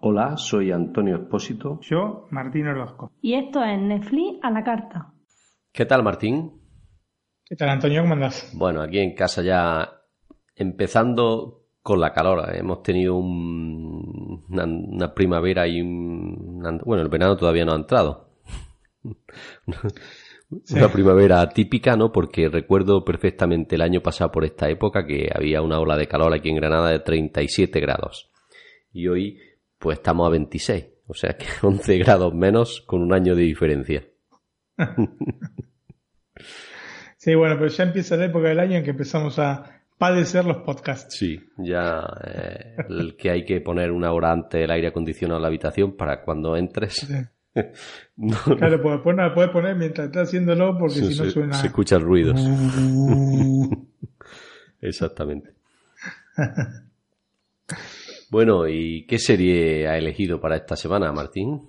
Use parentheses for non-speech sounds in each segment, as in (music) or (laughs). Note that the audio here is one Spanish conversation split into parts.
Hola, soy Antonio Espósito. Yo, Martín Orozco. Y esto es Netflix a la carta. ¿Qué tal, Martín? ¿Qué tal, Antonio? ¿Cómo andas? Bueno, aquí en casa ya empezando con la calor. Hemos tenido un- una, una primavera y un... Bueno, el verano todavía no ha entrado. Una primavera típica, ¿no? Porque recuerdo perfectamente el año pasado por esta época que había una ola de calor aquí en Granada de 37 grados. Y hoy, pues estamos a 26. O sea que (laughs) 11 grados menos con un año de diferencia. (laughs) Sí, bueno, pero ya empieza la época del año en que empezamos a padecer los podcasts. Sí, ya eh, el que hay que poner una hora antes el aire acondicionado en la habitación para cuando entres. Sí. (laughs) No, Claro, pues después no la puedes poner mientras estás haciéndolo porque si no suena. se escuchan ruidos. (laughs) Exactamente. Bueno, ¿y qué serie ha elegido para esta semana, Martín?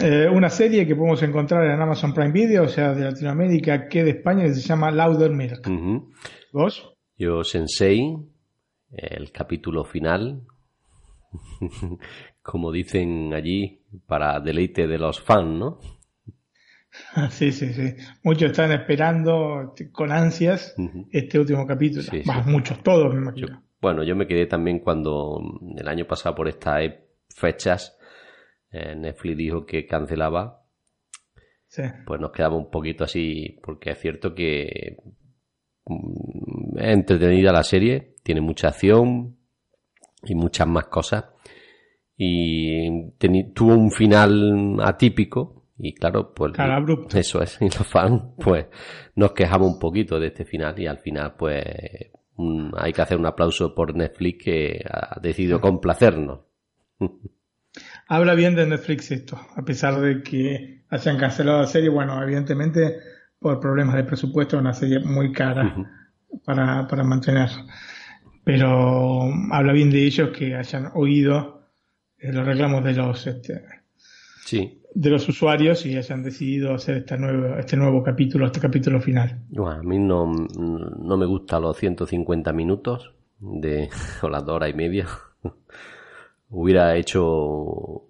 Eh, una serie que podemos encontrar en Amazon Prime Video, o sea, de Latinoamérica, que de España, que se llama Louder Milk. ¿Vos? Yo, Sensei, el capítulo final, como dicen allí, para deleite de los fans, ¿no? (laughs) Sí, sí, sí. Muchos están esperando con ansias este último capítulo. Sí, Bah, sí. muchos, todos me Yo- imagino. bueno, yo me quedé también cuando mm, el año pasado por estas e- fechas eh, Netflix dijo que cancelaba, Sí. pues nos quedaba un poquito así, porque es cierto que mm, es entretenida la serie, tiene mucha acción y muchas más cosas y tuvo un final atípico y claro, pues abrupto. eso es, (laughs) y los fans pues nos quejamos un poquito de este final y al final pues hay que hacer un aplauso por Netflix que ha decidido complacernos. (laughs) Habla bien de Netflix esto, a pesar de que hayan cancelado la serie, bueno, evidentemente por problemas de presupuesto, es una serie muy cara para, para mantener. Pero habla bien de ellos que hayan oído los reclamos de los este, Sí, de los usuarios y hayan decidido hacer este nuevo, este nuevo capítulo, este capítulo final. Bueno, a mí no, no me gustan los 150 minutos de, (laughs) o las dos horas y media. (laughs) hubiera hecho,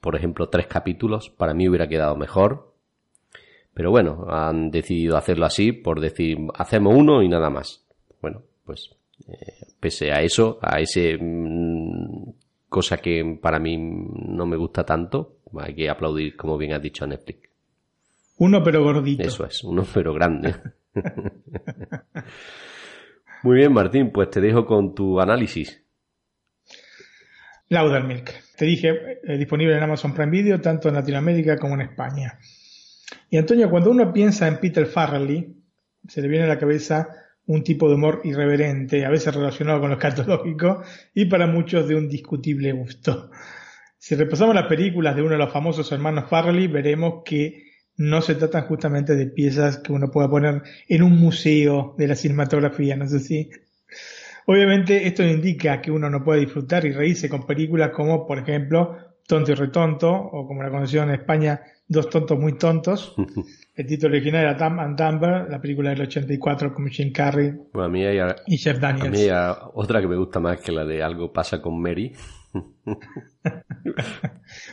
por ejemplo, tres capítulos, para mí hubiera quedado mejor. Pero bueno, han decidido hacerlo así por decir, hacemos uno y nada más. Bueno, pues eh, pese a eso, a ese mm, cosa que para mí no me gusta tanto, hay que aplaudir, como bien has dicho, a Netflix. Uno pero gordito. Eso es, uno pero grande. (laughs) Muy bien, Martín, pues te dejo con tu análisis. Laudermilk. Te dije, eh, disponible en Amazon Prime Video, tanto en Latinoamérica como en España. Y Antonio, cuando uno piensa en Peter Farrelly, se le viene a la cabeza un tipo de humor irreverente, a veces relacionado con lo escatológico, y para muchos de un discutible gusto. Si repasamos las películas de uno de los famosos hermanos Farrelly, veremos que no se tratan justamente de piezas que uno pueda poner en un museo de la cinematografía, no sé si Obviamente esto indica que uno no puede disfrutar y reírse con películas como, por ejemplo, Tonto y Retonto, o como la conocieron en España, Dos Tontos Muy Tontos. El título original era Dumb and Dumber, la película del 84 con Jim Carrey Bueno, a mí hay, a y Jeff mí Daniels. hay a- otra que me gusta más que la de Algo pasa con Mary. (laughs)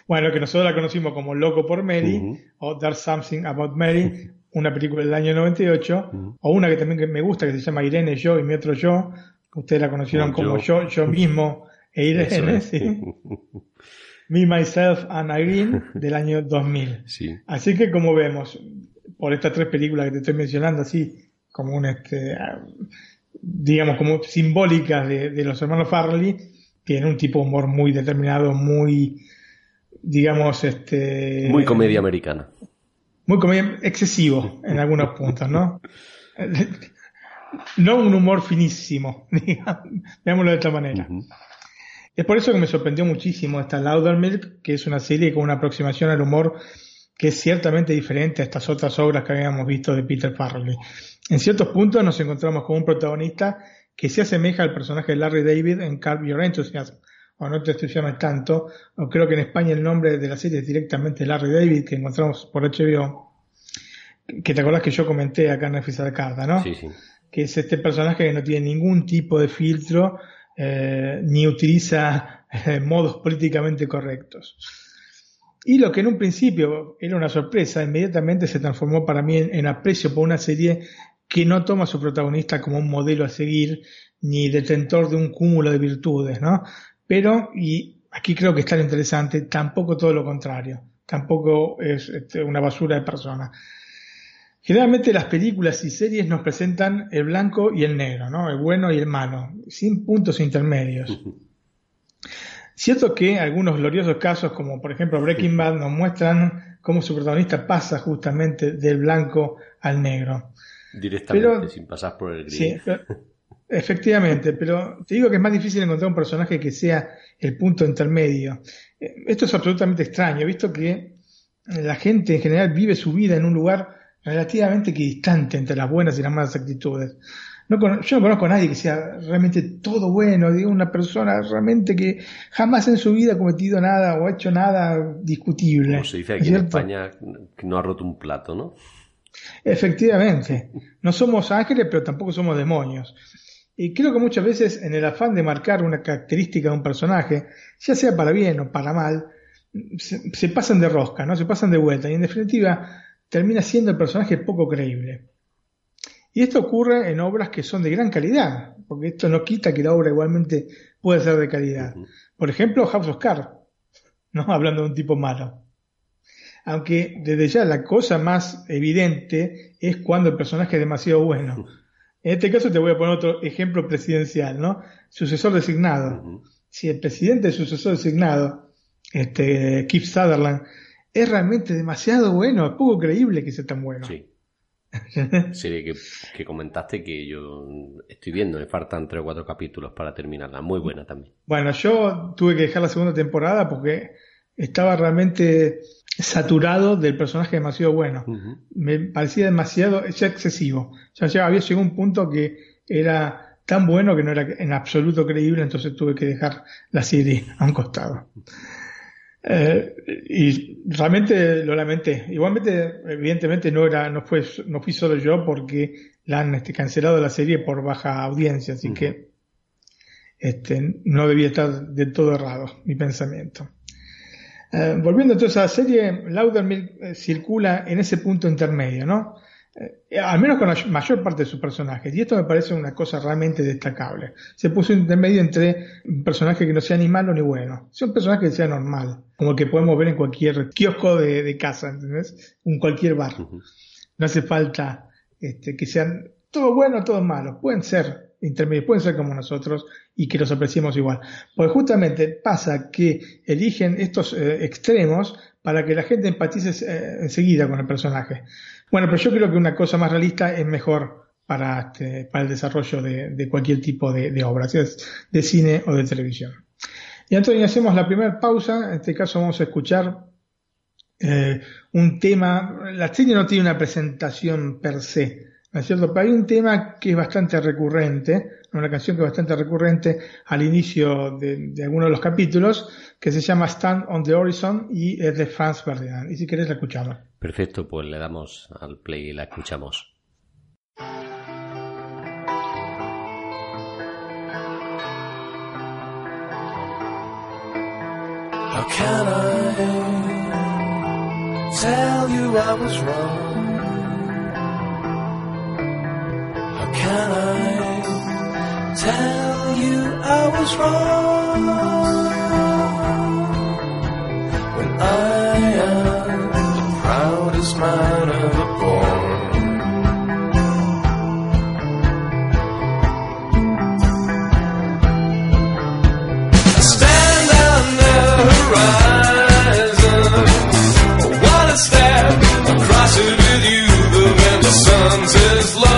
Bueno, que nosotros la conocimos como Loco por Mary, o There's Something About Mary, (laughs) una película del año 98, Ujú. o una que también que me gusta que se llama Irene, yo y mi otro yo. Ustedes la conocieron Como como yo. yo, yo mismo e (laughs) Irene, es. sí. Me, Myself and Irene (laughs) del año 2000. Sí. Así que como vemos, por estas tres películas que te estoy mencionando, así como un este, digamos como simbólicas de, de los hermanos Farrelly, tiene un tipo de humor muy determinado, muy, digamos, este, Muy comedia americana. muy comedia excesivo en algunos (laughs) puntos, ¿no? No un humor finísimo, (laughs) digamos, veámoslo de esta manera. Es por eso que me sorprendió muchísimo esta Loudermilk, que es una serie con una aproximación al humor que es ciertamente diferente a estas otras obras que habíamos visto de Peter Farrelly. En ciertos puntos nos encontramos con un protagonista que se asemeja al personaje de Larry David en Carb Your Enthusiasm, o no te entusiasmes tanto, o creo que en España el nombre de la serie es directamente Larry David, que encontramos por HBO. que te acordás que yo comenté acá en Netflix carta, ¿no? Sí, sí. Que es este personaje que no tiene ningún tipo de filtro eh, ni utiliza eh, modos políticamente correctos. Y lo que en un principio era una sorpresa, inmediatamente se transformó para mí en, aprecio por una serie que no toma a su protagonista como un modelo a seguir, ni detentor de un cúmulo de virtudes, ¿no? Pero, y aquí creo que está lo interesante, tampoco todo lo contrario, tampoco es este, una basura de persona. Generalmente las películas y series nos presentan el blanco y el negro, ¿no? El bueno y el malo, sin puntos intermedios. Cierto que algunos gloriosos casos, como por ejemplo Breaking Bad, nos muestran cómo su protagonista pasa justamente del blanco al negro. Directamente, Pero- sin pasar por el gris. Sí, (laughs) pero- efectivamente, pero te digo que es más difícil encontrar un personaje que sea el punto intermedio. Eh, Esto es absolutamente extraño, visto que la gente en general vive su vida en un lugar relativamente equidistante entre las buenas y las malas actitudes. No yo no conozco a nadie que sea realmente todo bueno, digo, una persona realmente que jamás en su vida ha cometido nada o ha hecho nada discutible. Como se dice ¿no aquí es en cierto? España, que no ha roto un plato, ¿no? Efectivamente, no somos ángeles, pero tampoco somos demonios. Y creo que muchas veces en el afán de marcar una característica de un personaje, ya sea para bien o para mal, se, se pasan de rosca, ¿no? Se pasan de vuelta y en definitiva termina siendo el personaje poco creíble. Y esto ocurre en obras que son de gran calidad, porque esto no quita que la obra igualmente puede ser de calidad. Por ejemplo, House of Cards, ¿no? (laughs) Hablando de un tipo malo. Aunque desde ya la cosa más evidente es cuando el personaje es demasiado bueno. En este caso te voy a poner otro ejemplo presidencial, ¿no? Sucesor designado. Si el presidente es sucesor designado, este, Keith Sutherland, es realmente demasiado bueno, es poco creíble que sea tan bueno. Sí. (laughs) Serie que, que comentaste que yo estoy viendo, me faltan tres o cuatro capítulos para terminarla. Muy buena también. Bueno, yo tuve que dejar la segunda temporada porque estaba realmente saturado del personaje demasiado bueno. Me parecía demasiado, ya excesivo. Ya, ya había llegado un punto que era tan bueno que no era en absoluto creíble, entonces tuve que dejar la serie a un costado. Eh, y realmente lo lamenté. Igualmente, evidentemente no era, no fue, no fui solo yo porque la han este, cancelado la serie por baja audiencia, así que este, no debía estar del todo errado mi pensamiento. Eh, volviendo entonces a la serie, Laudermill eh, circula en ese punto intermedio, ¿no? Eh, al menos con la mayor parte de sus personajes, y esto me parece una cosa realmente destacable. Se puso un intermedio entre un personaje que no sea ni malo ni bueno, sea un personaje que sea normal, como el que podemos ver en cualquier kiosco de, de casa, ¿entendés? En cualquier bar. No hace falta este, que sean todo bueno, todo malo. Pueden ser intermedios, pueden ser como nosotros y que los apreciemos igual. Porque justamente pasa que eligen estos eh, extremos para que la gente empatice eh, enseguida con el personaje. Bueno, pero yo creo que una cosa más realista es mejor para, este, el desarrollo de, cualquier tipo de, de obra, sea de cine o de televisión. Y Antonio, hacemos la primera pausa. En este caso vamos a escuchar eh, un tema. La serie no tiene una presentación per se, ¿no es cierto? Pero hay un tema que es bastante recurrente, una canción que es bastante recurrente al inicio de, de alguno de los capítulos, que se llama Stand on the Horizon y es de Franz Ferdinand. Y si querés la escuchamos. Perfecto, pues le damos al play y la escuchamos. How can I tell you I was wrong? How can I tell you I was wrong? When I am the proudest man ever born. I Stand on the horizon. Wanna step across it with you. The winter sun says low.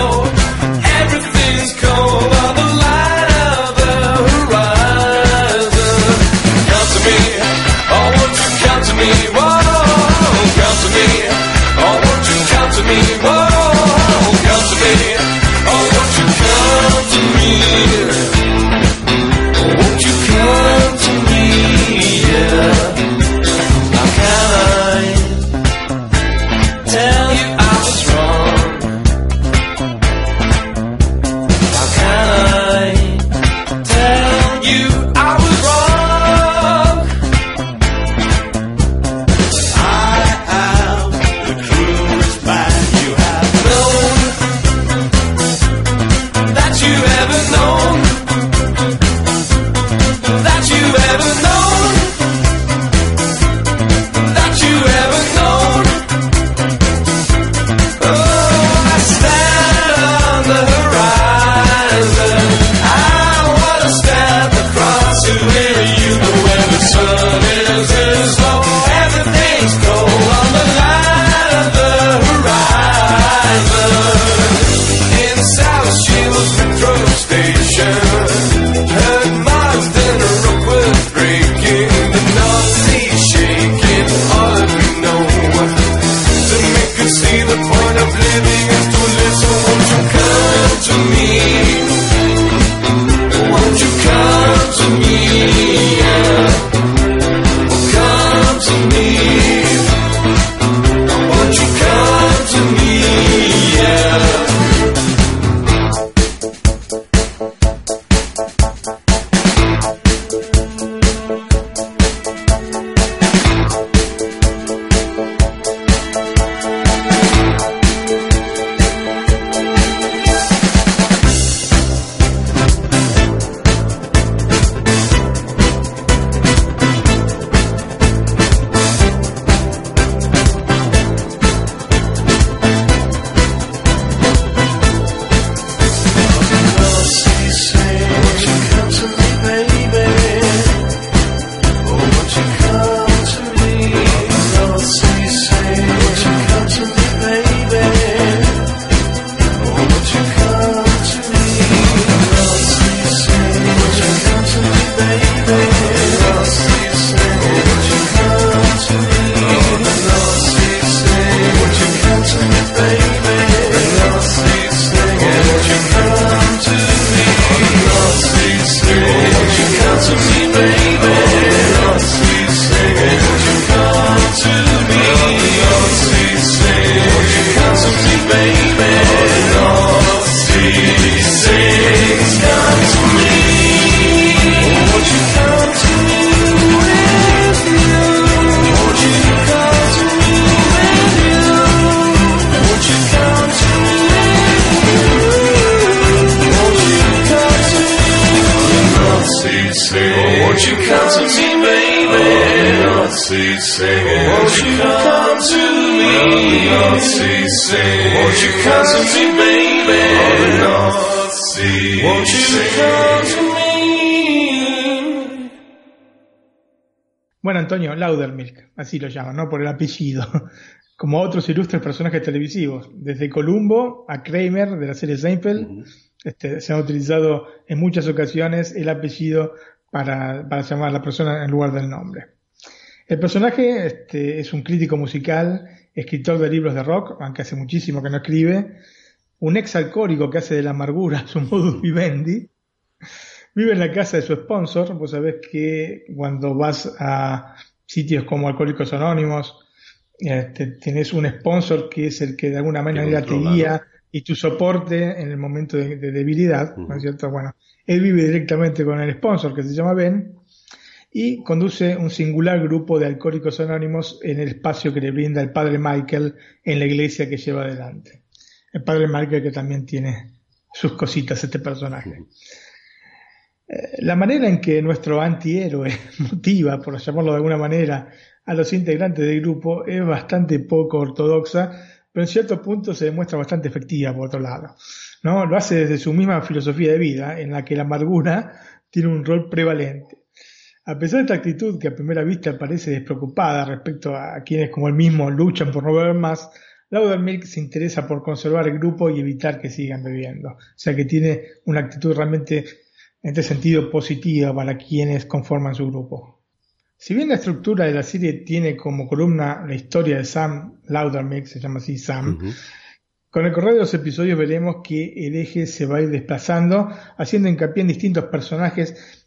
Antonio, Laudermilk, así lo llaman, ¿no? Por el apellido. (laughs) Como otros ilustres personajes televisivos, desde Columbo a Kramer de la serie Seinfeld, este, se ha utilizado en muchas ocasiones el apellido para, para llamar a la persona en lugar del nombre. El personaje este, es un crítico musical, escritor de libros de rock, aunque hace muchísimo que no escribe, un ex alcohólico que hace de la amargura (laughs) su modus vivendi, vive en la casa de su sponsor, vos sabés que cuando vas a sitios como Alcohólicos Anónimos, este, tenés un sponsor que es el que de alguna manera te guía y tu soporte en el momento de, de debilidad, ¿no es cierto? Bueno, él vive directamente con el sponsor que se llama Ben y conduce un singular grupo de alcohólicos anónimos en el espacio que le brinda el padre Michael en la iglesia que lleva adelante. El padre Michael que también tiene sus cositas este personaje. La manera en que nuestro antihéroe (laughs) motiva, por llamarlo de alguna manera, a los integrantes del grupo es bastante poco ortodoxa, pero en cierto punto se demuestra bastante efectiva por otro lado. ¿no? Lo hace desde su misma filosofía de vida, en la que la amargura (laughs) tiene un rol prevalente. A pesar de esta actitud que a primera vista parece despreocupada respecto a quienes como él mismo luchan por no beber más, Laudermilk se interesa por conservar el grupo y evitar que sigan bebiendo. O sea que tiene una actitud realmente en este sentido positiva para quienes conforman su grupo. Si bien la estructura de la serie tiene como columna la historia de Sam Laudermilk, se llama así Sam, Ujú. con el correr de los episodios veremos que el eje se va a ir desplazando, haciendo hincapié en distintos personajes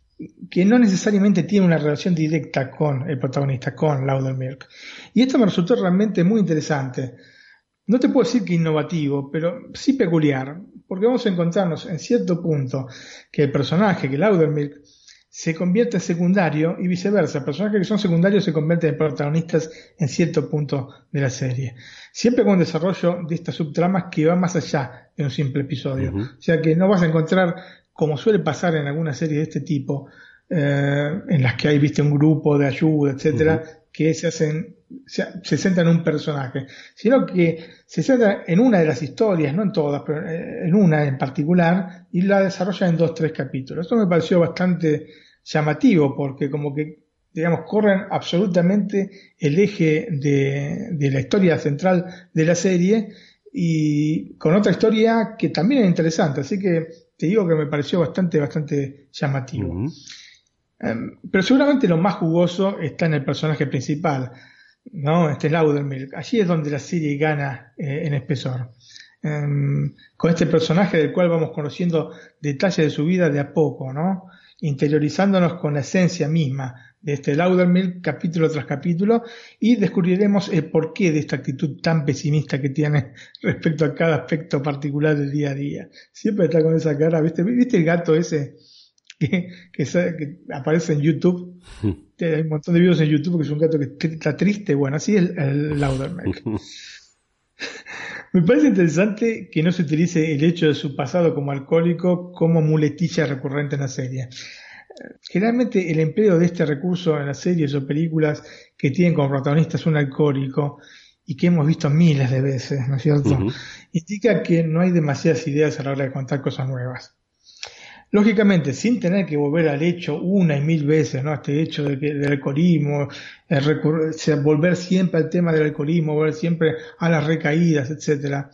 que no necesariamente tienen una relación directa con el protagonista, con Laudermilk. Y esto me resultó realmente muy interesante. No te puedo decir que innovativo, pero sí peculiar, porque vamos a encontrarnos en cierto punto que el personaje, que Laudermilk, se convierte en secundario y viceversa. Personajes que son secundarios se convierten en protagonistas en cierto punto de la serie. Siempre con desarrollo de estas subtramas que va más allá de un simple episodio. O sea que no vas a encontrar, como suele pasar en algunas series de este tipo, eh, en las que hay, viste, un grupo de ayuda, etcétera, que se hacen, se, centran en un personaje, sino que se centra en una de las historias, no en todas, pero eh, en una en particular, y la desarrolla en dos, tres capítulos. Esto me pareció bastante llamativo, porque como que, digamos, corren absolutamente el eje de, de la historia central de la serie, y con otra historia que también es interesante, así que te digo que me pareció bastante, bastante llamativo. Em, pero seguramente lo más jugoso está en el personaje principal. ¿No? Este es Laudermilk. Allí es donde la serie gana eh, en espesor. Em, con este personaje del cual vamos conociendo detalles de su vida de a poco, ¿no? Interiorizándonos con la esencia misma de este Laudermilk capítulo tras capítulo y descubriremos el porqué de esta actitud tan pesimista que tiene (laughs) respecto a cada aspecto particular del día a día. Siempre está con esa cara, ¿viste? ¿Viste el gato ese que, que, que aparece en YouTube? Hay un montón de videos en YouTube que es un gato que está triste. Bueno, así es el, el. (laughs) Me parece interesante que no se utilice el hecho de su pasado como alcohólico como muletilla recurrente en la serie. Generalmente el empleo de este recurso en las series o películas que tienen como protagonistas un alcohólico y que hemos visto miles de veces, ¿no es cierto? Indica que no hay demasiadas ideas a la hora de contar cosas nuevas. Lógicamente, sin tener que volver al hecho una y mil veces, ¿no? Este hecho de que, del alcoholismo, el sea, volver siempre al tema del alcoholismo, volver siempre a las recaídas, etcétera.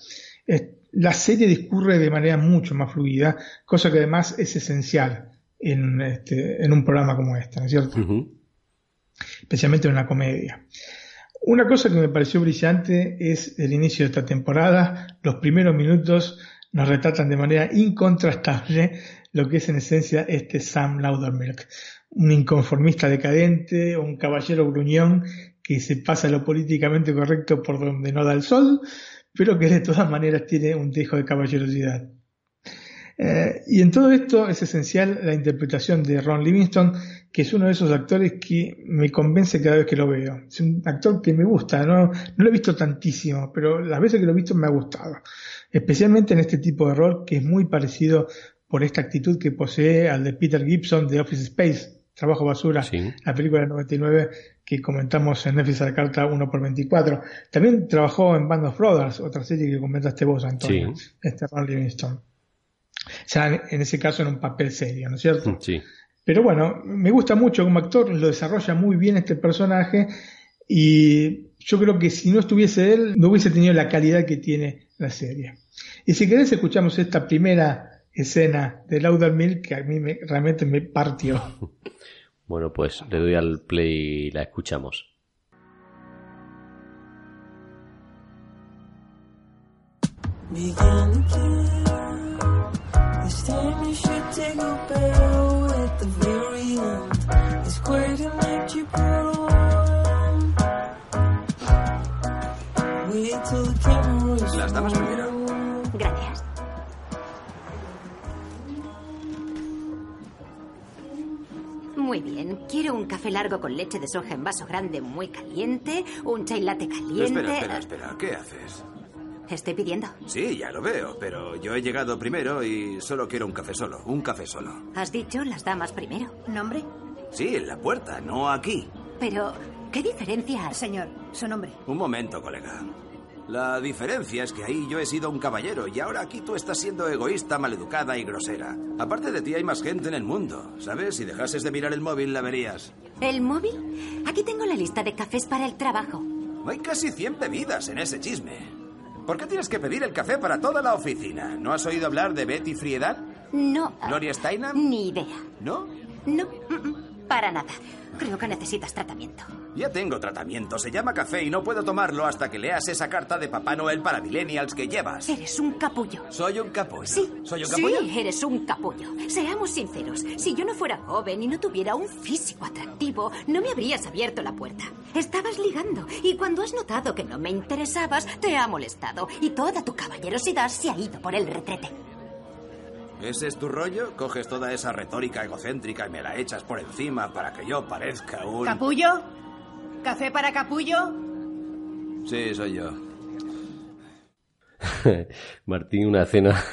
La serie discurre de manera mucho más fluida, cosa que además es esencial en, este, en un programa como este, ¿no es cierto? Especialmente en una comedia. Una cosa que me pareció brillante es el inicio de esta temporada. Los primeros minutos nos retratan de manera incontrastable lo que es en esencia este Sam Laudermilk. Un inconformista decadente, un caballero gruñón que se pasa lo políticamente correcto por donde no da el sol, pero que de todas maneras tiene un dejo de caballerosidad. Eh, y en todo esto es esencial la interpretación de Ron Livingston, que es uno de esos actores que me convence cada vez que lo veo. Es un actor que me gusta, no, no lo he visto tantísimo, pero las veces que lo he visto me ha gustado. Especialmente en este tipo de rol que es muy parecido por esta actitud que posee al de Peter Gibson de Office Space, Trabajo Basura, Sí. la película del 99 que comentamos en Netflix a la carta 1 por 24 También trabajó en Band of Brothers, otra serie que comentaste vos, Antonio, Sí. este Ron Livingston. Ya en- en ese caso en un papel serio, ¿no es cierto? Sí. Pero bueno, me gusta mucho como actor, lo desarrolla muy bien este personaje y yo creo que si no estuviese él, no hubiese tenido la calidad que tiene la serie. Y si querés, escuchamos esta primera escena de Laudermilk que a mí me- realmente me partió. (laughs) Bueno, pues le doy al play y la escuchamos. Begin again. This Muy bien. Quiero un café largo con leche de soja en vaso grande muy caliente, un chai latte caliente. Espera, espera, espera. ¿Qué haces? Estoy pidiendo. Sí, ya lo veo, pero yo he llegado primero y solo quiero un café solo. Un café solo. Has dicho las damas primero. ¿Nombre? Sí, en la puerta, no aquí. Pero, ¿qué diferencia? Señor, su nombre. Un momento, colega. La diferencia es que ahí yo he sido un caballero y ahora aquí tú estás siendo egoísta, maleducada y grosera. Aparte de ti hay más gente en el mundo, ¿sabes? Si dejases de mirar el móvil la verías. ¿El móvil? Aquí tengo la lista de cafés para el trabajo. Hay casi 100 bebidas en ese chisme. ¿Por qué tienes que pedir el café para toda la oficina? ¿No has oído hablar de Betty Friedan? No. ¿Gloria Steinem? Ni idea. ¿No? No, mm, mm, para nada. Creo que necesitas tratamiento. Ya tengo tratamiento, se llama café y no puedo tomarlo hasta que leas esa carta de Papá Noel para millennials que llevas. Eres un capullo. Soy un capullo. Sí. ¿Soy un capullo? Sí, eres un capullo. Seamos sinceros. Si yo no fuera joven y no tuviera un físico atractivo, no me habrías abierto la puerta. Estabas ligando y cuando has notado que no me interesabas, te ha molestado y toda tu caballerosidad se ha ido por el retrete. ¿Ese es tu rollo? Coges toda esa retórica egocéntrica y me la echas por encima para que yo parezca un... ¿Capullo? ¿Café para capullo? Sí, soy yo. (laughs) Martín, una escena.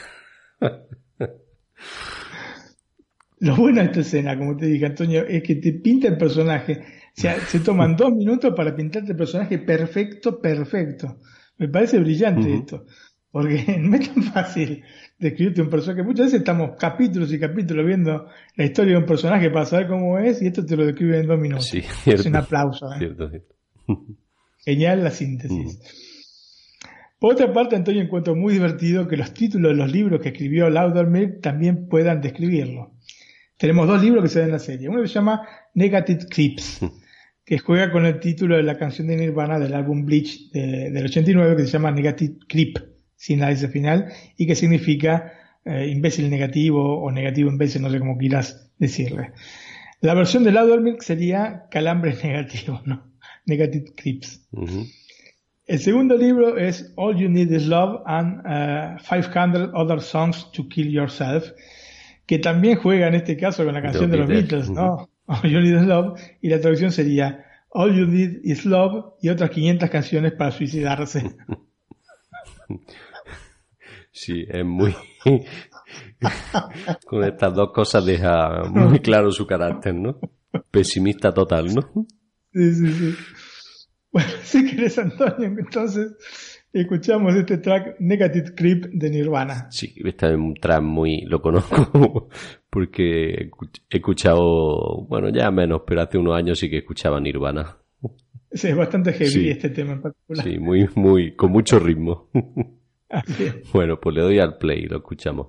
Lo bueno de esta escena, como te dije, Antonio, es que te pinta el personaje. O sea, se toman dos minutos para pintarte el personaje perfecto, perfecto. Me parece brillante esto. Porque (laughs) no es tan fácil describirte un personaje. Muchas veces estamos capítulos y capítulos viendo la historia de un personaje para saber cómo es y esto te lo describe en dos minutos. Sí, es cierto. un aplauso. ¿eh? Cierto, cierto. (laughs) Genial la síntesis. Por otra parte, Antonio encuentro muy divertido que los títulos de los libros que escribió Laudermilk también puedan describirlo. Tenemos dos libros que se ven en la serie. Uno se llama Negative Clips, que juega con el título de la canción de Nirvana del álbum Bleach de- del 89 que se llama Negative Creep, sin la S final, y que significa eh, imbécil negativo o negativo imbécil, no sé cómo quieras decirle. La versión del Milk sería calambres (laughs) negativos, ¿no? Negative Creeps. Ujú. El segundo libro es All You Need Is Love and uh, 500 Other Songs to Kill Yourself, que también juega en este caso con la canción de los Beatles, ¿no? (laughs) All You Need Is Love, y la traducción sería All You Need Is Love y otras 500 canciones para suicidarse. (laughs) Sí, es muy... (laughs) Con estas dos cosas deja muy claro su carácter, ¿no? Pesimista total, ¿no? Sí, sí, sí. Bueno, (laughs) si querés, Antonio, entonces escuchamos este track Negative Creep de Nirvana. Sí, este es un track muy... Lo conozco (laughs) porque he escuchado... Bueno, ya menos, pero hace unos años sí que escuchaba Nirvana. Sí, es bastante heavy Sí. este tema en particular. Sí, muy, muy... Con mucho ritmo. Bueno, pues le doy al play y lo escuchamos.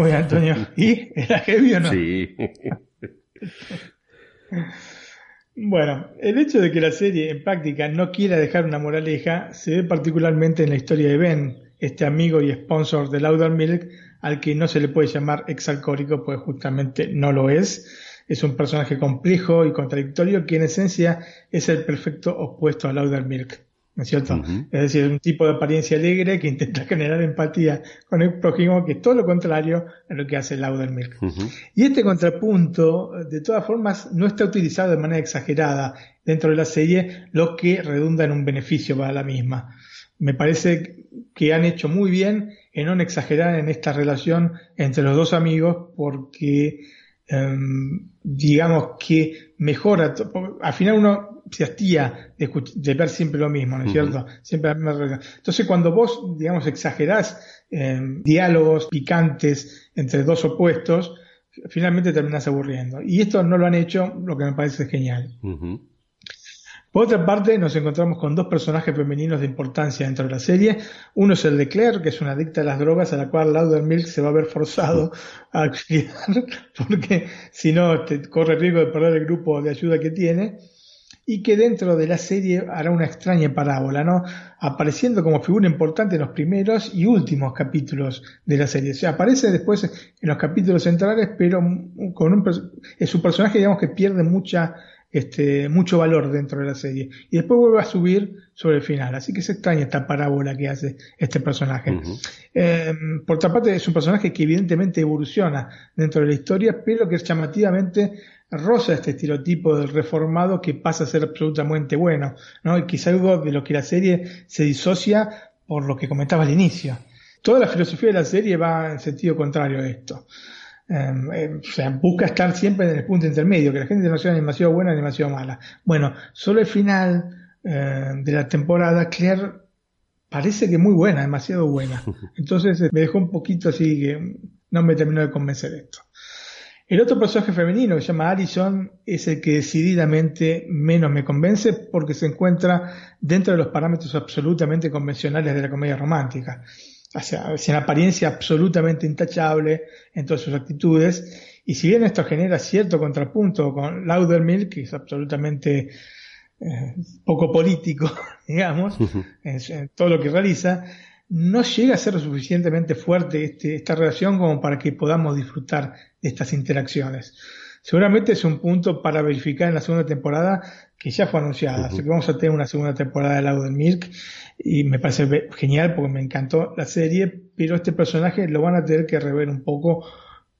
Muy bien, Antonio. ¿Y? ¿Era heavy o no? Sí. Bueno, el hecho de que la serie en práctica no quiera dejar una moraleja se ve particularmente en la historia de Ben, este amigo y sponsor de Lauder Milk, al que no se le puede llamar exalcohólico, pues justamente no lo es. Es un personaje complejo y contradictorio que en esencia es el perfecto opuesto a Lauder Milk. ¿No es cierto? Es decir, un tipo de apariencia alegre que intenta (laughs) generar empatía con el prójimo, que es todo lo contrario a lo que hace Lauder Milk. Ujú. Y este contrapunto, de todas formas, no está utilizado de manera exagerada dentro de la serie, lo que redunda en un beneficio para la misma. Me parece que han hecho muy bien en no exagerar en esta relación entre los dos amigos, porque em, digamos que mejora, al final uno se hastía de, de ver siempre lo mismo, ¿no es cierto? Siempre la misma realidad. Entonces, cuando vos, digamos, exagerás eh, diálogos picantes entre dos opuestos, finalmente terminás aburriendo. Y esto no lo han hecho, lo que me parece genial. Por otra parte, nos encontramos con dos personajes femeninos de importancia dentro de la serie. Uno es el de Claire, que es una adicta a las drogas, a la cual Laudermilk se va a ver forzado a auxiliar, (laughs) porque si no corre el riesgo de perder el grupo de ayuda que tiene. Y que dentro de la serie hará una extraña parábola, ¿no? Apareciendo como figura importante en los primeros y últimos capítulos de la serie. O sea, aparece después en los capítulos centrales, pero con un, es un personaje, digamos, que pierde mucha este, mucho valor dentro de la serie. Y después vuelve a subir sobre el final. Así que es extraña esta parábola que hace este personaje. Eh, por otra parte, es un personaje que evidentemente evoluciona dentro de la historia, pero que llamativamente roza este estereotipo del reformado que pasa a ser absolutamente bueno, ¿no? Y quizá algo de lo que la serie se disocia por lo que comentaba al inicio. Toda la filosofía de la serie va en sentido contrario a esto. Eh, eh, o sea, busca estar siempre en el punto intermedio, que la gente no sea ni demasiado buena ni demasiado mala. Bueno, solo el final eh, de la temporada, Claire parece que muy buena, demasiado buena. (laughs) Entonces eh, me dejó un poquito así que no me terminó de convencer esto. El otro personaje femenino que se llama Alison es el que decididamente menos me convence porque se encuentra dentro de los parámetros absolutamente convencionales de la comedia romántica. O sea, es en apariencia absolutamente intachable en todas sus actitudes. Y si bien esto genera cierto contrapunto con Laudermilk, que es absolutamente eh, poco político, (laughs) digamos, en, en todo lo que realiza, no llega a ser lo suficientemente fuerte este- esta relación como para que podamos disfrutar de estas interacciones. Seguramente es un punto para verificar en la segunda temporada que ya fue anunciada, así que vamos a tener una segunda temporada de Laudermilk y me parece genial porque me encantó la serie, pero este personaje lo van a tener que rever un poco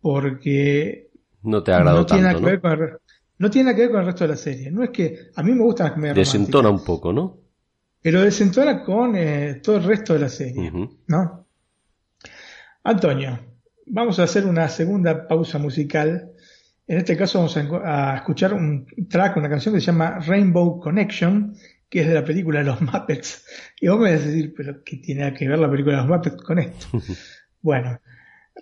porque No te agradó no tiene nada tanto, que ver ¿no? con el, no tiene nada que ver con el resto de la serie. No es que a mí me gustan las comedias Desentona románticas, un poco, ¿no? Pero desentona con eh, todo el resto de la serie. ¿no? Antonio, vamos a hacer una segunda pausa musical. En este caso vamos a, escuchar un track, una canción que se llama Rainbow Connection, que es de la película Los Muppets. Y vos me vas a decir, pero ¿qué tiene que ver la película Los Muppets con esto? (laughs) bueno,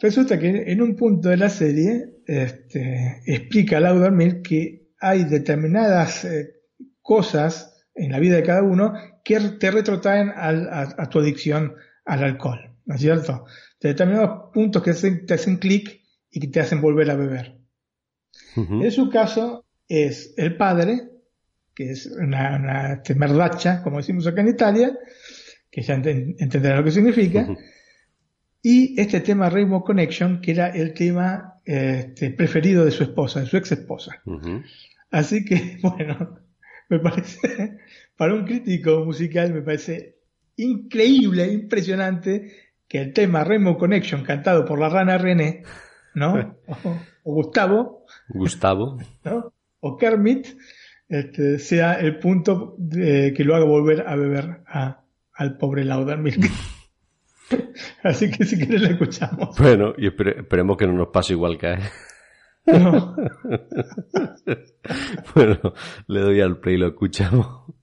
resulta que en un punto de la serie este, explica Laudermilk que hay determinadas eh, cosas en la vida de cada uno que te retrotraen al- a, a tu adicción al alcohol, ¿no es cierto? De determinados puntos que hacen- te hacen clic y que te hacen volver a beber. Ujú. En su caso es el padre, que es una, una merdacha, como decimos acá en Italia, que ya entenderán lo que significa, Ujú. y este tema Rainbow Connection, que era el tema este, preferido de su esposa, de su ex esposa. Ujú. Así que, (laughs) bueno, (laughs) me parece, para un crítico musical, me parece increíble, impresionante que el tema Rainbow Connection cantado por la rana René, ¿no? (laughs) O, o Gustavo, Gustavo. ¿no? O Kermit, este, sea el punto de- que lo haga volver a beber a- al pobre Laudermilk. (laughs) Así que si quieres lo escuchamos. Bueno, y espere- esperemos que no nos pase igual que a él. No. (laughs) Bueno, le doy al play y lo escuchamos.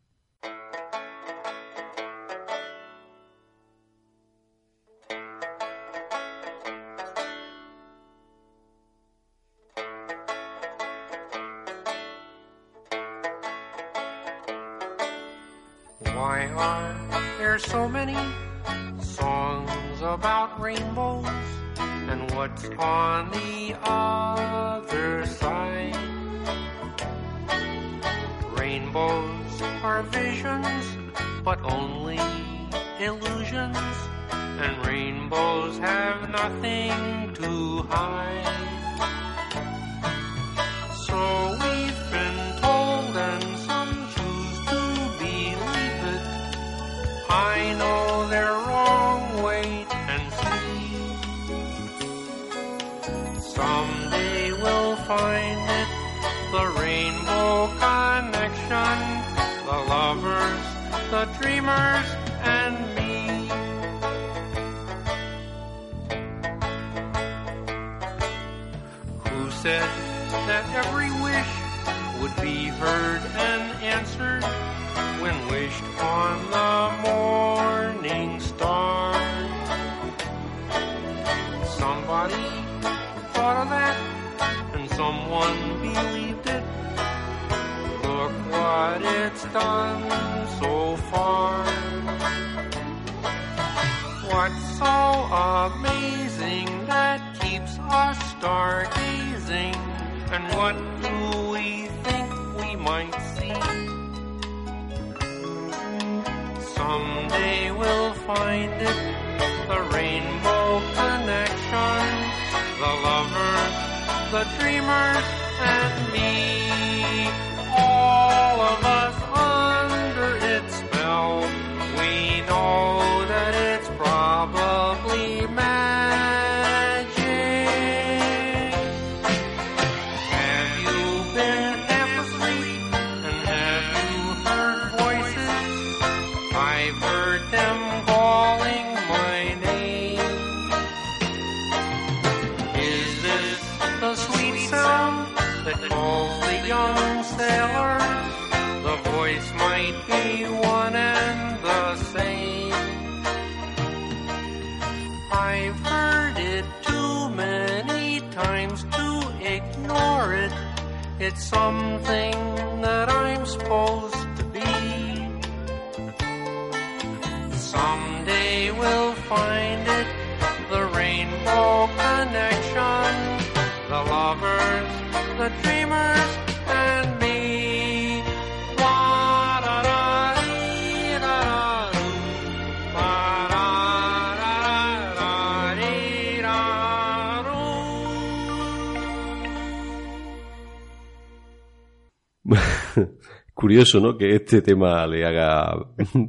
Curioso, ¿no? Que este tema le haga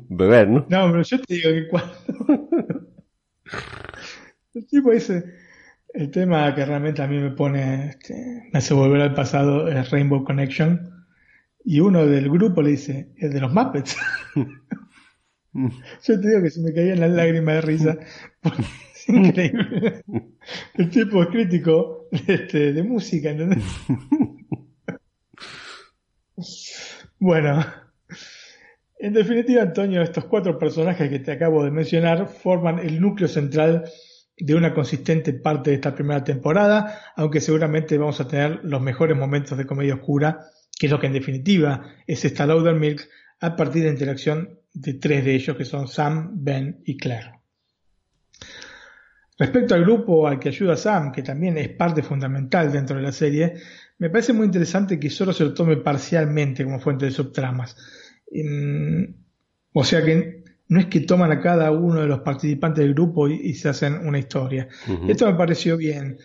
beber, ¿no? No, pero yo te digo que cuando. (laughs) el tipo dice. El tema que realmente a mí me pone. este, me hace volver al pasado es Rainbow Connection. Y uno del grupo le dice: Es de los Muppets. (laughs) yo te digo que se me caían las lágrimas de risa. es increíble. (laughs) El tipo es crítico este, de música, ¿entendés? Bueno, en definitiva, Antonio, estos cuatro personajes que te acabo de mencionar forman el núcleo central de una consistente parte de esta primera temporada, aunque seguramente vamos a tener los mejores momentos de comedia oscura, que es lo que en definitiva es esta Milk, a partir de la interacción de tres de ellos, que son Sam, Ben y Claire. Respecto al grupo al que ayuda Sam, que también es parte fundamental dentro de la serie, me parece muy interesante que solo se lo tome parcialmente como fuente de subtramas. Mm, o sea que no es que toman a cada uno de los participantes del grupo y, y se hacen una historia. Esto me pareció bien,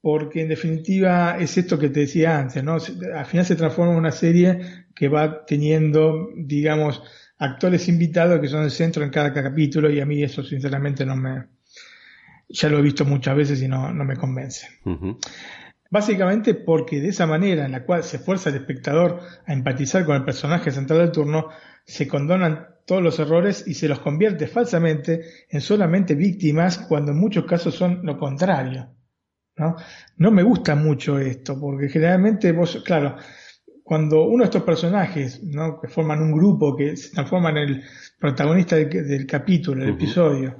porque en definitiva es esto que te decía antes, ¿no? Al final se transforma en una serie que va teniendo, digamos, actores invitados que son el centro en cada capítulo y a mí eso sinceramente no me... Ya lo he visto muchas veces y no, no me convence. Básicamente porque de esa manera en la cual se fuerza al espectador a empatizar con el personaje central del turno, se condonan todos los errores y se los convierte falsamente en solamente víctimas cuando en muchos casos son lo contrario. ¿no? no me gusta mucho esto, porque generalmente vos, claro, cuando uno de estos personajes, ¿no? que forman un grupo, que se transforman en el protagonista del, del capítulo, del episodio,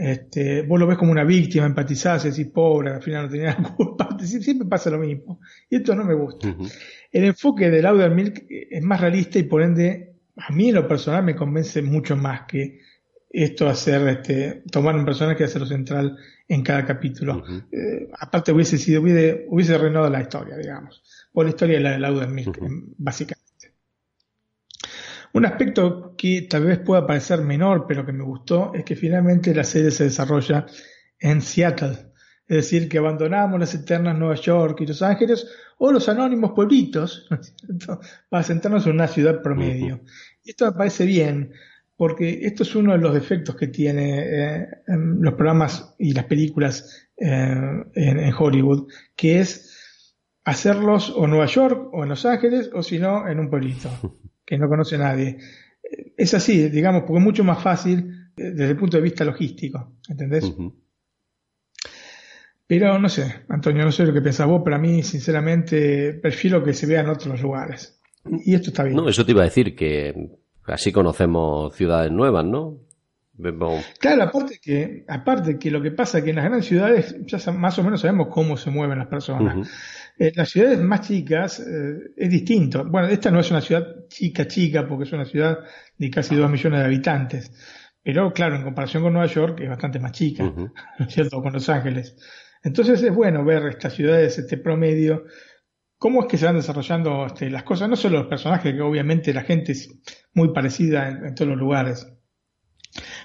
este, vos lo ves como una víctima, empatizás, decís, pobre, al final no tenía la culpa, (laughs) Sie- siempre pasa lo mismo. Y esto no me gusta. El enfoque de Lauder Milk es más realista y por ende, a mí en lo personal me convence mucho más que esto hacer, este, tomar un personaje y hacerlo central en cada capítulo. Eh, aparte hubiese sido, hubiese, hubiese reinado la historia, digamos, por la historia de la de Lauder Milk, Ujú. em, básicamente. Un aspecto que tal vez pueda parecer menor, pero que me gustó, es que finalmente la serie se desarrolla en Seattle. Es decir, que abandonamos las eternas Nueva York y Los Ángeles o los anónimos pueblitos ¿no es cierto? para sentarnos en una ciudad promedio. Y esto me parece bien, porque esto es uno de los defectos que tiene eh, en los programas y las películas eh, en, en Hollywood, que es hacerlos o en Nueva York o en Los Ángeles o si no en un pueblito (laughs) que no conoce nadie. Es así, digamos, porque es mucho más fácil eh, desde el punto de vista logístico, ¿entendés? Pero no sé, Antonio, no sé lo que pensás vos, pero a mí, sinceramente, prefiero que se vea en otros lugares. Y esto está bien. No, eso te iba a decir, que así conocemos ciudades nuevas, ¿no? Claro, aparte que, aparte que lo que pasa es que en las grandes ciudades ya más o menos sabemos cómo se mueven las personas. En las ciudades más chicas eh, es distinto. Bueno, esta no es una ciudad chica, chica, porque es una ciudad de casi dos millones de habitantes. Pero claro, en comparación con Nueva York es bastante más chica, Ujú. ¿no es cierto? Con Los Ángeles. Entonces es bueno ver estas ciudades, este promedio, cómo es que se van desarrollando este, las cosas, no solo los personajes, que obviamente la gente es muy parecida en, en todos los lugares,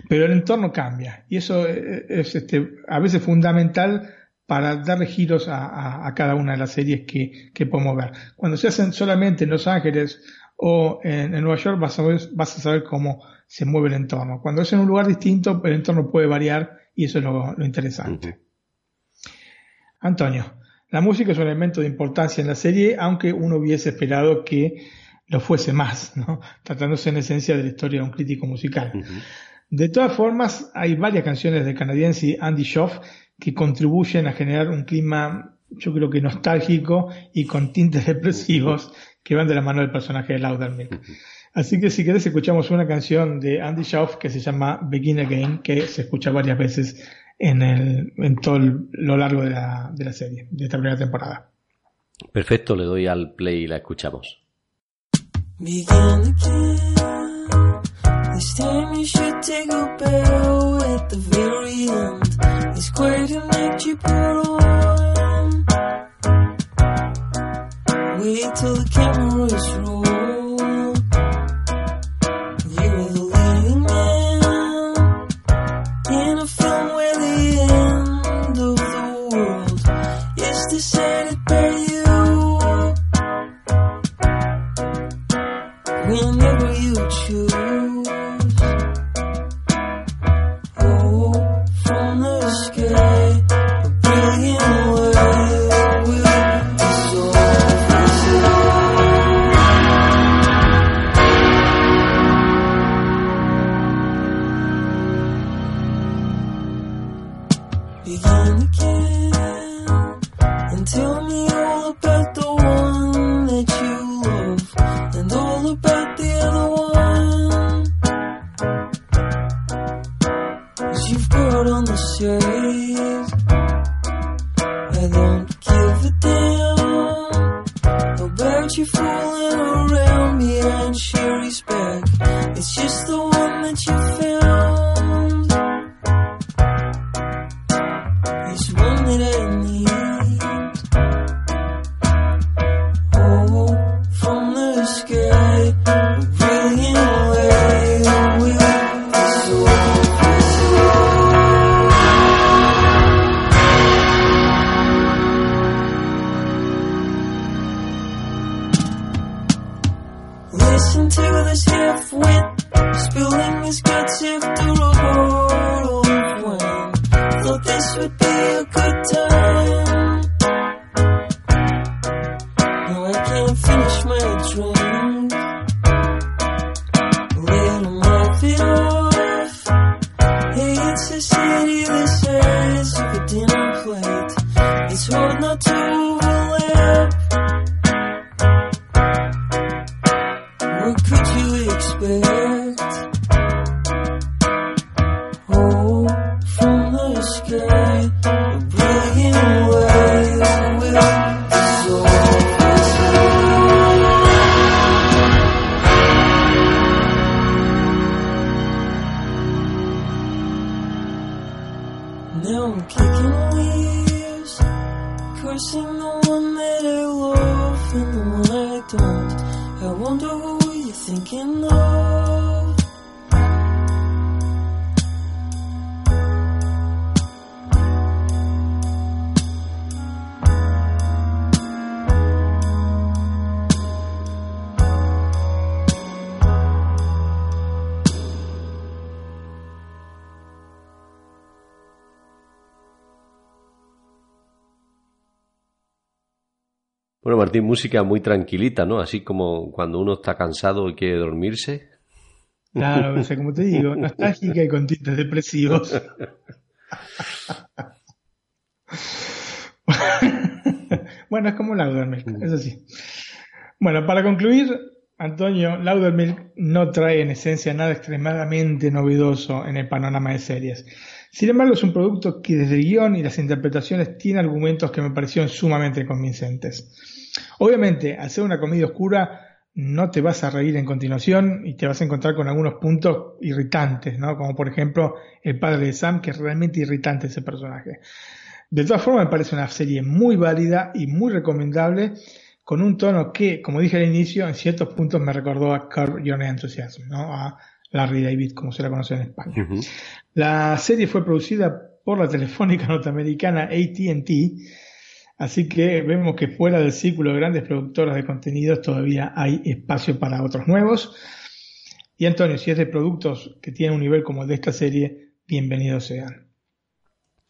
pero el entorno cambia y eso eh, es este, a veces fundamental para darle giros a, a- a cada una de las series que, que podemos ver. Cuando se hacen solamente en Los Ángeles o en, en Nueva York vas a, ver, vas a saber cómo se mueve el entorno. Cuando es en un lugar distinto, el entorno puede variar y eso es lo, lo interesante. Antonio, la música es un elemento de importancia en la serie, aunque uno hubiese esperado que lo fuese más, ¿no? (laughs) tratándose en esencia de la historia de un crítico musical. De todas formas, hay varias canciones del canadiense Andy Schoff que contribuyen a generar un clima, yo creo que nostálgico y con tintes (laughs) depresivos que van de la mano del personaje de Laudermill. Así que si querés escuchamos una canción de Andy Schauf que se llama Begin Again, que se escucha varias veces en, el, en todo el- lo largo de la, de la serie, de esta primera temporada. Perfecto, le doy al play y la escuchamos. Begin again. This time you should take a bow at the very end. It's quite a night you put on. Wait till the cameras roll. You're música muy tranquilita, ¿no? Así como cuando uno está cansado y quiere dormirse. Claro, o sea, como te digo, (laughs) nostálgica y con tintes depresivos. (laughs) bueno, es como la Milk, eso sí. Bueno, para concluir, Antonio, Laudermilk no trae en esencia nada extremadamente novedoso en el panorama de series. Sin embargo, es un producto que desde el guion y las interpretaciones tiene argumentos que me parecieron sumamente convincentes. Obviamente, al ser una comedia oscura, no te vas a reír en continuación y te vas a encontrar con algunos puntos irritantes, ¿no? Como por ejemplo el padre de Sam, que es realmente irritante ese personaje. De todas formas, me parece una serie muy válida y muy recomendable, con un tono que, como dije al inicio, en ciertos puntos me recordó a Curb Your Enthusiasm, ¿no? A Larry David, como se la conoce en España. La serie fue producida por la telefónica norteamericana AT&T, así que vemos que fuera del círculo de grandes productoras de contenidos todavía hay espacio para otros nuevos. Y Antonio, si es de productos que tienen un nivel como el de esta serie, bienvenidos sean.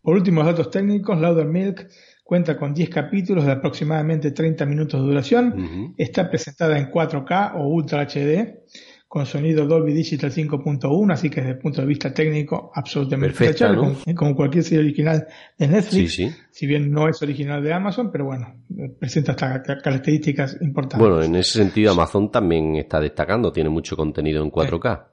Por últimos datos técnicos, Lauder Milk cuenta con 10 capítulos de aproximadamente 30 minutos de duración. Está presentada en 4K o Ultra HD con sonido Dolby Digital 5.1, así que desde el punto de vista técnico absolutamente Perfecta, como, como cualquier serie original de Netflix, Sí, sí. si bien no es original de Amazon, pero bueno, presenta estas ca- características importantes. Bueno, en ese sentido Amazon también está destacando, tiene mucho contenido en 4K.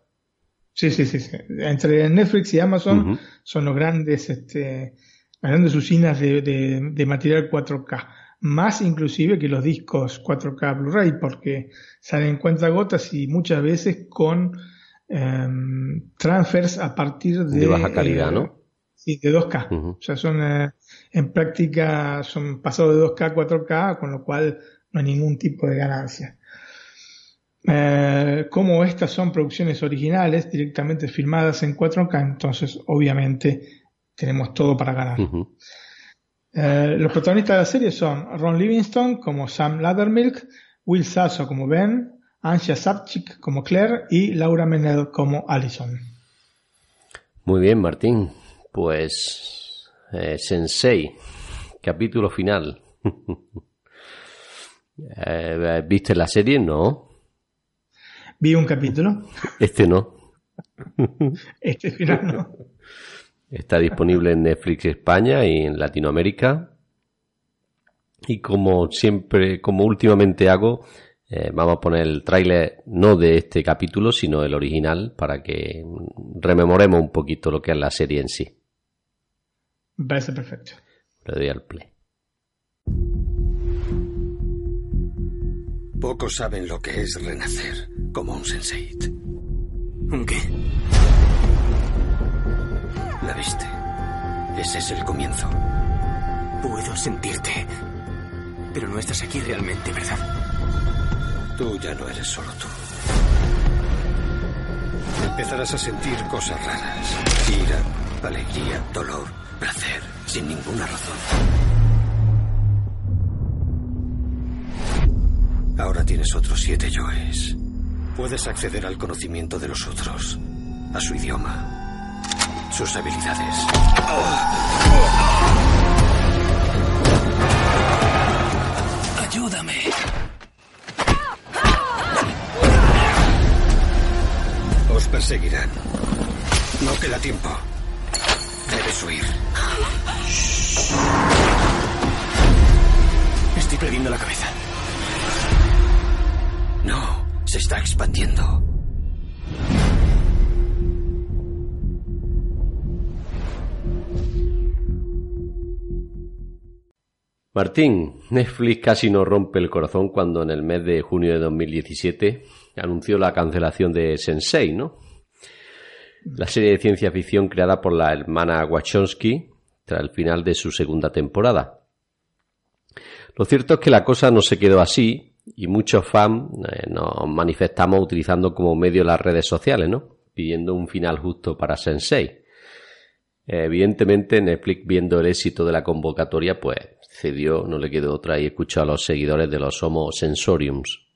Sí, sí, sí, sí. Entre Netflix y Amazon son los grandes, este, las grandes usinas de, de- de material 4K. Más inclusive que los discos 4K Blu-ray, porque salen en cuentagotas y muchas veces con em, transfers a partir de... De baja calidad, eh, ¿no? Sí, de 2K. Ujú. O sea, son eh, en práctica son pasados de 2K a 4K, con lo cual no hay ningún tipo de ganancia. Eh, como estas son producciones originales directamente filmadas en 4K, entonces obviamente tenemos todo para ganar. Ujú. Eh, los protagonistas de la serie son Ron Livingston como Sam Laddermilk, Will Sasso como Ben, Anja Sapchik como Claire y Laura Menel como Allison. Muy bien, Martín. Pues eh, Sensei, capítulo final. (laughs) Eh, ¿Viste la serie? No. Vi un capítulo, (laughs) Este no. (laughs) este final no. Está disponible en Netflix España y en Latinoamérica. Y como siempre, como últimamente hago, eh, vamos a poner el tráiler no de este capítulo, sino el original, para que rememoremos un poquito lo que es la serie en sí. Parece perfecto. Le doy al play. Pocos saben lo que es renacer como un sensei. ¿Un qué? ¿La viste? Ese es el comienzo. Puedo sentirte. Pero no estás aquí realmente, ¿verdad? Tú ya no eres solo tú. Empezarás a sentir cosas raras. Ira, alegría, dolor, placer, sin ninguna razón. Ahora tienes otros siete yoes. Puedes acceder al conocimiento de los otros, a su idioma, sus habilidades. Ayúdame. Os perseguirán. No queda tiempo. Debes huir. Estoy perdiendo la cabeza. No, se está expandiendo. Martín, Netflix casi nos rompe el corazón cuando en el mes de junio de 2017 anunció la cancelación de Sensei, ¿no? La serie de ciencia ficción creada por la hermana Wachowski tras el final de su segunda temporada. Lo cierto es que la cosa no se quedó así y muchos fans eh, nos manifestamos utilizando como medio las redes sociales, ¿no? Pidiendo un final justo para Sensei. Evidentemente, Netflix, viendo el éxito de la convocatoria, pues cedió, no le quedó otra y escuchó a los seguidores de los Homo Sensoriums.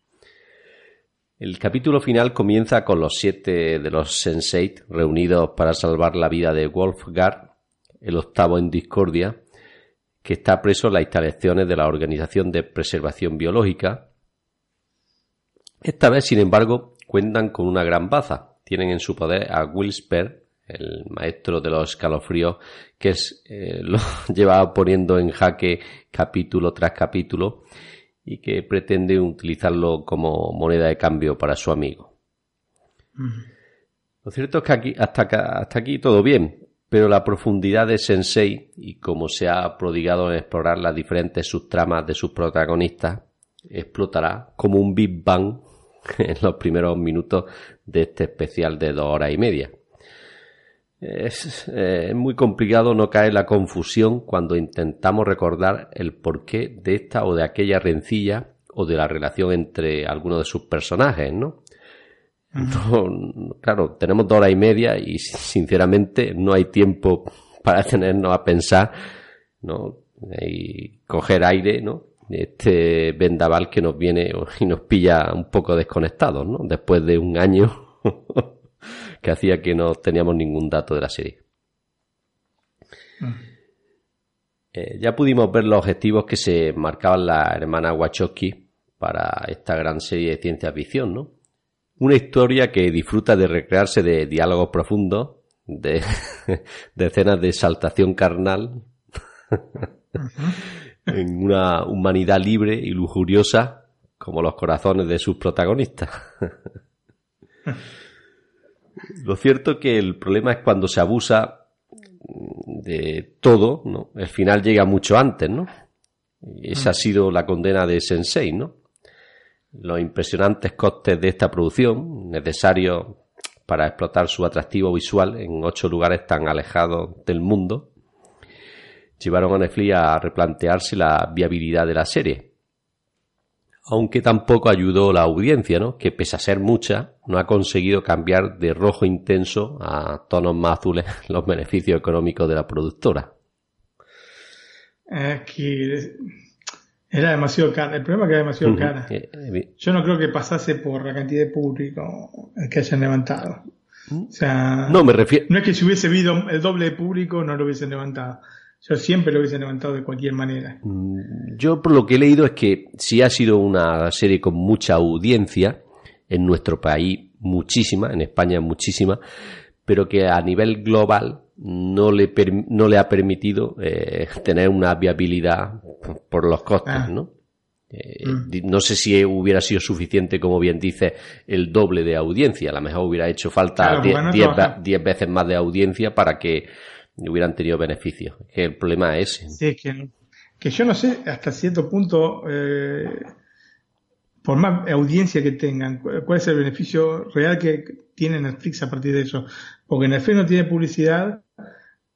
El capítulo final comienza con los siete de los Sensei reunidos para salvar la vida de Wolfgard, el octavo en discordia, que está preso en las instalaciones de la Organización de Preservación Biológica. Esta vez, sin embargo, cuentan con una gran baza. Tienen en su poder a Wilsper, el maestro de los escalofríos, que es, eh, (laughs) lo lleva poniendo en jaque capítulo tras capítulo, y que pretende utilizarlo como moneda de cambio para su amigo. Lo cierto es que aquí, hasta, acá- hasta aquí todo bien, pero la profundidad de Sensei y cómo se ha prodigado en explorar las diferentes subtramas de sus protagonistas explotará como un Big Bang (laughs) en los primeros minutos de este especial de dos horas y media. Es, eh, es muy complicado no caer en la confusión cuando intentamos recordar el porqué de esta o de aquella rencilla o de la relación entre algunos de sus personajes, ¿no? No, claro, tenemos dos horas y media y sinceramente no hay tiempo para detenernos a pensar, ¿no? Y coger aire, ¿no? Este vendaval que nos viene y nos pilla un poco desconectados, ¿no? Después de un año (laughs) que hacía que no teníamos ningún dato de la serie. Eh, ya pudimos ver los objetivos que se marcaban las hermanas Wachowski para esta gran serie de ciencia ficción, ¿no? Una historia que disfruta de recrearse de diálogos profundos, de, (laughs) de escenas de exaltación carnal, (laughs) en una humanidad libre y lujuriosa como los corazones de sus protagonistas. (laughs) Lo cierto es que el problema es cuando se abusa de todo, ¿no? El final llega mucho antes, ¿no? Esa ha sido la condena de Sensei, ¿no? Los impresionantes costes de esta producción, necesarios para explotar su atractivo visual en ocho lugares tan alejados del mundo, llevaron a Netflix a replantearse la viabilidad de la serie. Aunque tampoco ayudó la audiencia, ¿no? Que pese a ser mucha, no ha conseguido cambiar de rojo intenso a tonos más azules (laughs) los beneficios económicos de la productora. Es que era demasiado cara. El problema es que era demasiado cara. Eh, eh, Yo no creo que pasase por la cantidad de público que hayan levantado. O sea, No, me refiero. no es que si hubiese habido el doble de público no lo hubiesen levantado. Yo siempre lo hubiesen levantado de cualquier manera. Yo por lo que he leído es que sí ha sido una serie con mucha audiencia, en nuestro país muchísima, en España muchísima, pero que a nivel global no le, no le ha permitido eh, tener una viabilidad por los costes, Ah. ¿no? Eh, Mm. No sé si hubiera sido suficiente, como bien dice, el doble de audiencia. A lo mejor hubiera hecho falta Claro, porque 10 no 10 trabajan. ve- 10 veces más de audiencia para que hubieran tenido beneficios. Que el problema es ese. Sí, es que, que yo no sé hasta cierto punto, eh, por más audiencia que tengan, cu- cuál es el beneficio real que tiene Netflix a partir de eso. Porque Netflix no tiene publicidad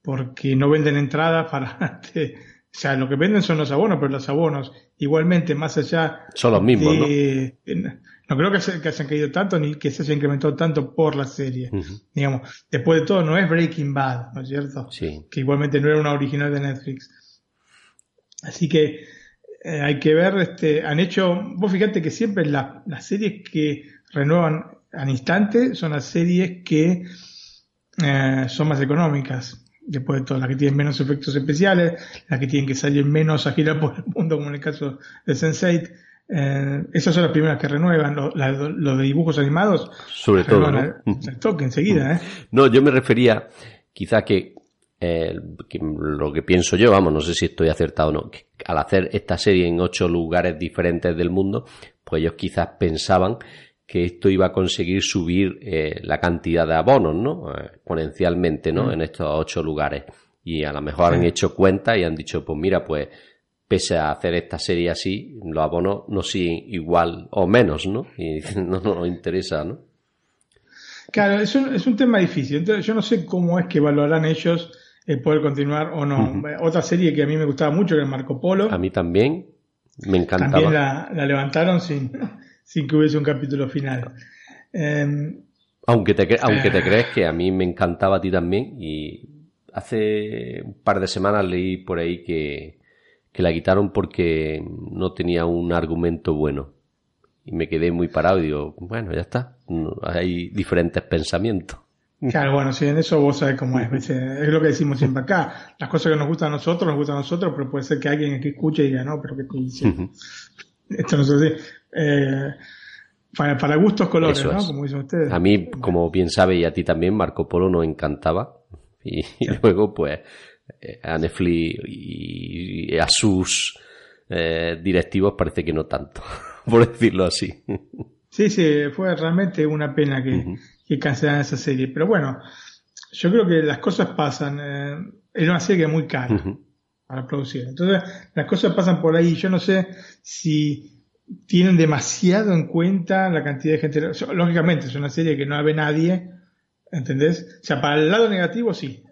porque no venden entradas para... (laughs) este, o sea, lo que venden son los abonos, pero los abonos igualmente más allá Son los mismos, de- no creo que, se- que hayan caído tanto ni que se haya incrementado tanto por la serie. Digamos, después de todo, no es Breaking Bad, ¿no es cierto? Sí. que igualmente no era una original de Netflix. Así que eh, hay que ver, este, han hecho, vos fíjate que siempre la- las series que renuevan al instante son las series que eh, son más económicas. Después de todo, las que tienen menos efectos especiales, las que tienen que salir menos a girar por el mundo, como en el caso de Sense8. Eh, esas son las primeras que renuevan. Los, de dibujos animados Sobre todo, al (laughs) toque enseguida, ¿eh? No, yo me refería quizá que, eh, que lo que pienso yo, vamos, no sé si estoy acertado o no, que al hacer esta serie en ocho lugares diferentes del mundo, pues ellos quizás pensaban que esto iba a conseguir subir eh, la cantidad de abonos, ¿no? Eh, exponencialmente, ¿no? Mm. En estos ocho lugares. Y a lo mejor han hecho cuenta y han dicho, pues mira, pues pese a hacer esta serie así, los abonos no siguen igual o menos, ¿no? Y (laughs) no no nos interesa, ¿no? Claro, es un, es un tema difícil. Entonces, yo no sé cómo es que evaluarán ellos el poder continuar o no. Otra serie que a mí me gustaba mucho, que era Marco Polo, A mí también me encantaba. también la, la levantaron sin, (laughs) sin que hubiese un capítulo final. Eh, Aunque te, aunque te crees que a mí me encantaba a ti también y hace un par de semanas leí por ahí que, que la quitaron porque no tenía un argumento bueno. Y me quedé muy parado y digo, bueno, ya está. No- hay diferentes pensamientos. claro, bueno, si en eso vos sabés cómo es. Es lo que decimos siempre acá. Las cosas que nos gustan a nosotros, nos gustan a nosotros, pero puede ser que alguien que escuche diga, no, pero ¿qué estoy diciendo? Ujú. Esto no es así. Eh, para, para gustos colores, Eso ¿no? es. Como dicen ustedes. A mí, como bien sabe, y a ti también, Marco Polo nos encantaba. Y, y (laughs) luego, pues, a Netflix y, a sus eh, directivos parece que no tanto, (laughs) por decirlo así. Sí, sí, fue realmente una pena que, que cancelaran esa serie. Pero bueno, yo creo que las cosas pasan. eh, era una serie que es muy cara para producir. Entonces, las cosas pasan por ahí. Yo no sé si tienen demasiado en cuenta la cantidad de gente. Lógicamente, es una serie que no la ve nadie. ¿Entendés? O sea, para el lado negativo, sí.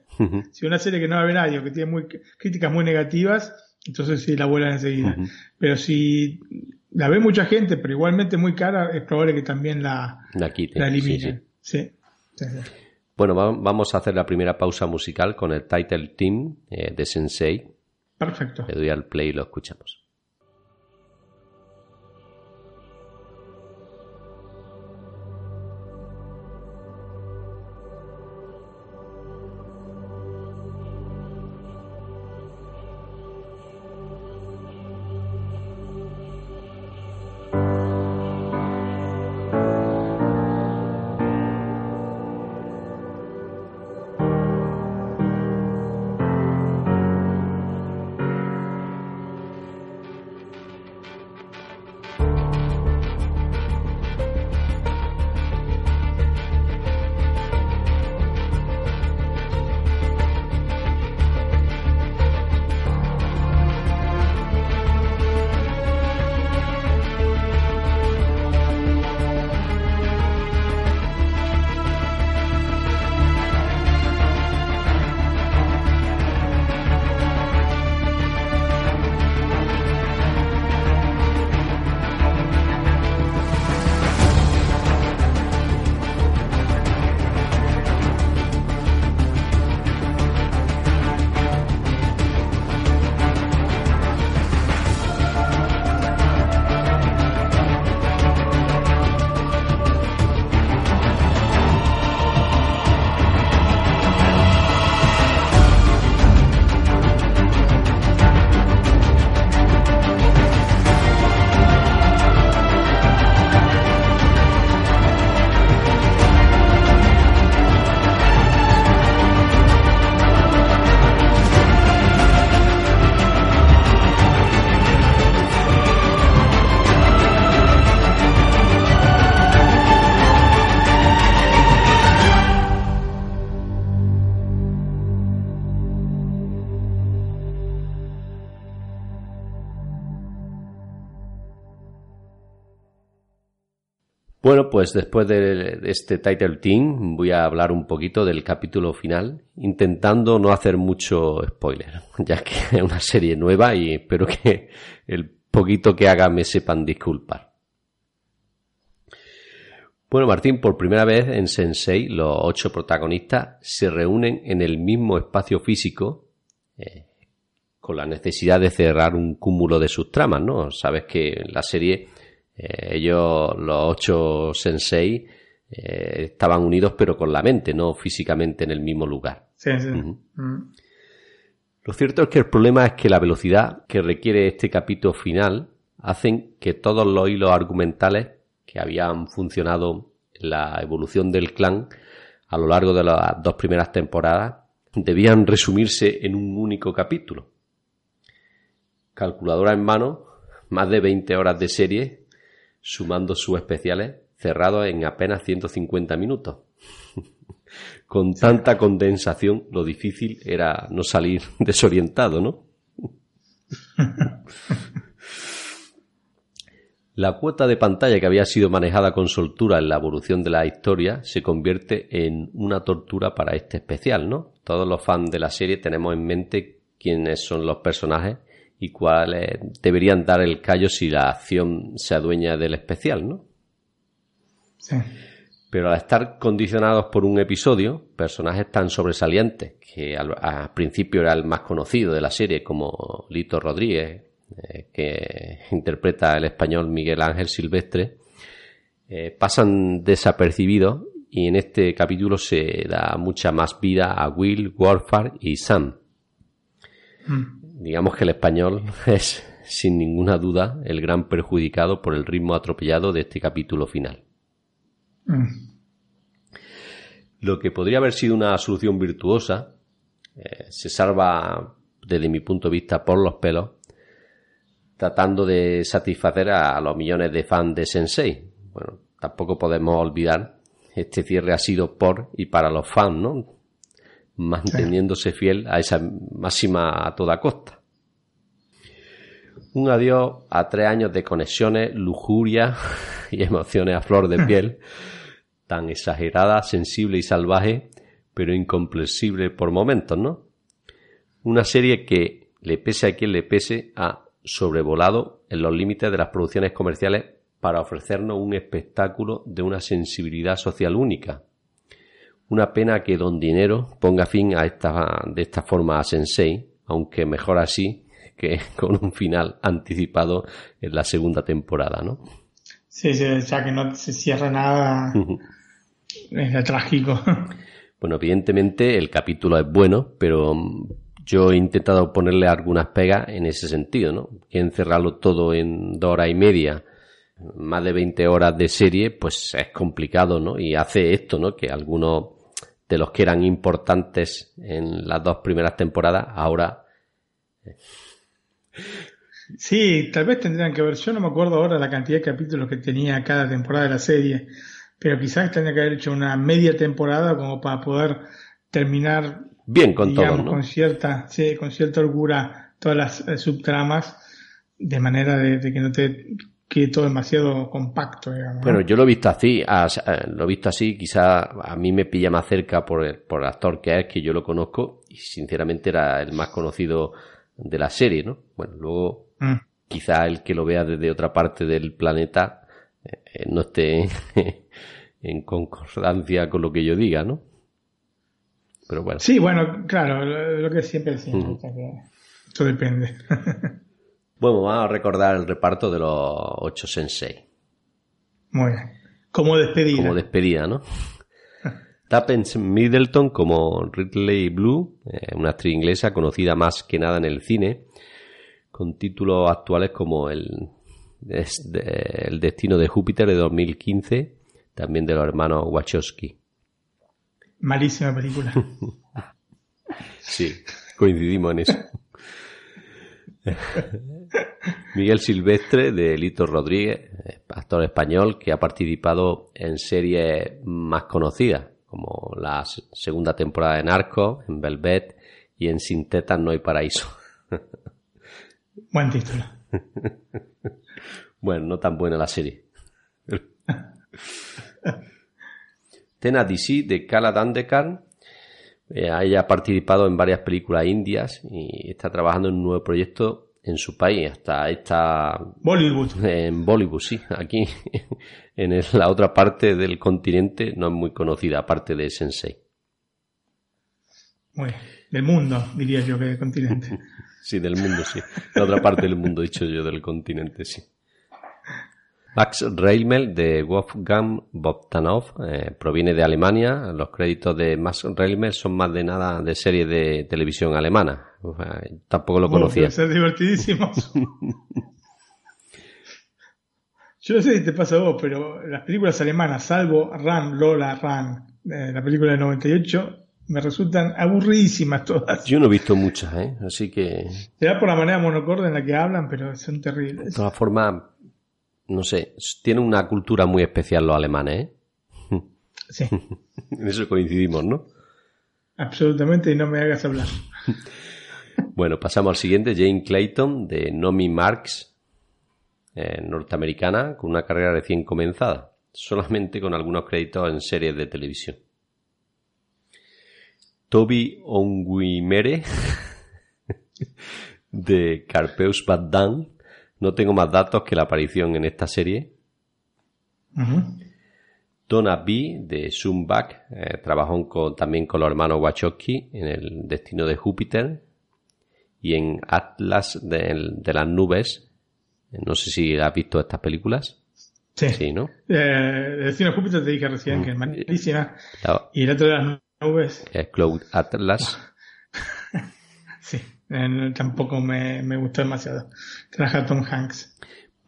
Si una serie que no la ve nadie o que tiene muy, críticas muy negativas, entonces sí la vuelan enseguida. Pero si la ve mucha gente, pero igualmente muy cara, es probable que también la, La eliminen. sí. Sí. Sí, sí. Bueno, va- vamos a hacer la primera pausa musical con el title team eh, de Sensei. Perfecto. Le doy al play y lo escuchamos. Bueno, pues después de este title team voy a hablar un poquito del capítulo final, intentando no hacer mucho spoiler, (laughs) ya que es una serie nueva y espero que el poquito que haga me sepan disculpar. Bueno, Martín, por primera vez en Sensei los ocho protagonistas se reúnen en el mismo espacio físico eh, con la necesidad de cerrar un cúmulo de sus tramas, ¿no? Sabes que la serie eh, ellos, los ocho sensei, eh, estaban unidos pero con la mente, no físicamente en el mismo lugar. Sí, sí. Mm. Lo cierto es que el problema es que la velocidad que requiere este capítulo final hacen que todos los hilos argumentales que habían funcionado en la evolución del clan a lo largo de las dos primeras temporadas debían resumirse en un único capítulo. Calculadora en mano, más de 20 horas de serie, sumando sus especiales, cerrados en apenas 150 minutos. (laughs) Con tanta condensación, lo difícil era no salir (laughs) desorientado, ¿no? (laughs) La cuota de pantalla que había sido manejada con soltura en la evolución de la historia se convierte en una tortura para este especial, ¿no? Todos los fans de la serie tenemos en mente quiénes son los personajes y cuáles deberían dar el callo si la acción se adueña del especial, ¿no? Sí. Pero al estar condicionados por un episodio, personajes tan sobresalientes, que al, al principio era el más conocido de la serie, como Lito Rodríguez, eh, que interpreta el español Miguel Ángel Silvestre, eh, pasan desapercibidos y en este capítulo se da mucha más vida a Will, Wolfard y Sam. Mm. Digamos que el español (laughs) es, sin ninguna duda, el gran perjudicado por el ritmo atropellado de este capítulo final. Mm. Lo que podría haber sido una solución virtuosa eh, se salva, desde mi punto de vista, por los pelos, tratando de satisfacer a los millones de fans de Sensei. Bueno, tampoco podemos olvidar, este cierre ha sido por y para los fans, ¿no? Manteniéndose fiel a esa máxima a toda costa. Un adiós a tres años de conexiones, lujuria (laughs) y emociones a flor de (laughs) piel, tan exagerada, sensible y salvaje, pero incomprensible por momentos, ¿no? Una serie que, le pese a quien le pese, ha sobrevolado en los límites de las producciones comerciales para ofrecernos un espectáculo de una sensibilidad social única. Una pena que Don Dinero ponga fin a esta, de esta forma a Sensei, aunque mejor así que (laughs) con un final anticipado en la segunda temporada, ¿no? Sí, sí, ya que no se cierra nada, es trágico. (laughs) Bueno, evidentemente el capítulo es bueno, pero yo he intentado ponerle algunas pegas en ese sentido, ¿no? Que encerrarlo todo en dos horas y media, más de 20 horas de serie, pues es complicado, ¿no? Y hace esto, ¿no? Que algunos de los que eran importantes en las dos primeras temporadas, ahora Sí, tal vez tendrían que ver, yo no me acuerdo ahora la cantidad de capítulos que tenía cada temporada de la serie, pero quizás tendría que haber hecho una media temporada como para poder terminar bien con digamos, todo, ¿no? con cierta, sí, con cierta holgura todas las eh, subtramas, de manera de, de que no te quede todo demasiado compacto. Bueno, yo lo he visto así, as- lo he visto así, quizá a mí me pilla más cerca por el, por el actor que es, que yo lo conozco, y sinceramente era el más conocido de la serie, ¿no? Bueno, luego Mm. quizá el que lo vea desde otra parte del planeta eh, no esté (laughs) en concordancia con lo que yo diga, ¿no? Pero bueno. Sí, bueno, claro, lo, lo que siempre decimos, Ujú. o sea que eso depende. (laughs) Bueno, vamos a recordar el reparto de los ocho sensei. Muy bien. Como despedida. Como despedida, ¿no? (laughs) Tappens Middleton como Ridley Blue, eh, una actriz inglesa conocida más que nada en el cine, con títulos actuales como el, el Destino de Júpiter de 2015, también de los hermanos Wachowski. Malísima película. (laughs) Sí, coincidimos en eso. (laughs) (laughs) Miguel Silvestre de Lito Rodríguez, actor español que ha participado en series más conocidas, como la segunda temporada de Narco, en Velvet y en Sin Tetas no hay paraíso. (laughs) Buen título. (laughs) Bueno, no tan buena la serie. Tena DC de Kala Dandekar. Eh, ella ha participado en varias películas indias y está trabajando en un nuevo proyecto en su país. Hasta está Bollywood. en Bollywood, sí. Aquí (laughs) en la otra parte del continente no es muy conocida, aparte de Sensei. Muy bien. Del mundo, diría yo, que del continente. (laughs) Sí, del mundo, sí. La otra parte del mundo, dicho yo, del continente, sí. Max Reimel de Wolfgang Bogdanov eh, proviene de Alemania. Los créditos de Max Reimel son más de nada de series de televisión alemana. O sea, tampoco lo conocía. debe ser divertidísimo. (laughs) Yo no sé si te pasa a vos, pero las películas alemanas, salvo Ran, Lola, Ran, eh, la película del 98, me resultan aburridísimas todas. Yo no he visto muchas, ¿eh? Así que, Será por la manera monocorde en la que hablan, pero son de terribles. todas formas, no sé, tienen una cultura muy especial los alemanes, ¿eh? Sí, (laughs) En eso coincidimos, ¿no? absolutamente, y no me hagas hablar. Bueno, pasamos al siguiente, Jane Clayton, de Nomi Marks, eh, norteamericana, con una carrera recién comenzada, solamente con algunos créditos en series de televisión. Toby Onguimere, (laughs) de Carpeus Bad Dan, no tengo más datos que la aparición en esta serie. Donna B. de Zoomback eh, trabajó con- también con los hermanos Wachowski en El Destino de Júpiter y en Atlas de, de las Nubes. Eh, No sé si has visto estas películas. Sí. Sí, ¿no? Eh, Destino Júpiter te dije recién que es malísima. La- Y el otro de las nubes, eh, Cloud Atlas. (laughs) sí, tampoco me, me, gustó demasiado. Traje Tom Hanks.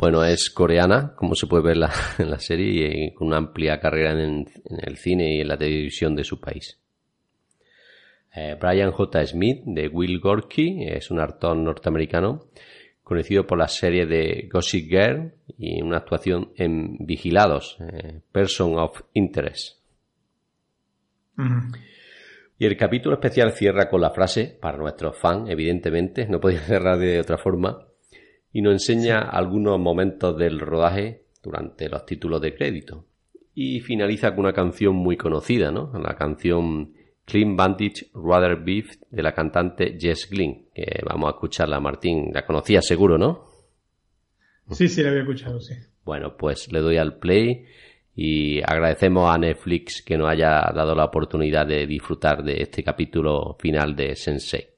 Bueno, es coreana, como se puede ver en la (laughs) serie, y con una amplia carrera en, el cine y en la televisión de su país. Eh, Brian J. Smith, de Will Gorky, es un actor norteamericano conocido por la serie de Gossip Girl y una actuación en Vigilados, eh, Person of Interest. Y el capítulo especial cierra con la frase, para nuestros fans, evidentemente, no podía (laughs) cerrar de otra forma, y nos enseña algunos momentos del rodaje durante los títulos de crédito. Y finaliza con una canción muy conocida, ¿no? La canción Clean Bandage Rather Beef de la cantante Jess Glynn, que vamos a escucharla, Martín. La conocía seguro, ¿no? Sí, sí, la había escuchado, sí. Bueno, pues le doy al play y agradecemos a Netflix que nos haya dado la oportunidad de disfrutar de este capítulo final de Sensei.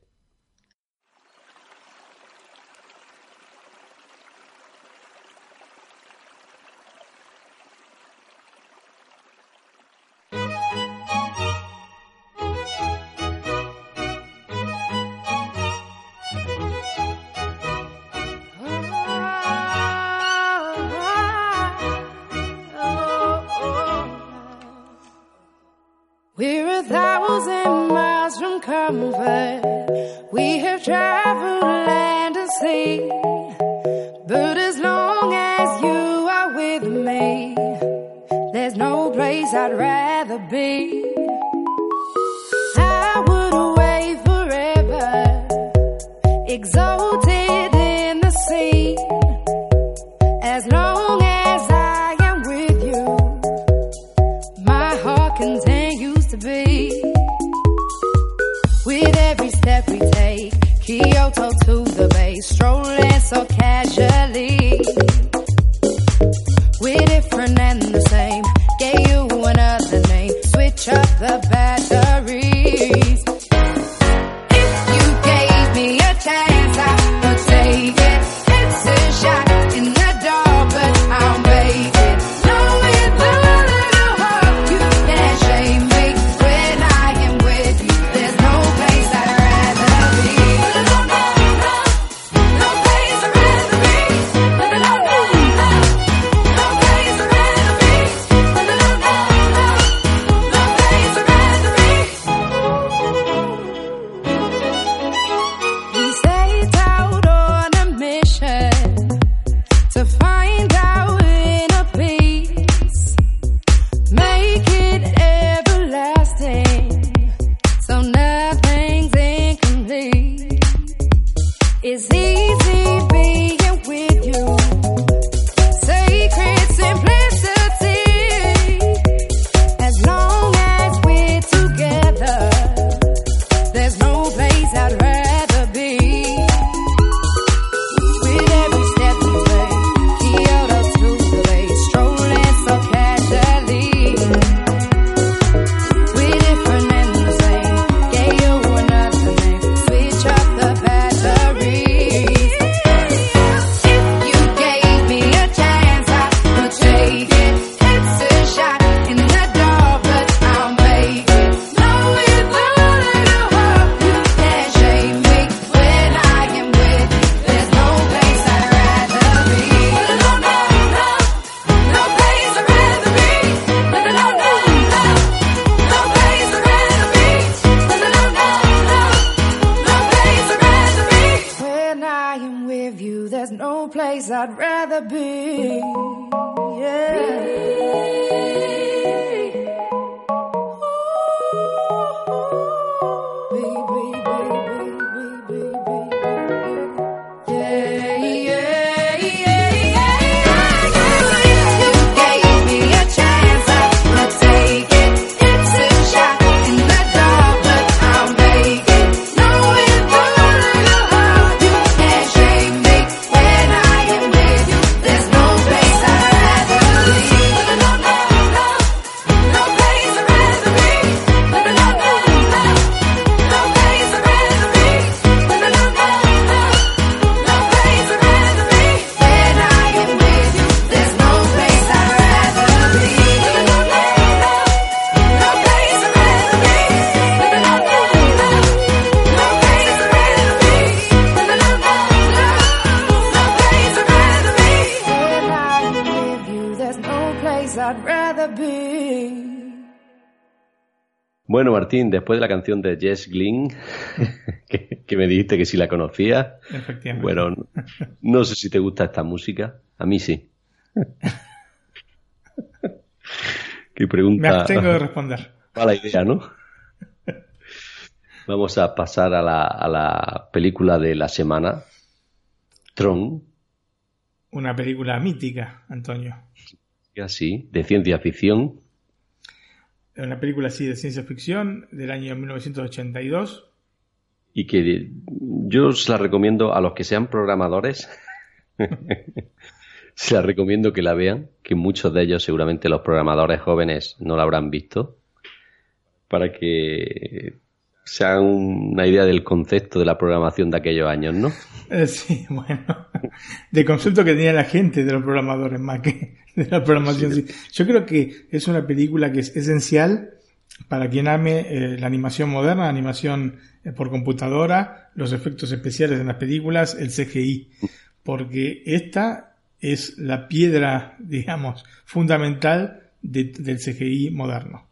Martín, después de la canción de Jess Glynn, (laughs) que, que me dijiste que si la Efectivamente. bueno, no sé si te gusta esta música. A mí sí. (laughs) Qué pregunta. Me abstengo de responder. Mala idea, ¿no? (laughs) Vamos a pasar a la, a la película de la semana, Tron, Una película mítica, Antonio. así, de ciencia ficción. Una película así de ciencia ficción del año 1982. y que yo os la recomiendo a los que sean programadores. (laughs) se la recomiendo que la vean, que muchos de ellos, seguramente los programadores jóvenes, no la habrán visto, para que se hagan una idea del concepto de la programación de aquellos años, ¿no? (laughs) Sí, bueno. De concepto que tenía la gente de los programadores más que (laughs) de la programación. sí. Yo creo que es una película que es esencial para quien ame eh, la animación moderna, la animación eh, por computadora, los efectos especiales en las películas, el CGI. Porque esta es la piedra, (laughs) digamos, fundamental de- del CGI moderno.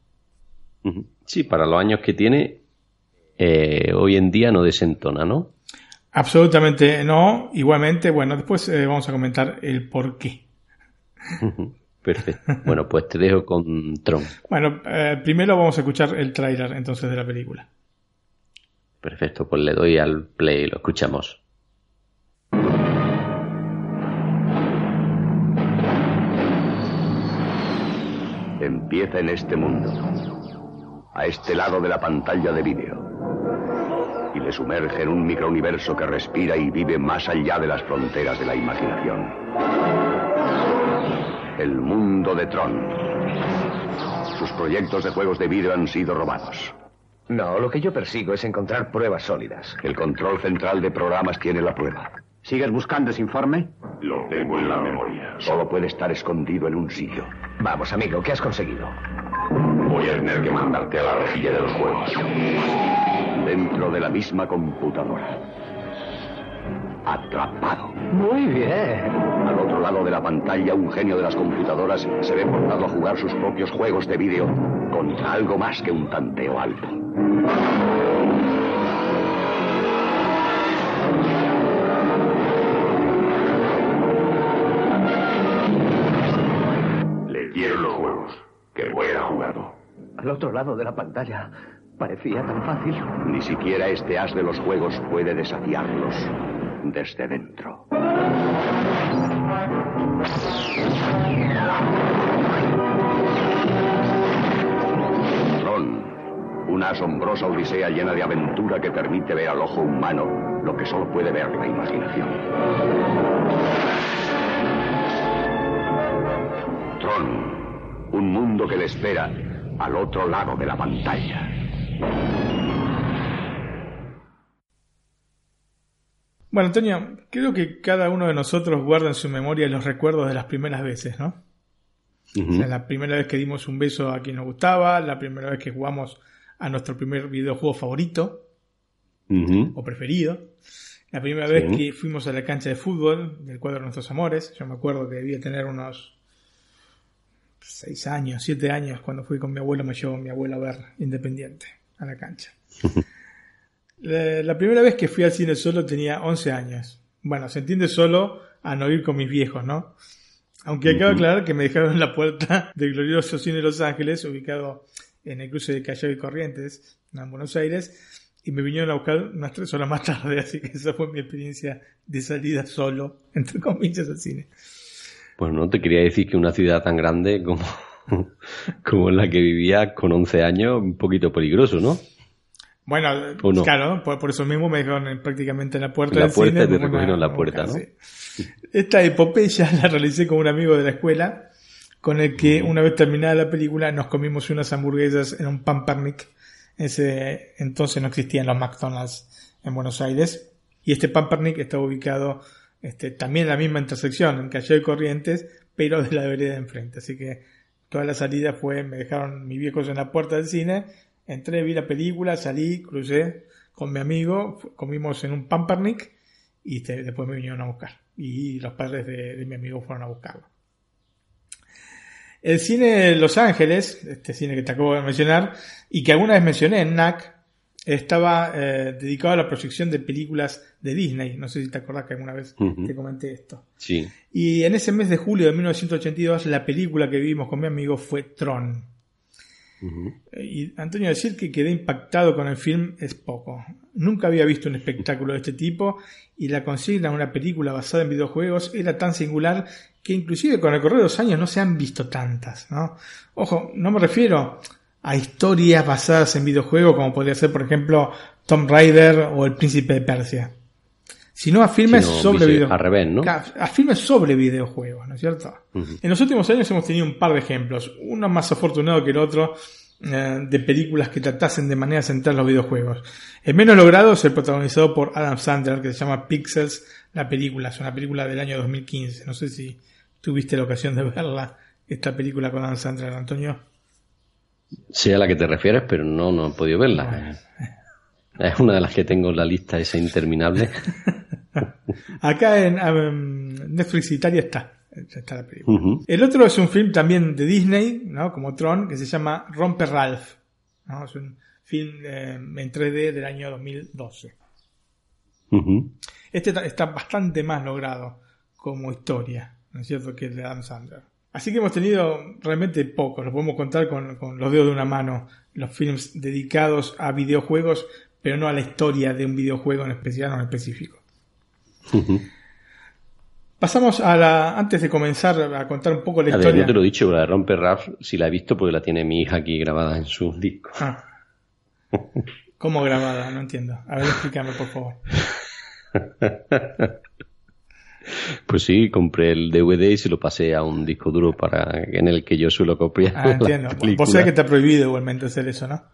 Sí, para los años que tiene, eh, hoy en día no desentona, ¿no? Absolutamente no. Igualmente, bueno, después vamos a comentar el por qué. (laughs) Perfecto. Bueno, pues te dejo con Tron. Bueno, eh, primero vamos a escuchar el tráiler entonces de la película. Perfecto, pues le doy al play y lo escuchamos. Empieza en este mundo, a este lado de la pantalla de vídeo, y le sumerge en un microuniverso que respira y vive más allá de las fronteras de la imaginación. El mundo de Tron. Sus proyectos de juegos de vídeo han sido robados. No, lo que yo persigo es encontrar pruebas sólidas. El control central de programas tiene la prueba. ¿Sigues buscando ese informe? Lo tengo en la memoria. Solo puede estar escondido en un sitio. Vamos, amigo, ¿qué has conseguido? Voy a tener que mandarte a la rejilla de los juegos. Dentro de la misma computadora. Atrapado. Muy bien. Al otro lado de la pantalla, un genio de las computadoras se ve forzado a jugar sus propios juegos de vídeo contra algo más que un tanteo alto. Le dieron los juegos. Que hubiera jugado. Al otro lado de la pantalla. Parecía tan fácil. Ni siquiera este as de los juegos puede desafiarlos desde dentro. Tron, una asombrosa odisea llena de aventura que permite ver al ojo humano lo que solo puede ver la imaginación. Tron, un mundo que le espera al otro lado de la pantalla. Bueno, Antonio, creo que cada uno de nosotros guarda en su memoria los recuerdos de las primeras veces, ¿no? O sea, la primera vez que dimos un beso a quien nos gustaba, la primera vez que jugamos a nuestro primer videojuego favorito o preferido, la primera Sí. vez que fuimos a la cancha de fútbol del cuadro de nuestros amores. Yo me acuerdo que debía tener unos seis años, siete años, cuando fui con mi abuelo, me llevó mi abuelo a ver Independiente a la cancha. (laughs) La, la primera vez que fui al cine solo tenía 11 años. Bueno, se entiende solo a no ir con mis viejos, ¿no? Aunque acabo de aclarar que me dejaron en la puerta (laughs) del glorioso cine Los Ángeles, ubicado en el cruce de Callao y Corrientes, en Buenos Aires, y me vinieron a buscar unas tres horas más (laughs) tarde, así que esa fue mi experiencia de salida solo, entre comillas, al cine. Pues no te quería decir que una ciudad tan grande como, (laughs) como en la que vivía con 11 años, un poquito peligroso, ¿no? Bueno, claro, por, por eso mismo me dejaron en- prácticamente en la puerta la del puerta cine. y te como recogieron la puerta, ¿no? Esta epopeya (laughs) la realicé con un amigo de la escuela, con el que una vez terminada la película nos comimos unas hamburguesas en un Pampernick. Ese entonces no existían los McDonald's en Buenos Aires. Y este Pampernick estaba ubicado este, también en la misma intersección, en Calle de Corrientes, pero de la vereda de enfrente. Así que toda la salida fue, me dejaron mis viejos en la puerta del cine, entré, vi la película, salí, crucé con mi amigo, comimos en un Pampernick y después me vinieron a buscar. Y los padres de, de mi amigo fueron a buscarlo. El cine de Los Ángeles, este cine que te acabo de mencionar, y que alguna vez mencioné en NAC, estaba eh, dedicado a la proyección de películas de Disney. No sé si te acordás que alguna vez te comenté esto. Sí. Y en ese mes de julio de 1982, la película que vimos con mi amigo fue Tron. Y Antonio, decir que quedé impactado con el film es poco. Nunca había visto un espectáculo de este tipo y la consigna de una película basada en videojuegos era tan singular que inclusive con el correr de los años no se han visto tantas. ¿no? Ojo, no me refiero a historias basadas en videojuegos como podría ser, por ejemplo, Tomb Raider o El Príncipe de Persia, sino a filmes Sino sobre videojuegos. al revés, ¿no? A filmes sobre videojuegos, ¿no es cierto? En los últimos años hemos tenido un par de ejemplos, uno más afortunado que el otro, eh, de películas que tratasen de manera central los videojuegos. El menos logrado es el protagonizado por Adam Sandler, que se llama Pixels, la película, es una película del año 2015. No sé si tuviste la ocasión de verla, esta película con Adam Sandler, Antonio. Sé a la que te refieres, pero no, no he podido verla. Es una de las que tengo en la lista esa interminable. (laughs) (laughs) Acá en em, Netflix Italia está, está la película. El otro es un film también de Disney, ¿no? como Tron, que se llama Romper Ralph. ¿no? Es un film eh, en 3D del año 2012. Ujú. Este ta- está bastante más logrado como historia, ¿no es cierto?, que el de Adam Sandler. Así que hemos tenido realmente pocos, lo podemos contar con, con los dedos de una mano, los films dedicados a videojuegos, pero no a la historia de un videojuego en especial o en específico. Pasamos a la, antes de comenzar a contar un poco la A ver, historia. no te lo he dicho, la de Romper Ralph, si la he visto porque la tiene mi hija aquí grabada en su disco. Ah. (laughs) ¿Cómo grabada? No entiendo. A ver, explícame, por favor. (laughs) Pues sí, compré el DVD y se lo pasé a un disco duro para en el que yo suelo copiar. Ah, entiendo. Vos sabés que está prohibido igualmente hacer eso, ¿no?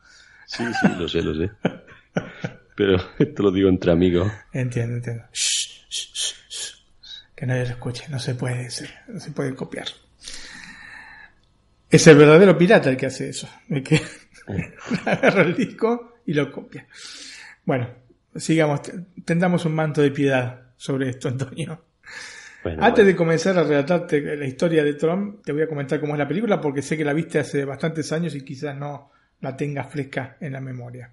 Sí, sí, lo sé, lo sé. (laughs) Pero esto lo digo entre amigos. Entiendo, entiendo. Shh, shh, shh, shh. Que nadie lo escuche, no se puede decir, no se puede copiar. Es el verdadero pirata el que hace eso, el que (laughs) agarra el disco y lo copia. Bueno, sigamos, tendamos un manto de piedad sobre esto, Antonio. Bueno, Antes bueno. de comenzar a relatarte la historia de Trump, te voy a comentar cómo es la película porque sé que la viste hace bastantes años y quizás no la tengas fresca en la memoria.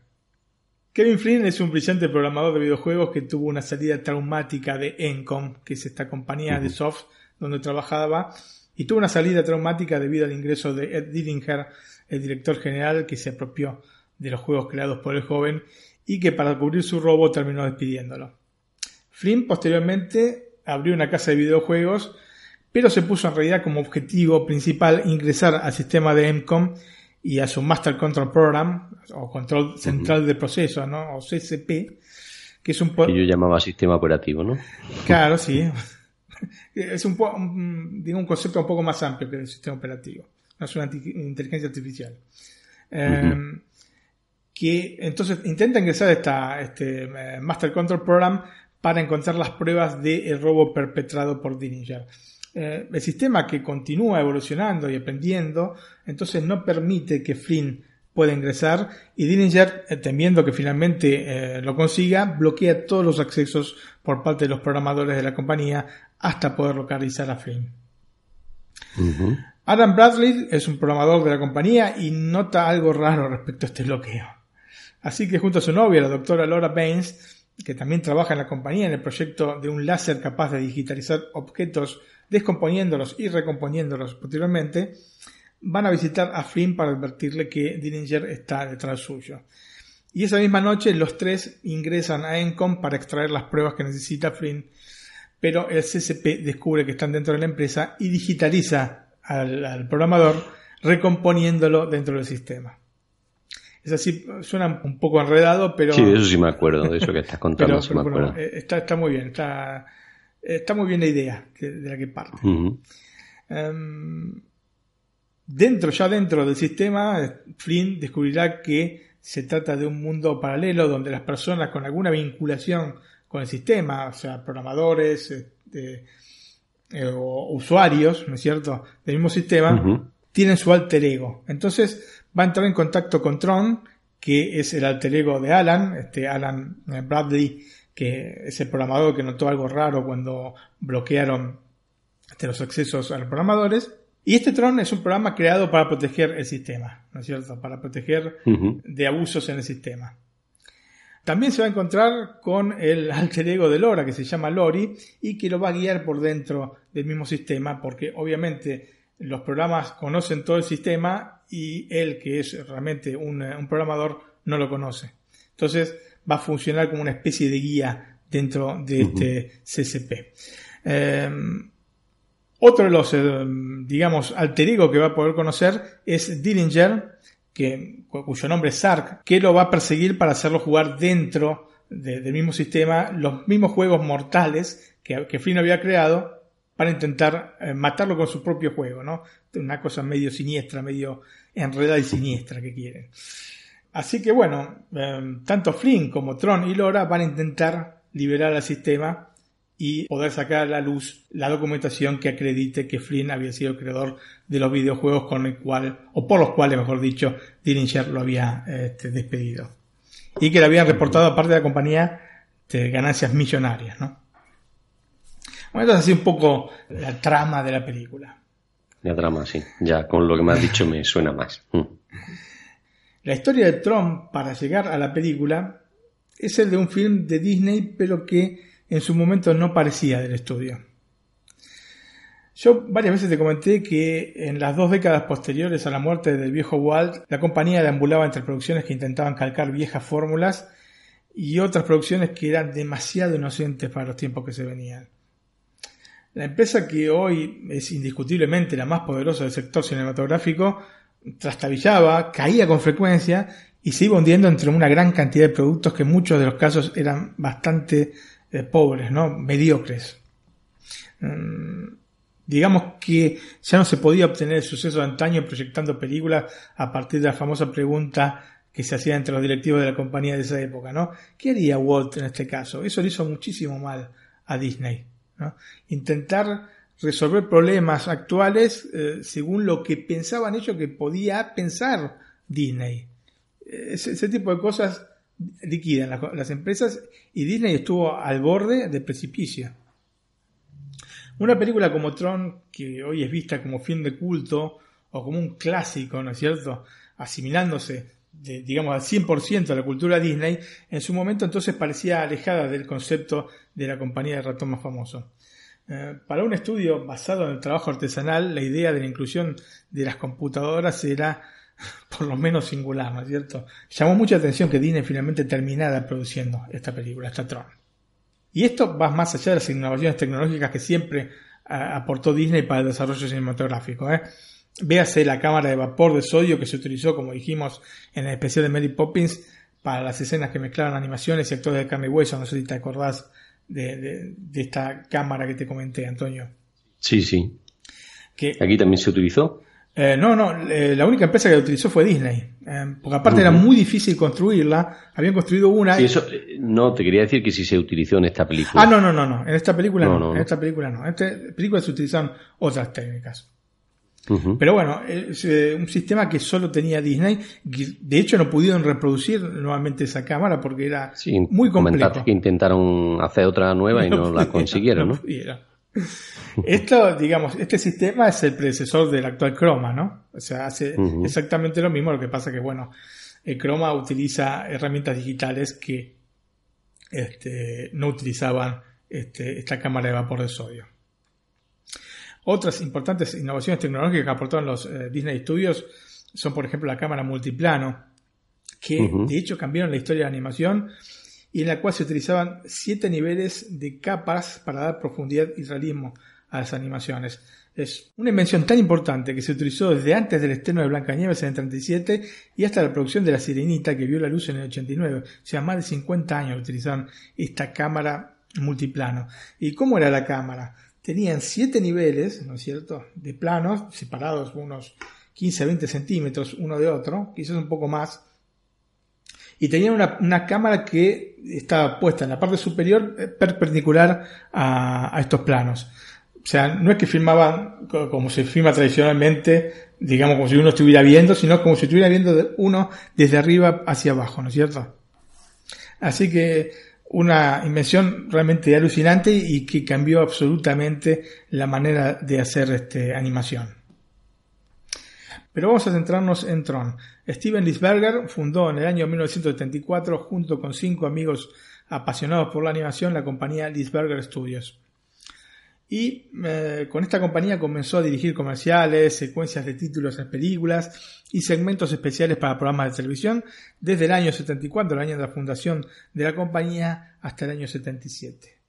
Kevin Flynn es un brillante programador de videojuegos que tuvo una salida traumática de Encom, que es esta compañía de soft donde trabajaba, y tuvo una salida traumática debido al ingreso de Ed Dillinger, el director general que se apropió de los juegos creados por el joven y que para cubrir su robo terminó despidiéndolo. Flynn posteriormente abrió una casa de videojuegos, pero se puso en realidad como objetivo principal ingresar al sistema de EMCOM y a su Master Control Program, o Control Central de Procesos, ¿no? o CCP, que es un... Que yo llamaba sistema operativo, ¿no? Claro, sí. (laughs) Es un, un- digo, un concepto un poco más amplio que el sistema operativo. No es una inteligencia artificial. Eh, Que entonces intenta ingresar esta, este eh, Master Control Program para encontrar las pruebas del robo perpetrado por Dillinger. Eh, el sistema que continúa evolucionando y aprendiendo, entonces no permite que Flynn pueda ingresar y Dillinger, eh, temiendo que finalmente eh, lo consiga, bloquea todos los accesos por parte de los programadores de la compañía hasta poder localizar a Flynn. Adam Bradley es un programador de la compañía y nota algo raro respecto a este bloqueo. Así que junto a su novia, la doctora Laura Baines, que también trabaja en la compañía en el proyecto de un láser capaz de digitalizar objetos, descomponiéndolos y recomponiéndolos posteriormente, van a visitar a Flynn para advertirle que Dillinger está detrás suyo. Y esa misma noche los tres ingresan a Encom para extraer las pruebas que necesita Flynn, pero el CCP descubre que están dentro de la empresa y digitaliza al, al programador recomponiéndolo dentro del sistema. Es así, suena un poco enredado, pero... Sí, de eso sí me acuerdo, de eso que estás (laughs) contando, pero- sí pero me acuerdo. eh, está, está muy bien, está, está muy bien la idea de la que parte. Em, dentro, ya dentro del sistema, eh, Flynn descubrirá que se trata de un mundo paralelo donde las personas con alguna vinculación con el sistema, o sea, programadores este, eh, o usuarios, ¿no es cierto?, del mismo sistema, tienen su alter ego. Entonces va a entrar en contacto con Tron, que es el alter ego de Alan, este Alan eh, Bradley, que es el programador que notó algo raro cuando bloquearon los accesos a los programadores. Y este Tron es un programa creado para proteger el sistema, ¿no es cierto? Para proteger de abusos en el sistema. También se va a encontrar con el (laughs) alter ego de Lora, que se llama Lori, y que lo va a guiar por dentro del mismo sistema, porque obviamente los programas conocen todo el sistema y él, que es realmente un, eh, un programador, no lo conoce. Entonces va a funcionar como una especie de guía dentro de este CCP. Eh, otro de los, eh, digamos, alter ego que va a poder conocer es Dillinger, que, cu- cuyo nombre es Sark, que lo va a perseguir para hacerlo jugar dentro de- del mismo sistema los mismos juegos mortales que, que Flynn había creado para intentar eh, matarlo con su propio juego, ¿no? Una cosa medio siniestra, medio enredada y siniestra que quieren. Así que bueno, eh, tanto Flynn como Tron y Lora van a intentar liberar al sistema y poder sacar a la luz la documentación que acredite que Flynn había sido el creador de los videojuegos con el cual, o por los cuales, mejor dicho, Dillinger lo había este, despedido. Y que le habían reportado a parte de la compañía de ganancias millonarias, ¿no? Bueno, entonces así un poco la trama de la película. La trama, sí. Ya con lo que me has dicho me suena más. La historia de Tron para llegar a la película es el de un film de Disney, pero que en su momento no parecía del estudio. Yo varias veces te comenté que en las dos décadas posteriores a la muerte del viejo Walt, la compañía deambulaba entre producciones que intentaban calcar viejas fórmulas y otras producciones que eran demasiado inocentes para los tiempos que se venían. La empresa que hoy es indiscutiblemente la más poderosa del sector cinematográfico trastabillaba, caía con frecuencia y se iba hundiendo entre una gran cantidad de productos que en muchos de los casos eran bastante eh, pobres, ¿no? mediocres. Mm, digamos que ya no se podía obtener el suceso de antaño proyectando películas a partir de la famosa pregunta que se hacía entre los directivos de la compañía de esa época, ¿no? ¿Qué haría Walt en este caso? Eso le hizo muchísimo mal a Disney, ¿no? Intentar resolver problemas actuales eh, según lo que pensaban ellos que podía pensar Disney. Ese, ese tipo de cosas liquidan las, empresas y Disney estuvo al borde del precipicio. Una película como Tron, que hoy es vista como film de culto o como un clásico, ¿no es cierto? Asimilándose, de, digamos, al 100% a la cultura Disney, en su momento entonces parecía alejada del concepto de la compañía de ratón más famoso. Eh, para un estudio basado en el trabajo artesanal, la idea de la inclusión de las computadoras era (laughs) por lo menos singular, ¿no es cierto? Llamó mucha atención que Disney finalmente terminara produciendo esta película, esta Tron. Y esto va más allá de las innovaciones tecnológicas que siempre aportó Disney para el desarrollo cinematográfico. ¿eh? Véase la cámara de vapor de sodio que se utilizó, como dijimos en el especial de Mary Poppins, para las escenas que mezclaron animaciones y actores de carne y hueso. No sé si te acordás de, de, de esta cámara que te comenté, Antonio. Sí, sí. Que, ¿Aquí también se utilizó? Eh, no, no, eh, la única empresa que la utilizó fue Disney. Eh, porque aparte uh -huh. era muy difícil construirla. Habían construido una. Sí, eso, no, te quería decir que si se utilizó en esta película. Ah, no, no, no, no. En esta película no. No, no, no, En esta película no. En esta película se utilizaron otras técnicas. Pero bueno, es eh, un sistema que solo tenía Disney. De hecho, no pudieron reproducir nuevamente esa cámara porque era Sí, muy complejo. que intentaron hacer otra nueva y (laughs) no, la consiguieron, ¿no? Esto, digamos, este sistema es el predecesor del actual Chroma, ¿no? O sea, hace exactamente lo mismo, lo que pasa que, bueno, el Chroma utiliza herramientas digitales que este, no utilizaban este, esta cámara de vapor de sodio. Otras importantes innovaciones tecnológicas que aportaron los eh, Disney Studios son, por ejemplo, la cámara multiplano, que de hecho cambiaron la historia de la animación y en la cual se utilizaban siete niveles de capas para dar profundidad y realismo a las animaciones. Es una invención tan importante que se utilizó desde antes del estreno de Blancanieves en el 37 y hasta la producción de La Sirenita que vio la luz en el 89. O sea, más de 50 años utilizaron esta cámara multiplano. ¿Y cómo era la cámara? Tenían siete niveles, ¿no es cierto?, de planos separados unos 15 a 20 centímetros uno de otro, quizás un poco más, y tenían una, cámara que estaba puesta en la parte superior eh, perpendicular a, a estos planos. O sea, no es que filmaban co- como se filma tradicionalmente, digamos como si uno estuviera viendo, sino como si estuviera viendo uno desde arriba hacia abajo, ¿no es cierto? Así que una invención realmente alucinante y que cambió absolutamente la manera de hacer este, animación. Pero vamos a centrarnos en Tron. Steven Lisberger fundó en el año 1974, junto con cinco amigos apasionados por la animación, la compañía Lisberger Studios. Y eh, con esta compañía comenzó a dirigir comerciales, secuencias de títulos en películas y segmentos especiales para programas de televisión desde el año 74, el año de la fundación de la compañía, hasta el año 77.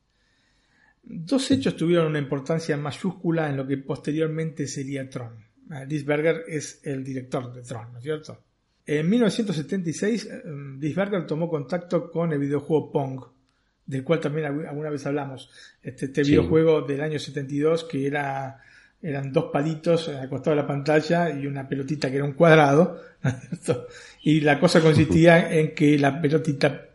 Dos hechos tuvieron una importancia mayúscula en lo que posteriormente sería Tron. Eh, Lisberger es el director de Tron, ¿no es cierto? En 1976, eh, Lisberger tomó contacto con el videojuego Pong, del cual también algu- alguna vez hablamos. Este, este Sí. videojuego del año 72 que era eran dos palitos al costado de la pantalla y una pelotita que era un cuadrado. (laughs) ¿no? Y la cosa consistía en que la pelotita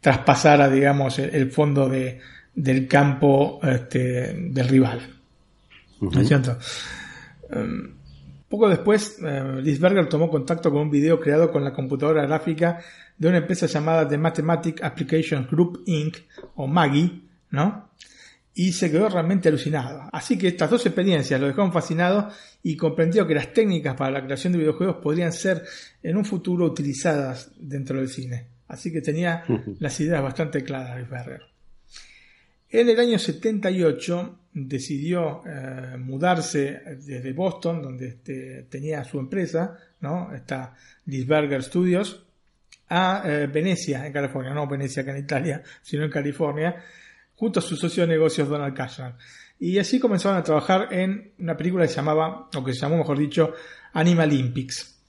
traspasara, digamos, el, el fondo de, del campo este, del rival. ¿No es cierto? Um, poco después, eh, Lisberger tomó contacto con un video creado con la computadora gráfica de una empresa llamada The Mathematic Applications Group Inc. o MAGI, ¿no? Y se quedó realmente alucinado. Así que estas dos experiencias lo dejaron fascinado y comprendió que las técnicas para la creación de videojuegos podrían ser en un futuro utilizadas dentro del cine. Así que tenía las ideas bastante claras Lisberger. En el año 78 decidió eh, mudarse desde Boston, donde este, tenía su empresa, ¿no? Esta Lisberger Studios, a eh, Venecia, en California, no Venecia acá en Italia, sino en California, junto a su socio de negocios Donald Cashner. Y así comenzaron a trabajar en una película que se llamaba, o que se llamó mejor dicho, Animal Olympics,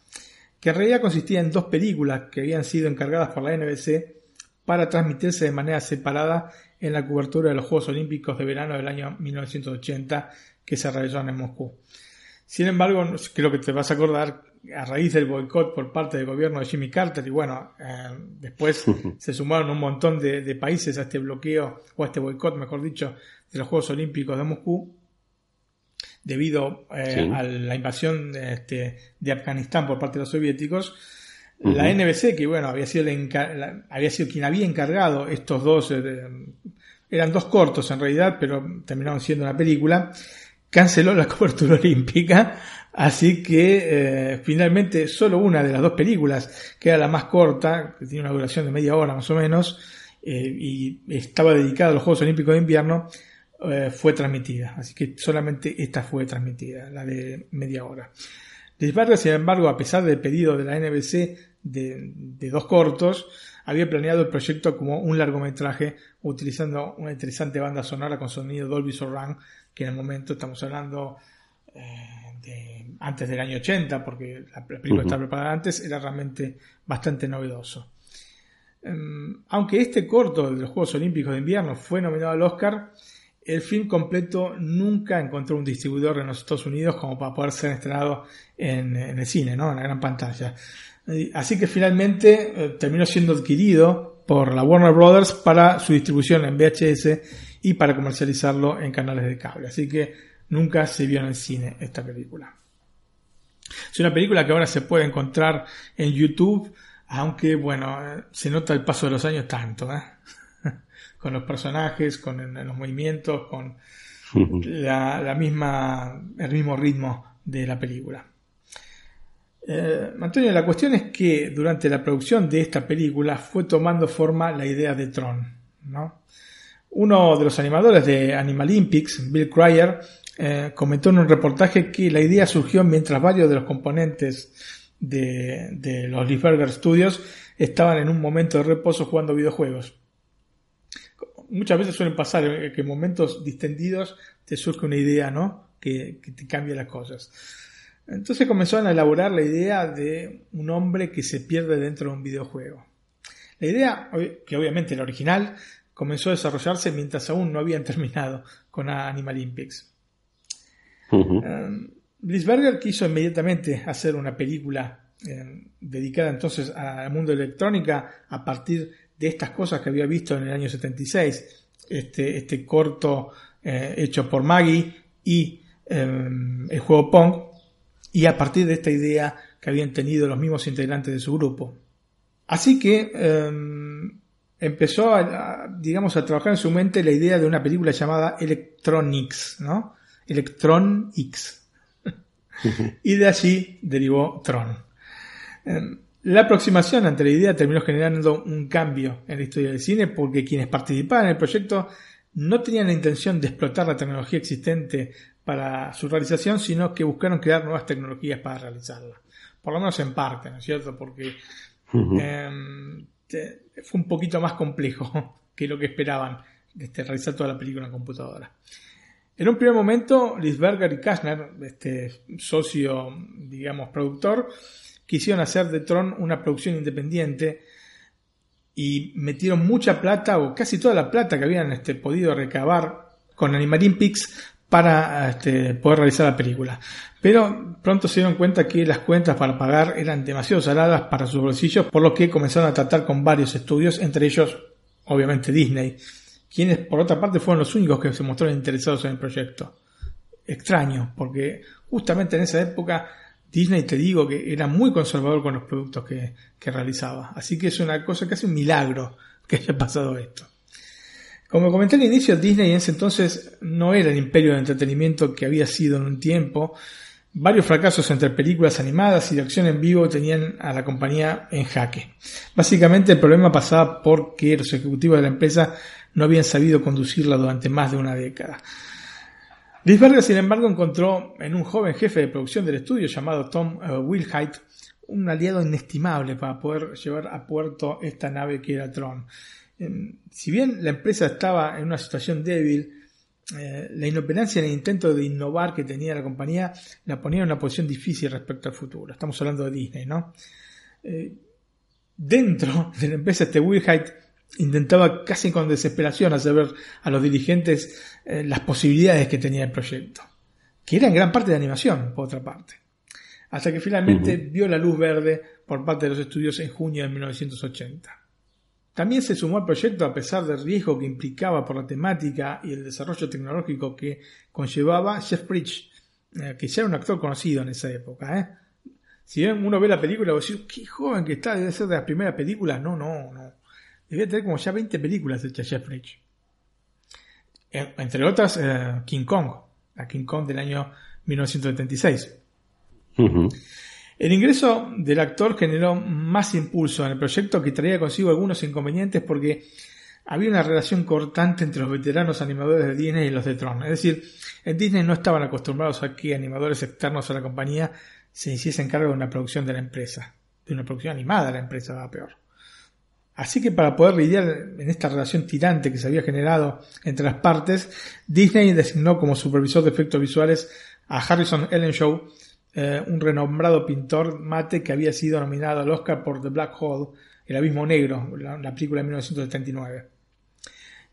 que en realidad consistía en dos películas que habían sido encargadas por la NBC para transmitirse de manera separada en la cobertura de los Juegos Olímpicos de verano del año 1980 que se realizaron en Moscú. Sin embargo, creo que te vas a acordar, a raíz del boicot por parte del gobierno de Jimmy Carter, y bueno, eh, después (laughs) se sumaron un montón de, de países a este bloqueo, o a este boicot, mejor dicho, de los Juegos Olímpicos de Moscú, debido eh, Sí. a la invasión este, de Afganistán por parte de los soviéticos. La NBC, que bueno, había sido, la había sido quien había encargado estos dos, eh, eran dos cortos en realidad, pero terminaron siendo una película, canceló la (laughs) cobertura olímpica, así que eh, finalmente solo una de las dos películas, que era la más corta, que tiene una duración de media hora más o menos, eh, y estaba dedicada a los Juegos Olímpicos de Invierno, eh, fue transmitida. Así que solamente esta fue transmitida, la de media hora. Lisberger, sin embargo, a pesar del pedido de la NBC de, de dos cortos, había planeado el proyecto como un largometraje utilizando una interesante banda sonora con sonido Dolby Surround, que en el momento estamos hablando eh, de antes del año 80, porque la, la película Ujú. estaba preparada antes, era realmente bastante novedoso. Em, aunque este corto de los Juegos Olímpicos de Invierno fue nominado al Oscar, el film completo nunca encontró un distribuidor en los Estados Unidos como para poder ser estrenado en, en el cine, ¿no? en la gran pantalla. Así que finalmente eh, terminó siendo adquirido por la Warner Brothers para su distribución en VHS y para comercializarlo en canales de cable. Así que nunca se vio en el cine esta película. Es una película que ahora se puede encontrar en YouTube, aunque bueno, se nota el paso de los años tanto, ¿eh? (laughs) con los personajes, con los movimientos, con la, la misma, el mismo ritmo de la película. Eh, Antonio, la cuestión es que durante la producción de esta película fue tomando forma la idea de Tron, ¿no? Uno de los animadores de Animal Olympics, Bill Cryer, eh, comentó en un reportaje que la idea surgió mientras varios de los componentes de, de los Lisberger Studios estaban en un momento de reposo jugando videojuegos. Muchas veces suelen pasar eh, que en momentos distendidos te surge una idea, ¿no? Que, que te cambia las cosas. Entonces comenzaron a elaborar la idea de un hombre que se pierde dentro de un videojuego. La idea, que obviamente la original, comenzó a desarrollarse mientras aún no habían (laughs) terminado con Animal Olympics. Lisberger quiso inmediatamente hacer una película eh, dedicada entonces al mundo de electrónica a partir de estas cosas que había visto en el año 76. Este, este corto eh, hecho por Maggie y el juego Pong, y a partir de esta idea que habían tenido los mismos integrantes de su grupo. Así que empezó a, digamos, a trabajar en su mente la idea de una película llamada Electronics, ¿no? Electron X. (laughs) y de allí derivó Tron. Eh, La aproximación ante la idea terminó generando un cambio en la historia del cine porque quienes participaban en el proyecto no tenían la intención de explotar la tecnología existente para su realización, sino que buscaron crear nuevas tecnologías para realizarla. Por lo menos en parte, ¿no es cierto? Porque eh, te- fue un poquito más complejo (laughs) que lo que esperaban este, realizar toda la película en computadora. En un primer momento, Lisberger y Kastner, este socio, digamos, productor, quisieron hacer de Tron una producción independiente y metieron mucha plata, o casi toda la plata que habían este, podido recabar con Animarin Pix para este, poder realizar la película. Pero pronto se dieron cuenta que las cuentas para pagar eran demasiado saladas para sus bolsillos, por lo que comenzaron a tratar con varios estudios, entre ellos, obviamente, Disney, quienes por otra parte fueron los únicos que se mostraron interesados en el proyecto. Extraño, porque justamente en esa época Disney, te digo que era muy conservador con los productos que, que realizaba. Así que es una cosa, casi un milagro que haya pasado esto. Como comenté al inicio, Disney en ese entonces no era el imperio de entretenimiento que había sido en un tiempo. Varios fracasos entre películas animadas y de acción en vivo tenían a la compañía en jaque. Básicamente el problema pasaba porque los ejecutivos de la empresa no habían sabido conducirla durante más de una década. Lisberger, sin embargo, encontró en un joven jefe de producción del estudio llamado Tom eh, Wilhite un aliado inestimable para poder llevar a puerto esta nave que era Tron. Si bien la empresa estaba en una situación débil, eh, la inoperancia en el intento de innovar que tenía la compañía la ponía en una posición difícil respecto al futuro. Estamos hablando de Disney, ¿no? Eh, dentro de la empresa, este Wilhite intentaba casi con desesperación hacer ver a los dirigentes eh, las posibilidades que tenía el proyecto, que era en gran parte de animación, por otra parte. Hasta que finalmente vio la luz verde por parte de los estudios en junio de 1980. También se sumó al proyecto a pesar del riesgo que implicaba por la temática y el desarrollo tecnológico que conllevaba Jeff Bridges, eh, que ya era un actor conocido en esa época. ¿eh? Si bien uno ve la película y dice, qué joven que está, debe ser de las primeras películas. No, no, no. Debía tener como ya 20 películas hechas Jeff Entre otras, eh, King Kong, la King Kong del año 1976. Ujú. El ingreso del actor generó más impulso en el proyecto que traía consigo algunos inconvenientes porque había una relación cortante entre los veteranos animadores de Disney y los de Tron. Es decir, en Disney no estaban acostumbrados a que animadores externos a la compañía se hiciesen cargo de una producción de la empresa, de una producción animada de la empresa, va peor. Así que para poder lidiar en esta relación tirante que se había generado entre las partes, Disney designó como supervisor de efectos visuales a Harrison Ellenshaw, eh, un renombrado pintor mate que había sido nominado al Oscar por The Black Hole, El Abismo Negro, la, la película de 1979.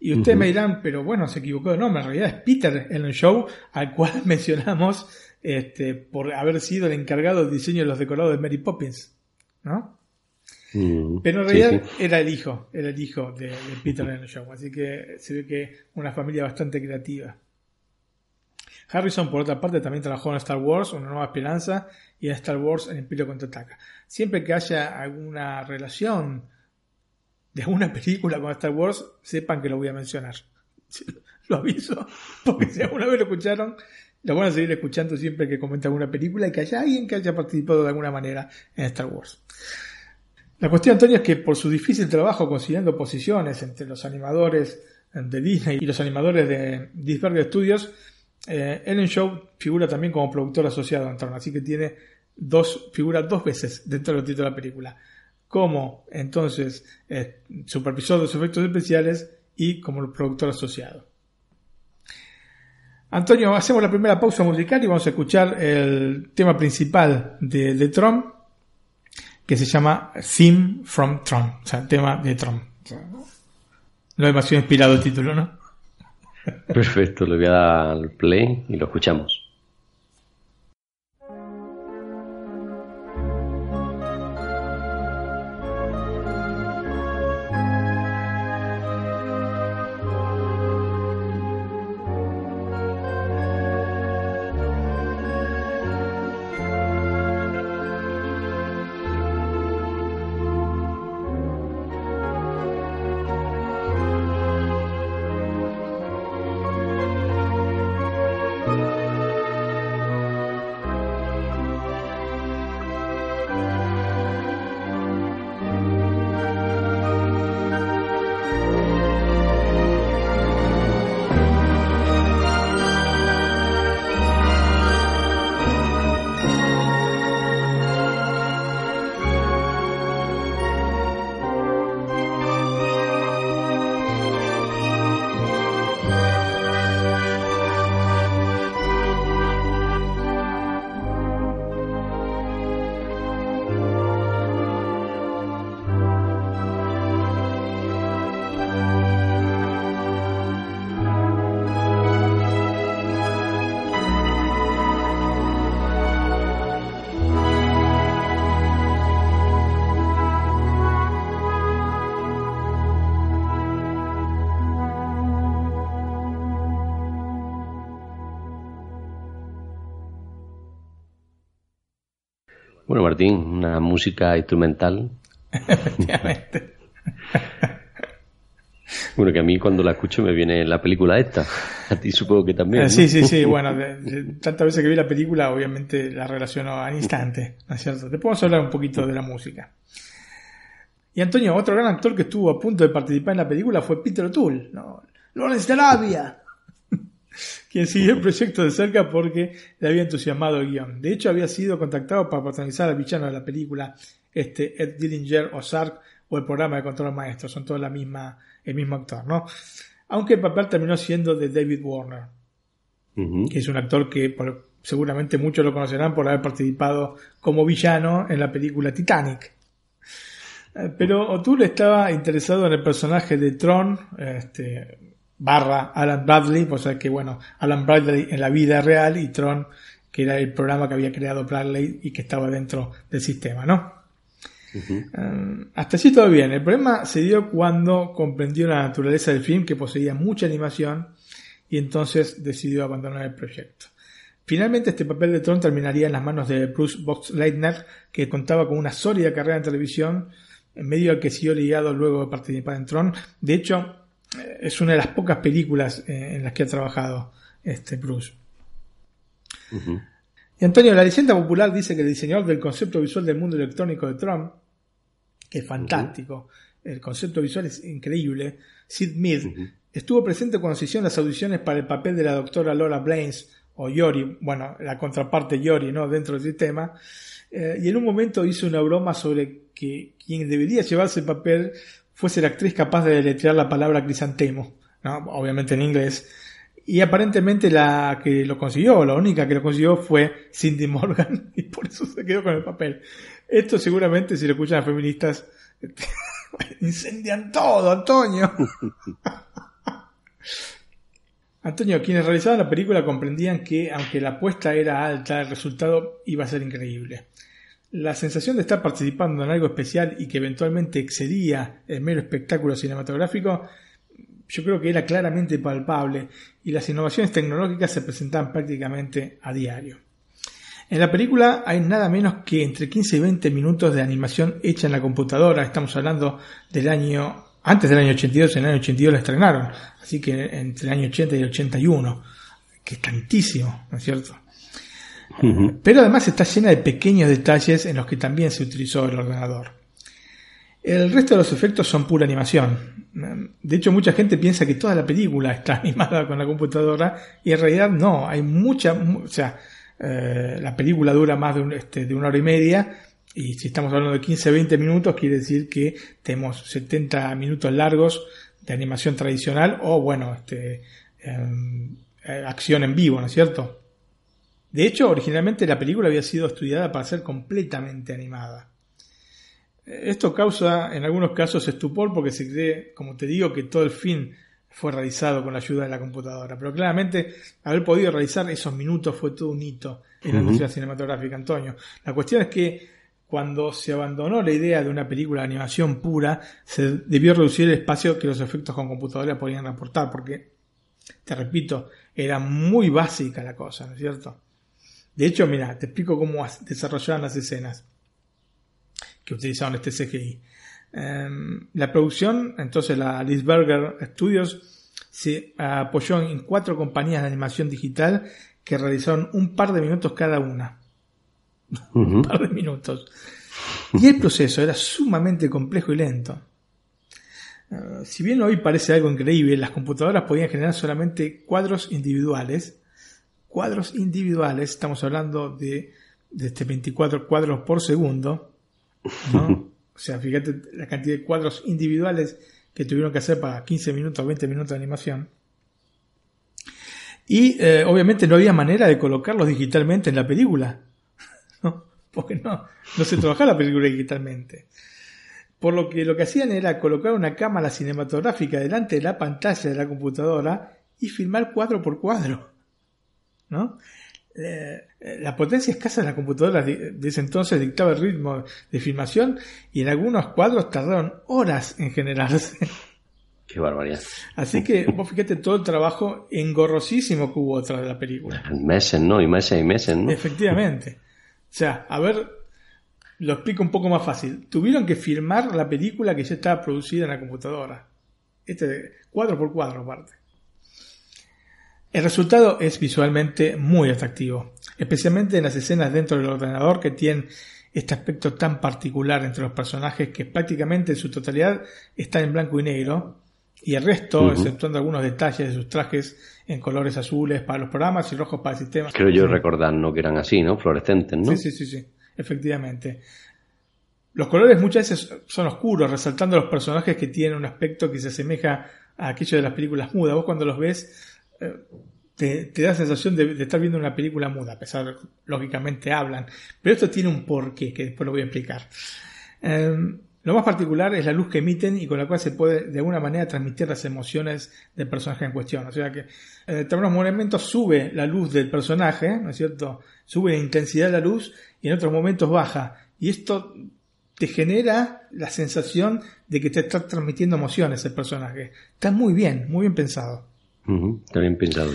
Y ustedes me dirán, pero bueno, se equivocó de nombre, en realidad es Peter Ellenshaw, al cual (laughs) mencionamos este, por haber sido el encargado del diseño de los decorados de Mary Poppins, ¿no? Mm, Pero en realidad sí. era el hijo, era el hijo de, de Peter Ellenshaw, así que se ve que una familia bastante creativa. Harrison, por otra parte, también trabajó en Star Wars, Una Nueva Esperanza, y en Star Wars, El Imperio Contraataca. Siempre que haya alguna relación de alguna película con Star Wars, sepan que lo voy a mencionar. Lo aviso, porque si alguna vez lo escucharon, lo van a seguir escuchando siempre que comente alguna película y que haya alguien que haya participado de alguna manera en Star Wars. La cuestión, Antonio, es que por su difícil trabajo consiguiendo posiciones entre los animadores de Disney y los animadores de Disberger Studios, eh, Ellen Shaw figura también como productor asociado en Tron, así que tiene dos, figura dos veces dentro del título de la película, como entonces eh, supervisor de los efectos especiales y como productor asociado. Antonio, hacemos la primera pausa musical y vamos a escuchar el tema principal de, de Tron, que se llama Theme from Tron, o sea, tema de Tron. No demasiado inspirado el título, ¿no? Perfecto, le voy a dar al play y lo escuchamos. Martín, una música instrumental. (laughs) Efectivamente. (laughs) Bueno, que a mí cuando la escucho me viene la película esta. A ti supongo que también. Eh, ¿no? Sí, sí, sí. (laughs) Bueno, de- de tantas veces que vi la película, obviamente la relaciono al instante, ¿no es cierto? Te podemos hablar un poquito de la música. Y Antonio, otro gran actor que estuvo a punto de participar en la película fue Peter O'Toole, ¿no? Lawrence de Arabia, quien siguió el proyecto de cerca porque le había entusiasmado el guion. De hecho, había sido contactado para protagonizar al villano de la película, este Ed Dillinger o Sark o el programa de control maestro. Son todos la misma, el mismo actor, ¿no? Aunque el papel terminó siendo de David Warner que es un actor que por- seguramente muchos lo conocerán por haber participado como villano en la película Titanic. Eh, Pero O'Toole estaba interesado en el personaje de Tron, este, barra Alan Bradley, pues que bueno, Alan Bradley en la vida real y Tron, que era el programa que había creado Bradley y que estaba dentro del sistema, ¿no? Eh, hasta allí todo bien. El problema se dio cuando comprendió la naturaleza del film, que poseía mucha animación, y entonces decidió abandonar el proyecto. Finalmente este papel de Tron terminaría en las manos de Bruce Boxleitner, que contaba con una sólida carrera en televisión, en medio al que siguió ligado luego de participar en Tron. De hecho, es una de las pocas películas eh, en las que ha trabajado este Bruce. Y Antonio, la leyenda popular dice que el diseñador del concepto visual del mundo electrónico de Tron, que es fantástico, el concepto visual es increíble, Sid Mead, estuvo presente cuando se hicieron las audiciones para el papel de la doctora Laura Blaines, o Yori, bueno, la contraparte Yori, ¿no? Dentro del sistema, eh, y en un momento hizo una broma sobre que quien debería llevarse el papel fuese la actriz capaz de deletrear la palabra crisantemo, obviamente en inglés, y aparentemente la que lo consiguió, la única que lo consiguió fue Cindy Morgan, (laughs) y por eso se quedó con el papel. Esto seguramente, si lo escuchan las feministas, (laughs) incendian todo, Antonio. (laughs) Antonio, quienes realizaban la película comprendían que, aunque la apuesta era alta, el resultado iba a ser increíble. La sensación de estar participando en algo especial y que eventualmente excedía el mero espectáculo cinematográfico, yo creo que era claramente palpable y las innovaciones tecnológicas se presentaban prácticamente a diario. En la película hay nada menos que entre 15 y 20 minutos de animación hecha en la computadora. Estamos hablando del año, antes del año 82, en el año 82 la estrenaron. Así que entre el año 80 y el 81. Que es tantísimo, ¿no es cierto? Pero además está llena de pequeños detalles en los que también se utilizó el ordenador. El resto de los efectos son pura animación. De hecho, mucha gente piensa que toda la película está (laughs) animada con la computadora y en realidad no. Hay mucha, mu- o sea, eh, la película dura más de, un- este, una hora y media y si estamos hablando de 15-20 minutos quiere decir que tenemos 70 minutos largos de animación tradicional o bueno, este, em, eh, acción en vivo, ¿no es cierto? De hecho, originalmente la película había sido estudiada para ser completamente animada. Esto causa en algunos casos estupor porque se cree, como te digo, que todo el film fue realizado con la ayuda de la computadora. Pero claramente haber podido realizar esos minutos fue todo un hito en la industria cinematográfica, Antonio. La cuestión es que cuando se abandonó la idea de una película de animación pura, se debió reducir el espacio que los efectos con computadora podían aportar, porque, te repito, era muy básica la cosa, ¿no es cierto? De hecho, mira, te explico cómo desarrollaban las escenas que utilizaron este CGI. Em, la producción, entonces la Lisberger Studios, se apoyó en cuatro compañías de animación digital que realizaron un par de minutos cada una. (laughs) un par de minutos. Y el proceso era sumamente complejo y lento. Eh, si bien hoy parece algo increíble, las computadoras podían generar solamente cuadros individuales. Cuadros individuales, estamos hablando de, de este 24 cuadros por segundo. ¿no? (laughs) O sea, fíjate la cantidad de cuadros individuales que tuvieron que hacer para 15 minutos, 20 minutos de animación. Y eh, obviamente no había manera de colocarlos digitalmente en la película. (laughs) ¿no? Porque no, no se trabajaba la película digitalmente. Por lo que lo que hacían era colocar una cámara cinematográfica delante de la pantalla de la computadora y filmar cuadro por cuadro. ¿No? Eh, la potencia escasa de la computadora de, ese entonces dictaba el ritmo de filmación y en algunos cuadros tardaron horas en generarse. Qué barbaridad. Así que vos fíjate todo el trabajo engorrosísimo que hubo detrás de la película. Meses, ¿no? Y meses y meses, ¿no? Efectivamente. O sea, haber Lo explico un poco más fácil. Tuvieron que filmar la película que ya estaba producida en la computadora. Este cuadro por cuadro aparte. El resultado es visualmente muy atractivo, especialmente en las escenas dentro del ordenador que tienen este aspecto tan particular entre los personajes que prácticamente en su totalidad están en blanco y negro y el resto, exceptuando algunos detalles de sus trajes en colores azules para los programas y rojos para el sistema. Creo yo recordar, ¿no? Que eran así, ¿no? Fluorescentes, ¿no? Sí, sí, sí, sí, efectivamente. Los colores muchas veces son oscuros, resaltando los personajes que tienen un aspecto que se asemeja a aquello de las películas mudas. Vos cuando los ves te, da la sensación de, estar viendo una película muda, a pesar de lógicamente hablan. Pero esto tiene un porqué, que después lo voy a explicar. Eh, lo más particular es la luz que emiten y con la cual se puede de alguna manera transmitir las emociones del personaje en cuestión. O sea que en determinados momentos sube la luz del personaje, ¿no es cierto? Sube la intensidad de la luz y en otros momentos baja. Y esto te genera la sensación de que te está transmitiendo emociones el personaje. Está muy bien, muy bien pensado.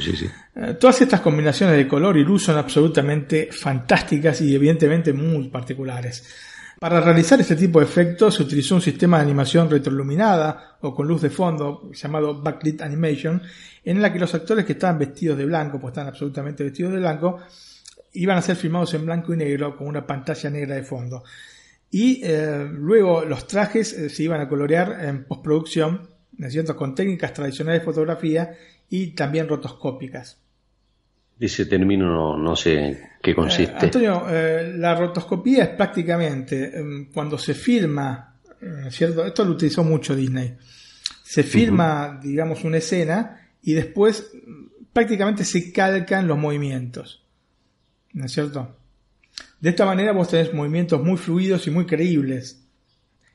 Sí, sí. Eh, Todas estas combinaciones de color y luz son absolutamente fantásticas y evidentemente muy particulares. Para realizar este tipo de efectos se utilizó un sistema de animación retroiluminada o con luz de fondo llamado backlit animation, en la que los actores que estaban vestidos de blanco, pues están absolutamente vestidos de blanco, iban a ser filmados en blanco y negro con una pantalla negra de fondo. Y eh, luego los trajes eh, se iban a colorear en postproducción, ¿no cierto? con técnicas tradicionales de fotografía y también rotoscópicas. Ese término no, no sé qué Eh, consiste. Antonio, eh, la rotoscopía es prácticamente em, cuando se filma, eh, ¿cierto? Esto lo utilizó mucho Disney. Se filma, digamos, una escena y después mm, prácticamente se calcan los movimientos. ¿No es cierto? De esta manera vos tenés movimientos muy fluidos y muy creíbles.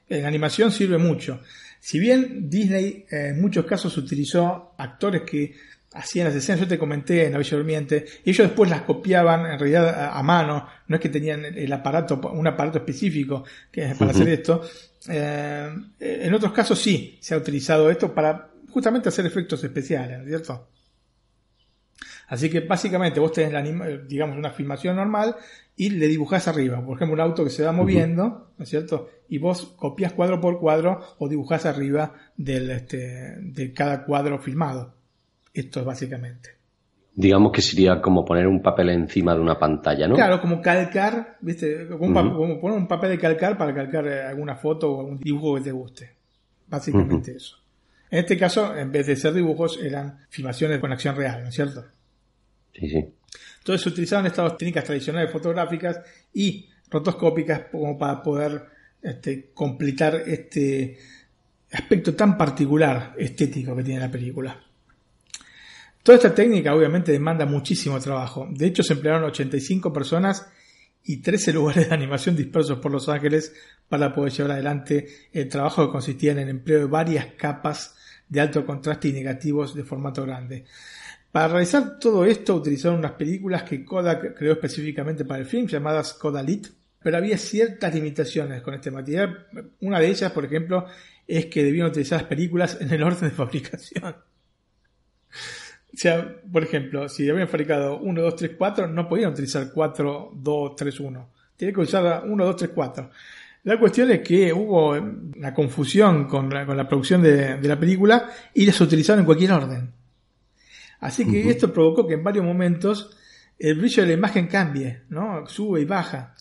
En animación sirve mucho. Si bien Disney eh, en muchos casos utilizó actores que hacían las escenas, yo te comenté en La Bella Durmiente, y ellos después las copiaban en realidad a, a mano, no es que tenían el aparato, un aparato específico que para hacer esto. Eh, en otros casos sí se ha utilizado esto para justamente hacer efectos especiales, ¿no es cierto? Así que básicamente vos tenés la anima- eh, digamos una filmación normal y le dibujás arriba, por ejemplo un auto que se va moviendo, ¿no es cierto? Y vos copias cuadro por cuadro o dibujás arriba del, este, de cada cuadro filmado. Esto es básicamente. Digamos que sería como poner un papel encima de una pantalla, ¿no? Claro, como calcar, ¿viste? Como, poner un papel de calcar para calcar eh, alguna foto o algún dibujo que te guste. Básicamente eso. En este caso, en vez de ser dibujos, eran filmaciones con acción real, ¿no es cierto? Entonces se utilizaban estas técnicas tradicionales fotográficas y rotoscópicas como para poder este, completar este aspecto tan particular estético que tiene la película. Toda esta técnica obviamente demanda muchísimo trabajo. De hecho se emplearon 85 personas y 13 lugares de animación dispersos por Los Ángeles para poder llevar adelante el trabajo que consistía en el empleo de varias capas de alto contraste y negativos de formato grande. Para realizar todo esto utilizaron unas películas que Kodak creó específicamente para el film llamadas Kodalit, pero había ciertas limitaciones con este material. Una de ellas, por ejemplo, es que debían utilizar las películas en el orden de fabricación. O sea, por ejemplo, si habían fabricado 1, 2, 3, 4, no podían utilizar 4, 2, 3, 1. Tienen que usar 1, 2, 3, 4. La cuestión es que hubo una confusión con la, con la producción de, de la película y las utilizaron en cualquier orden. Así que esto provocó que en varios momentos el brillo de la imagen cambie, ¿no? Sube y baja.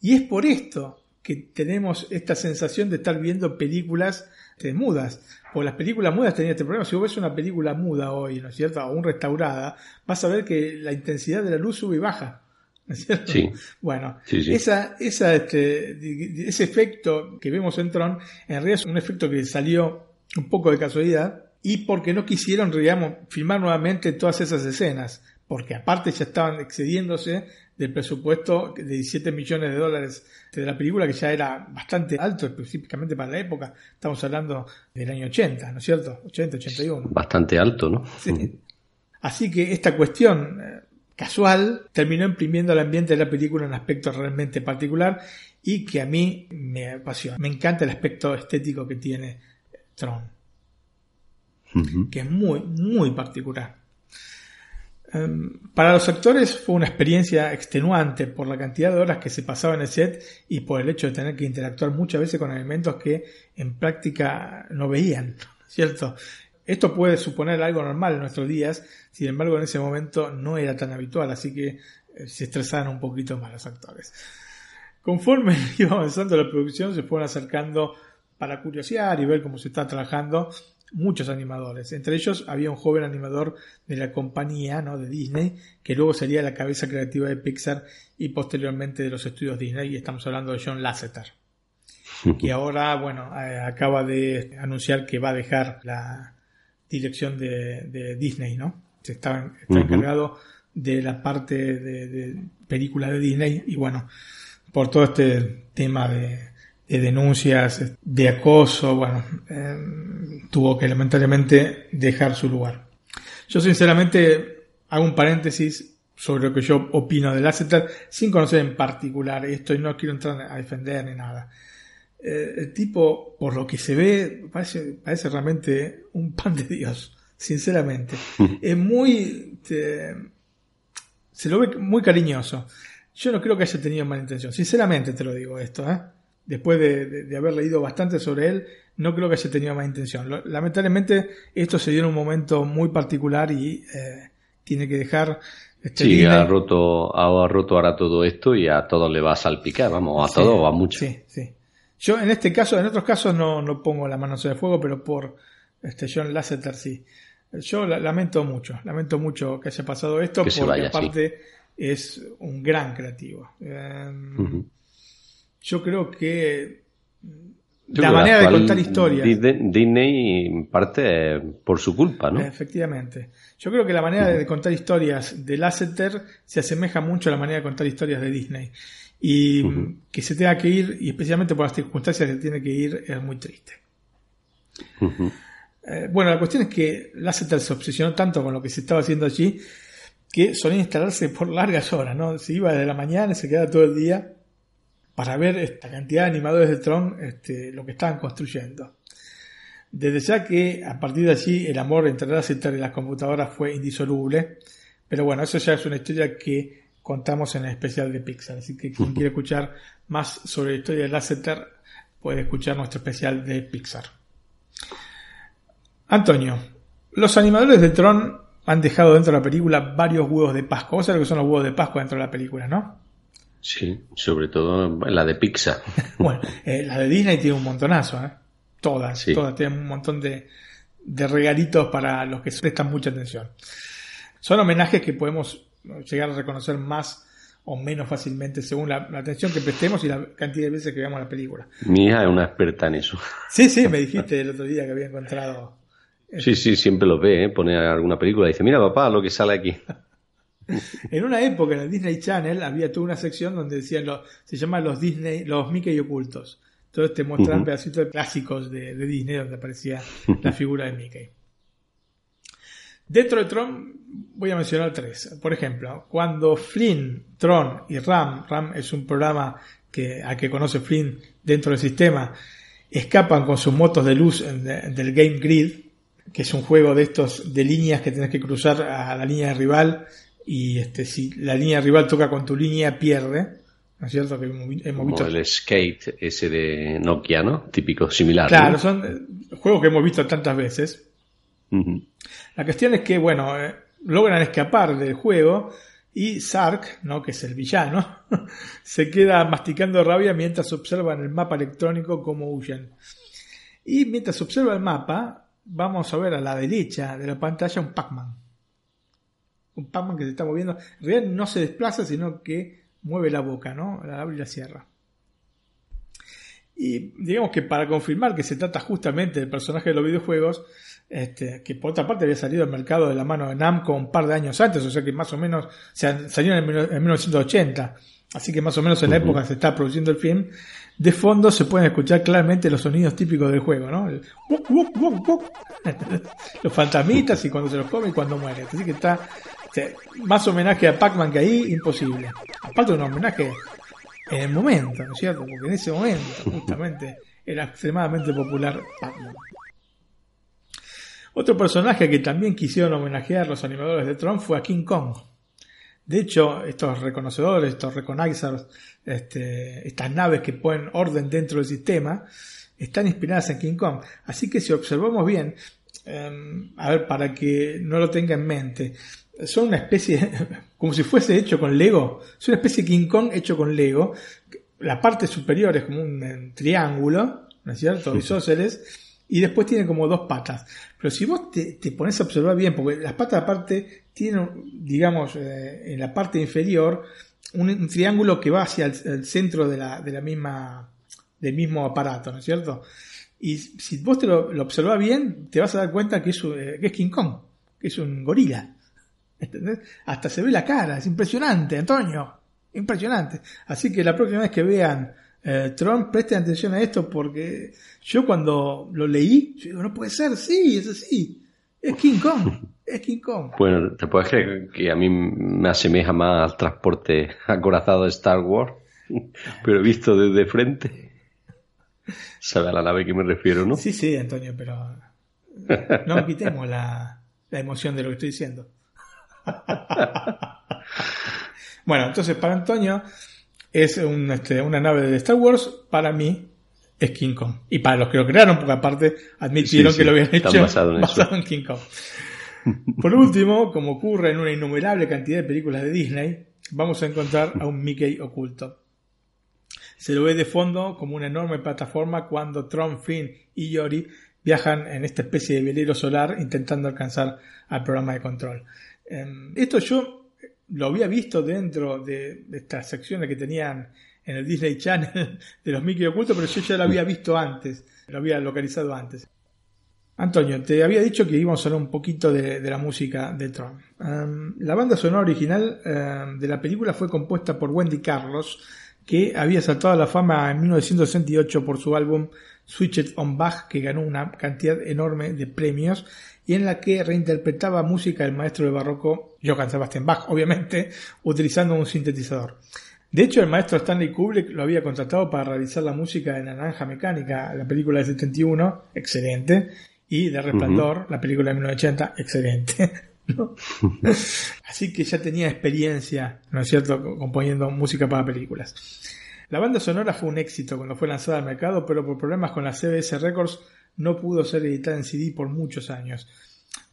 Y es por esto que tenemos esta sensación de estar viendo películas eh, mudas. Porque las películas mudas tenían este problema. Si vos ves una película muda hoy, ¿no es cierto? O un restaurada, vas a ver que la intensidad de la luz sube y baja. ¿No es cierto? Sí. Bueno, Sí, sí. Esa, esa, este, ese efecto que vemos en Tron, en realidad es un efecto que salió un poco de casualidad y porque no quisieron, digamos, filmar nuevamente todas esas escenas, porque aparte ya estaban excediéndose del presupuesto de 17 millones de dólares de la película, que ya era bastante alto, específicamente para la época. Estamos hablando del año 80, ¿no es cierto? 80, 81. Bastante alto, ¿no? Sí. Así que esta cuestión eh, casual terminó imprimiendo al ambiente de la película un aspecto realmente particular y que a mí me apasiona. Me encanta el aspecto estético que tiene Tron, Que es muy, muy particular. Em, Para los actores fue una experiencia extenuante por la cantidad de horas que se pasaba en el set y por el hecho de tener que interactuar muchas veces con elementos que en práctica no veían, ¿cierto? Esto puede suponer algo normal en nuestros días, sin embargo en ese momento no era tan habitual, así que eh, se estresaban un poquito más los actores. Conforme (laughs) iba avanzando la producción, se fueron acercando para curiosear y ver cómo se está trabajando muchos animadores. Entre ellos había un joven animador de la compañía ¿no? de Disney, que luego sería la cabeza creativa de Pixar y posteriormente de los estudios Disney, y estamos hablando de John Lasseter, (laughs) que ahora, bueno, eh, acaba de anunciar que va a dejar la dirección de, de Disney, ¿no? Se está, está encargado de la parte de, de películas de Disney y bueno, por todo este tema de, de denuncias, de acoso, bueno, eh, tuvo que lamentablemente dejar su lugar. Yo sinceramente hago un paréntesis sobre lo que yo opino de Lasseter sin conocer en particular esto y no quiero entrar a defender ni nada. Eh, el tipo, por lo que se ve, parece, parece realmente un pan de Dios, sinceramente. (laughs) es muy... eh, se lo ve muy cariñoso. Yo no creo que haya tenido mala intención. Sinceramente te lo digo esto, ¿eh? Después de, de- de haber leído bastante sobre él, no creo que haya tenido mala intención. Lo- Lamentablemente, esto se dio en un momento muy particular y eh, tiene que dejar. Este, Sí, ha roto, ha roto ahora todo esto y a todos le va a salpicar, vamos, a Sí, todos o a muchos. Sí, sí. Yo en este caso, en otros casos no, no pongo la mano sobre el fuego, pero por este John Lasseter sí. Yo la- lamento mucho, lamento mucho que haya pasado esto, Que porque vaya, sí. aparte es un gran creativo. Eh, Ujú. Yo creo que la manera de contar historias. Disney, parte por su culpa, ¿no? Efectivamente. Yo creo que la manera de contar historias de Lasseter se asemeja mucho a la manera de contar historias de Disney. Y que se tenga que ir, y especialmente por las circunstancias que tiene que ir, es muy triste. Eh, bueno, la cuestión es que Lasseter se obsesionó tanto con lo que se estaba haciendo allí que solía instalarse por largas horas, ¿no? Se iba de la mañana y se quedaba todo el día para ver esta cantidad de animadores de Tron, este, lo que estaban construyendo. Desde ya que a partir de allí el amor entre Lasseter y las computadoras fue indisoluble, pero bueno, eso ya es una historia que contamos en el especial de Pixar, así que quien (laughs) quiere escuchar más sobre la historia de Lasseter puede escuchar nuestro especial de Pixar. Antonio, los animadores de Tron han dejado dentro de la película varios huevos de Pascua. Vos sabés lo que son los huevos de Pascua dentro de la película, ¿no? Sí, sobre todo la de Pixar. (laughs) Bueno, eh, la de Disney tiene un montonazo, ¿eh? Todas, Sí. todas tienen un montón de, de regalitos para los que prestan mucha atención. Son homenajes que podemos llegar a reconocer más o menos fácilmente según la, la atención que prestemos y la cantidad de veces que veamos la película. Mi hija es una experta en eso. (laughs) Sí, sí, me dijiste el otro día que había encontrado. Sí, sí, siempre lo ve, ¿eh? pone alguna película y dice, mira papá, lo que sale aquí. (laughs) En una época en el Disney Channel había toda una sección donde decían se llama los Disney, los Mickey ocultos. Entonces te mostraban Ujú. pedacitos de clásicos de, de Disney donde aparecía la (laughs) figura de Mickey. Dentro de Tron voy a mencionar tres. Por ejemplo, cuando Flynn, Tron y Ram, Ram es un programa que, al que conoce Flynn dentro del sistema, escapan con sus motos de luz de- del Game Grid, que es un juego de estos de líneas que tenés que cruzar a la línea de rival y este si la línea rival toca con tu línea pierde, ¿no es cierto? Que hemos, Como visto el skate ese de Nokia, ¿no? Típico, similar. Claro, ¿no? son eh, juegos que hemos visto tantas veces. La cuestión es que, bueno, eh, logran escapar del juego y Sark, ¿no? que es el villano, (laughs) se queda masticando rabia mientras observa en el mapa electrónico cómo huyen. Y mientras observa el mapa, vamos a ver a la derecha de la pantalla un Pac-Man. Un Pac-Man que se está moviendo. En realidad no se desplaza, sino que mueve la boca, ¿no? La abre y la cierra. Y digamos que para confirmar que se trata justamente del personaje de los videojuegos, este, que por otra parte había salido al mercado de la mano de Namco un par de años antes, o sea que más o menos, o sea, salió en, el- en 1980, así que más o menos en la época se está produciendo el film. De fondo se pueden escuchar claramente los sonidos típicos del juego, ¿no? El (laughs) los fantasmitas y cuando se los come y cuando muere. Así que está sea, más homenaje a Pac-Man que ahí, imposible. Aparte un homenaje en el momento, ¿no es cierto? Porque en ese momento, (laughs) justamente, era extremadamente popular Pac-Man. Otro personaje que también quisieron homenajear los animadores de Tron fue a King Kong. De hecho, estos reconocedores, estos recognizers, este, estas naves que ponen orden dentro del sistema, están inspiradas en King Kong. Así que si observamos bien, em, a ver, para que no lo tenga en mente, son una especie, (laughs) como si fuese hecho con Lego, es una especie de King Kong hecho con Lego. La parte superior es como un, triángulo, ¿no es cierto? Isósceles, y después tiene como dos patas. Pero si vos te, te pones a observar bien, porque las patas aparte tienen, digamos, eh, en la parte inferior, un, un triángulo que va hacia el, el centro de la, de la misma, del mismo aparato, ¿no es cierto? Y si vos te lo, lo observás bien, te vas a dar cuenta que es, eh, que es King Kong, que es un gorila. ¿Entendés? Hasta se ve la cara, es impresionante, Antonio. Impresionante. Así que la próxima vez que vean eh, Tron, presten atención a esto porque yo cuando lo leí, yo digo, no puede ser, sí, es así. Es King Kong, (laughs) es King Kong. Bueno, ¿te puedes creer que a mí me asemeja más al transporte (laughs) acorazado de Star Wars? (laughs) Pero visto desde frente. ¿Sabe a la nave que me refiero, no? Sí, sí, Antonio, pero no quitemos la, la emoción de lo que estoy diciendo. (laughs) bueno, entonces para Antonio es un, este, una nave de Star Wars, para mí es King Kong. Y para los que lo crearon, porque aparte admitieron Sí, sí, que lo habían hecho (laughs) basado en basado en King Kong. Por último, como ocurre en una innumerable cantidad de películas de Disney, vamos a encontrar a un Mickey oculto. Se lo ve de fondo como una enorme plataforma cuando Tron, Finn y Yori viajan en esta especie de velero solar intentando alcanzar al programa de control. Em, esto yo lo había visto dentro de, estas secciones que tenían en el Disney Channel (laughs) de los Mickey ocultos, pero yo ya lo había visto antes, lo había localizado antes. Antonio, te había dicho que íbamos a hablar un poquito de, de la música de Tron. Em, la banda sonora original em, de la película fue compuesta por Wendy Carlos, que había saltado a la fama en 1968 por su álbum Switched on Bach, que ganó una cantidad enorme de premios y en la que reinterpretaba música del maestro de barroco Johann Sebastian Bach, obviamente, utilizando un sintetizador. De hecho, el maestro Stanley Kubrick lo había contratado para realizar la música de Naranja Mecánica, la película de 71, excelente, y de Resplandor, la película de 1980, excelente. (laughs) ¿no? (laughs) Así que ya tenía experiencia, ¿no es cierto?, componiendo música para películas. La banda sonora fue un éxito cuando fue lanzada al mercado, pero por problemas con la CBS Records no pudo ser editada en CD por muchos años.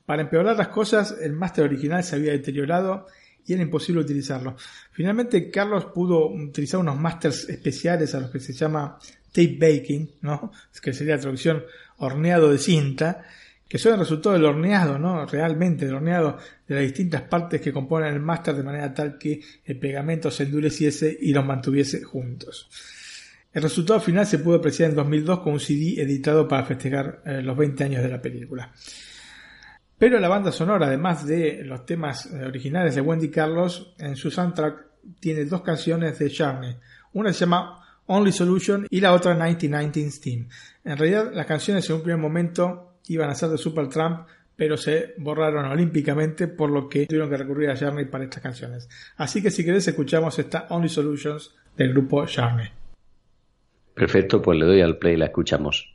Para empeorar las cosas, el máster original se había deteriorado y era imposible utilizarlo. Finalmente, Carlos pudo utilizar unos másters especiales a los que se llama tape baking, ¿no? que sería la traducción horneado de cinta, que son el resultado del horneado, ¿no? Realmente del horneado de las distintas partes que componen el máster de manera tal que el pegamento se endureciese y los mantuviese juntos. El resultado final se pudo apreciar en 2002 con un CD editado para festejar eh, los 20 años de la película. Pero la banda sonora, además de los temas eh, originales de Wendy Carlos, en su soundtrack tiene dos canciones de Charney. Una se llama Only Solution y la otra 1919 Steam. En realidad las canciones en un primer momento iban a ser de Supertramp, pero se borraron olímpicamente, por lo que tuvieron que recurrir a Journey para estas canciones. Así que si querés escuchamos esta Only Solutions del grupo Journey. Perfecto, pues le doy al play y la escuchamos.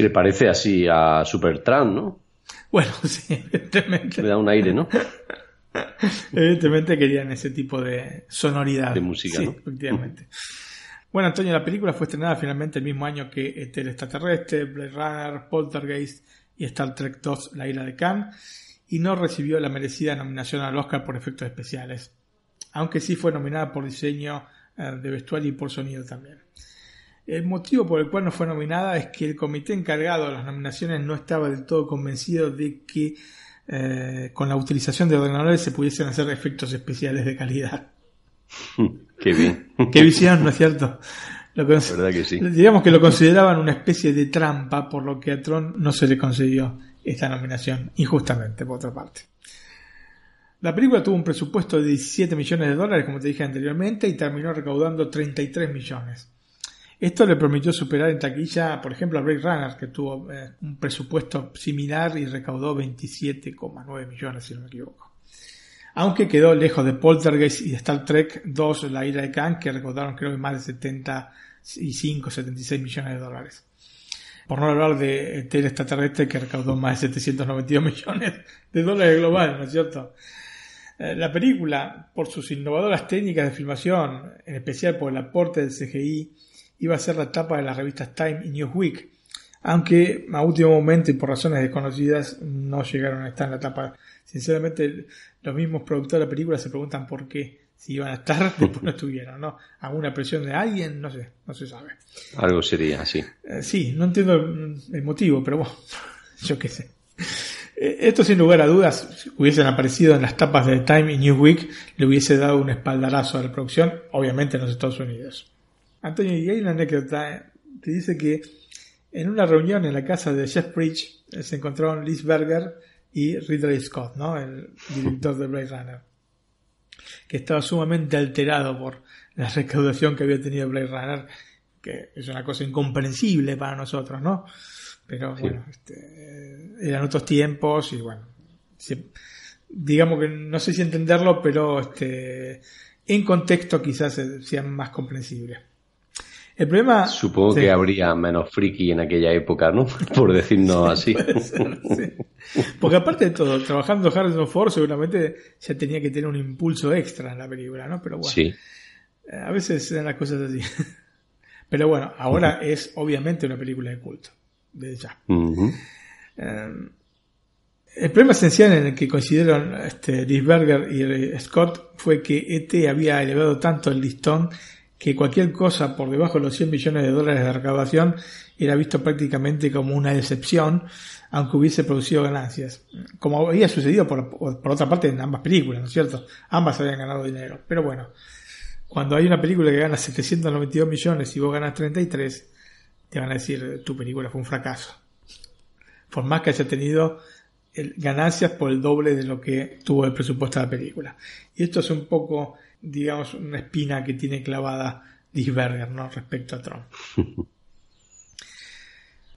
Si le parece así a Supertramp, ¿no? Bueno, (laughs) sí, evidentemente. Le da un aire, ¿no? (laughs) Evidentemente querían ese tipo de sonoridad. De música, Sí, ¿no? efectivamente. (laughs) Bueno, Antonio, la película fue estrenada finalmente el mismo año que este, El extraterrestre, Blade Runner, Poltergeist y Star Trek 2, La ira de Khan, y no recibió la merecida nominación al Oscar por efectos especiales, aunque sí fue nominada por diseño eh, de vestuario y por sonido también. El motivo por el cual no fue nominada es que el comité encargado de las nominaciones no estaba del todo convencido de que eh, con la utilización de ordenadores se pudiesen hacer efectos especiales de calidad. (laughs) Qué bien. (laughs) Qué visión, ¿no es cierto? Lo que- verdad que sí. Digamos que lo consideraban una especie de trampa, por lo que a Tron no se le concedió esta nominación, injustamente, por otra parte. La película tuvo un presupuesto de 17 millones de dólares, como te dije anteriormente, y terminó recaudando 33 millones. Esto le permitió superar en taquilla, por ejemplo, a Blade Runner, que tuvo eh, un presupuesto similar y recaudó 27,9 millones, si no me equivoco. Aunque quedó lejos de Poltergeist y Star Trek 2, La ira de Khan, que recaudaron creo que más de 75, 76 millones de dólares. Por no hablar de Tele extraterrestre, que recaudó más de 792 (laughs) millones de dólares globales, ¿no es cierto? Eh, La película, por sus innovadoras técnicas de filmación, en especial por el aporte del CGI, iba a ser la tapa de las revistas Time y Newsweek, aunque a último momento y por razones desconocidas no llegaron a estar en la tapa. Sinceramente, los mismos productores de la película se preguntan por qué, si iban a estar, (laughs) después no estuvieron, ¿no? ¿Alguna presión de alguien? No sé, no se sabe. Algo sería así. Eh, sí, no entiendo el, el motivo, pero bueno, (laughs) yo qué sé. Eh, Esto sin lugar a dudas, si hubiesen aparecido en las tapas de Time y Newsweek, le hubiese dado un espaldarazo a la producción, obviamente en los Estados Unidos. Antonio, y hay una anécdota que dice que en una reunión en la casa de Jeff Bridge eh, se encontraron Liz Berger y Ridley Scott, ¿no? el director de Blade Runner, que estaba sumamente alterado por la recaudación que había tenido Blade Runner, que es una cosa incomprensible para nosotros, ¿no? Pero Sí. bueno, este, eran otros tiempos y bueno, se- digamos que no sé si entenderlo, pero este, en contexto quizás sean más comprensibles. El problema... Supongo Sí. que habría menos friki en aquella época, ¿no? (laughs) Por decirnos así. Puede ser, sí. Porque aparte de todo, trabajando Harrison Ford seguramente ya tenía que tener un impulso extra en la película, ¿no? Pero bueno, Sí. eh, a veces eran las cosas así. (laughs) Pero bueno, ahora es obviamente una película de culto, desde ya. Eh, el problema esencial en el que coincidieron este, Liz Berger y Scott fue que ET había elevado tanto el listón que cualquier cosa por debajo de los 100 millones de dólares de recaudación era visto prácticamente como una decepción, aunque hubiese producido ganancias. Como había sucedido por, por otra parte en ambas películas, ¿no es cierto? Ambas habían ganado dinero. Pero bueno, cuando hay una película que gana 792 millones y vos ganas 33, te van a decir tu película fue un fracaso. Por más que haya tenido ganancias por el doble de lo que tuvo el presupuesto de la película. Y esto es un poco, digamos, una espina que tiene clavada Liz Berger, ¿no? Respecto a Tron. (laughs)